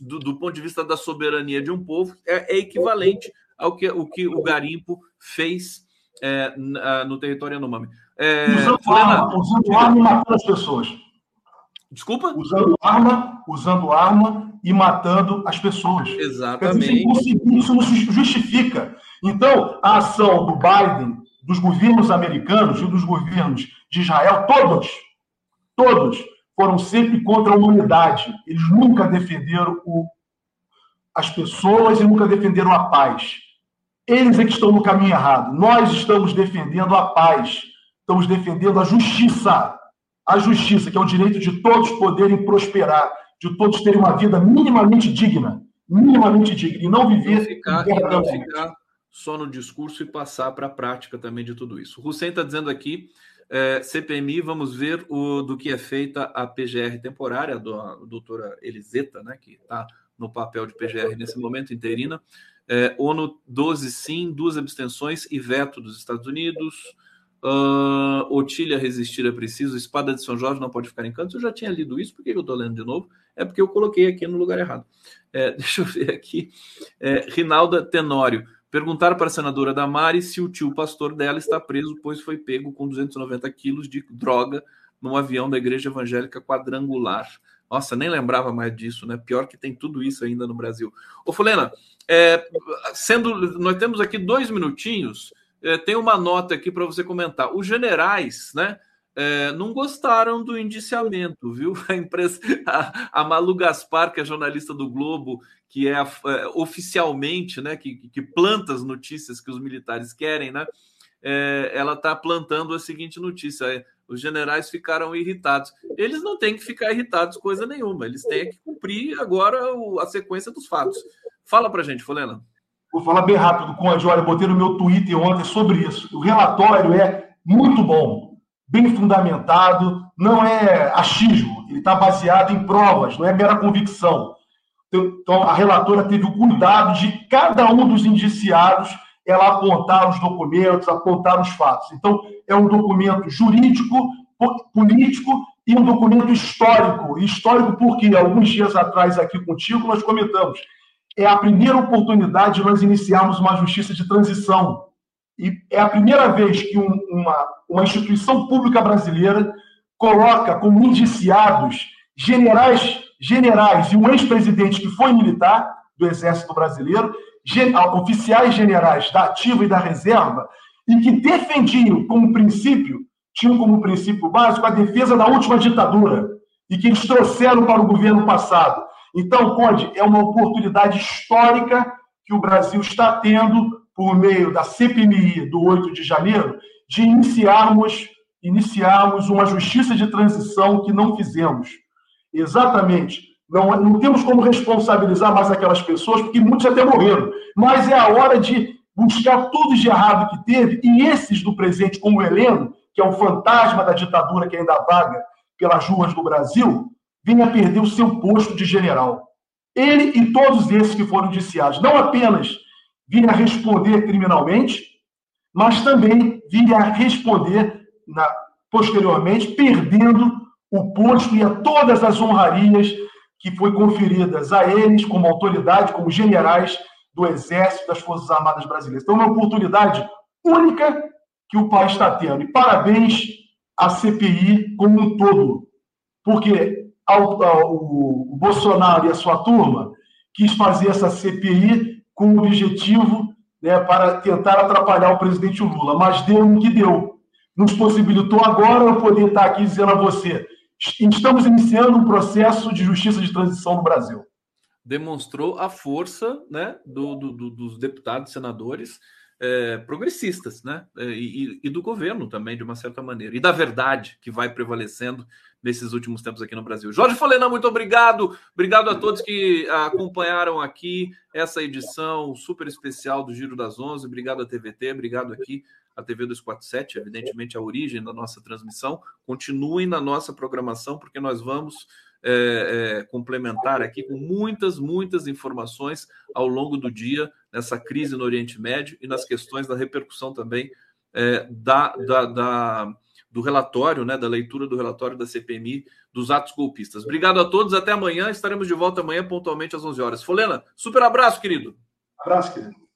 do, do ponto de vista da soberania de um povo, é, é equivalente ao que o, que o garimpo fez é, no território Yanomami. É, usando, arma, usando arma e matando as pessoas. Desculpa? Usando arma, usando arma e matando as pessoas. Exatamente. isso não justifica. Então, a ação do Biden, dos governos americanos e dos governos de Israel, todos, todos foram sempre contra a humanidade. Eles nunca defenderam o, as pessoas e nunca defenderam a paz. Eles é que estão no caminho errado. Nós estamos defendendo a paz, estamos defendendo a justiça. A justiça, que é o direito de todos poderem prosperar, de todos terem uma vida minimamente digna, minimamente digna, e não viver. Não ficar, e não ficar só no discurso e passar para a prática também de tudo isso. O Hussein está dizendo aqui é, CPMI, vamos ver o, do que é feita a PGR temporária, a, do, a doutora Eliseta, né, que está no papel de PGR nesse momento, interina. É, ONU 12 sim, duas abstenções e veto dos Estados Unidos. Uh, Otília resistir é preciso, Espada de São Jorge não pode ficar em canto. Eu já tinha lido isso, por que eu estou lendo de novo? É porque eu coloquei aqui no lugar errado. É, deixa eu ver aqui. É, Rinalda Tenório. Perguntaram para a senadora Damari se o tio pastor dela está preso, pois foi pego com 290 quilos de droga num avião da igreja evangélica quadrangular. Nossa, nem lembrava mais disso, né? Pior que tem tudo isso ainda no Brasil. Ô, Fulena, é, sendo, nós temos aqui dois minutinhos, é, tem uma nota aqui para você comentar. Os generais, né? É, não gostaram do indiciamento, viu? A empresa, a, a, Malu Gaspar, que é jornalista do Globo, que é, é oficialmente, né, que, que, planta as notícias que os militares querem, né? É, ela está plantando a seguinte notícia: é, os generais ficaram irritados. Eles não têm que ficar irritados coisa nenhuma, eles têm que cumprir agora o, a sequência dos fatos. Fala para gente, Folena. Vou falar bem rápido, Conde. Olha, botei no meu Twitter ontem sobre isso. O relatório é muito bom bem fundamentado, não é achismo, ele está baseado em provas, não é mera convicção. Então, a relatora teve o cuidado de cada um dos indiciados ela apontar os documentos, apontar os fatos. Então, é um documento jurídico, político e um documento histórico. Histórico porque, alguns dias atrás, aqui contigo, nós comentamos, é a primeira oportunidade de nós iniciarmos uma justiça de transição. E é a primeira vez que um, uma, uma instituição pública brasileira coloca como indiciados generais, generais e um ex-presidente que foi militar do Exército Brasileiro, oficiais generais da ativa e da reserva, e que defendiam como princípio, tinham como princípio básico a defesa da última ditadura, e que eles trouxeram para o governo passado. Então, Conde, é uma oportunidade histórica que o Brasil está tendo por meio da CPMI do 8 de janeiro, de iniciarmos, iniciarmos uma justiça de transição que não fizemos. Exatamente. Não, não temos como responsabilizar mais aquelas pessoas, porque muitos até morreram. Mas é a hora de buscar tudo de errado que teve, e esses do presente, como o Heleno, que é o fantasma da ditadura que ainda vaga pelas ruas do Brasil, venha perder o seu posto de general. Ele e todos esses que foram indiciados, não apenas virem a responder criminalmente, mas também virem a responder na, posteriormente, perdendo o posto e a todas as honrarias que foi conferidas a eles como autoridade, como generais do Exército das Forças Armadas Brasileiras. Então, é uma oportunidade única que o país está tendo. E parabéns à CPI como um todo, porque ao, ao, o Bolsonaro e a sua turma quis fazer essa CPI com o objetivo né, para tentar atrapalhar o presidente Lula, mas deu o que deu. Nos possibilitou agora eu poder estar aqui dizendo a você: estamos iniciando um processo de justiça de transição no Brasil. Demonstrou a força né, do, do, do, dos deputados, senadores é, progressistas, né? É, e, e, do governo também, de uma certa maneira, e da verdade que vai prevalecendo nesses últimos tempos aqui no Brasil. Jorge Folena, muito obrigado. Obrigado a todos que acompanharam aqui essa edição super especial do Giro das Onze. Obrigado à TVT, obrigado aqui à TV 247, evidentemente a origem da nossa transmissão. Continuem na nossa programação, porque nós vamos é, é, complementar aqui com muitas, muitas informações ao longo do dia nessa crise no Oriente Médio e nas questões da repercussão também é, da, da, da, do relatório, né, da leitura do relatório da CPMI dos atos golpistas. Obrigado a todos, até amanhã. Estaremos de volta amanhã pontualmente às 11 horas. Folena, super abraço, querido. Abraço, querido.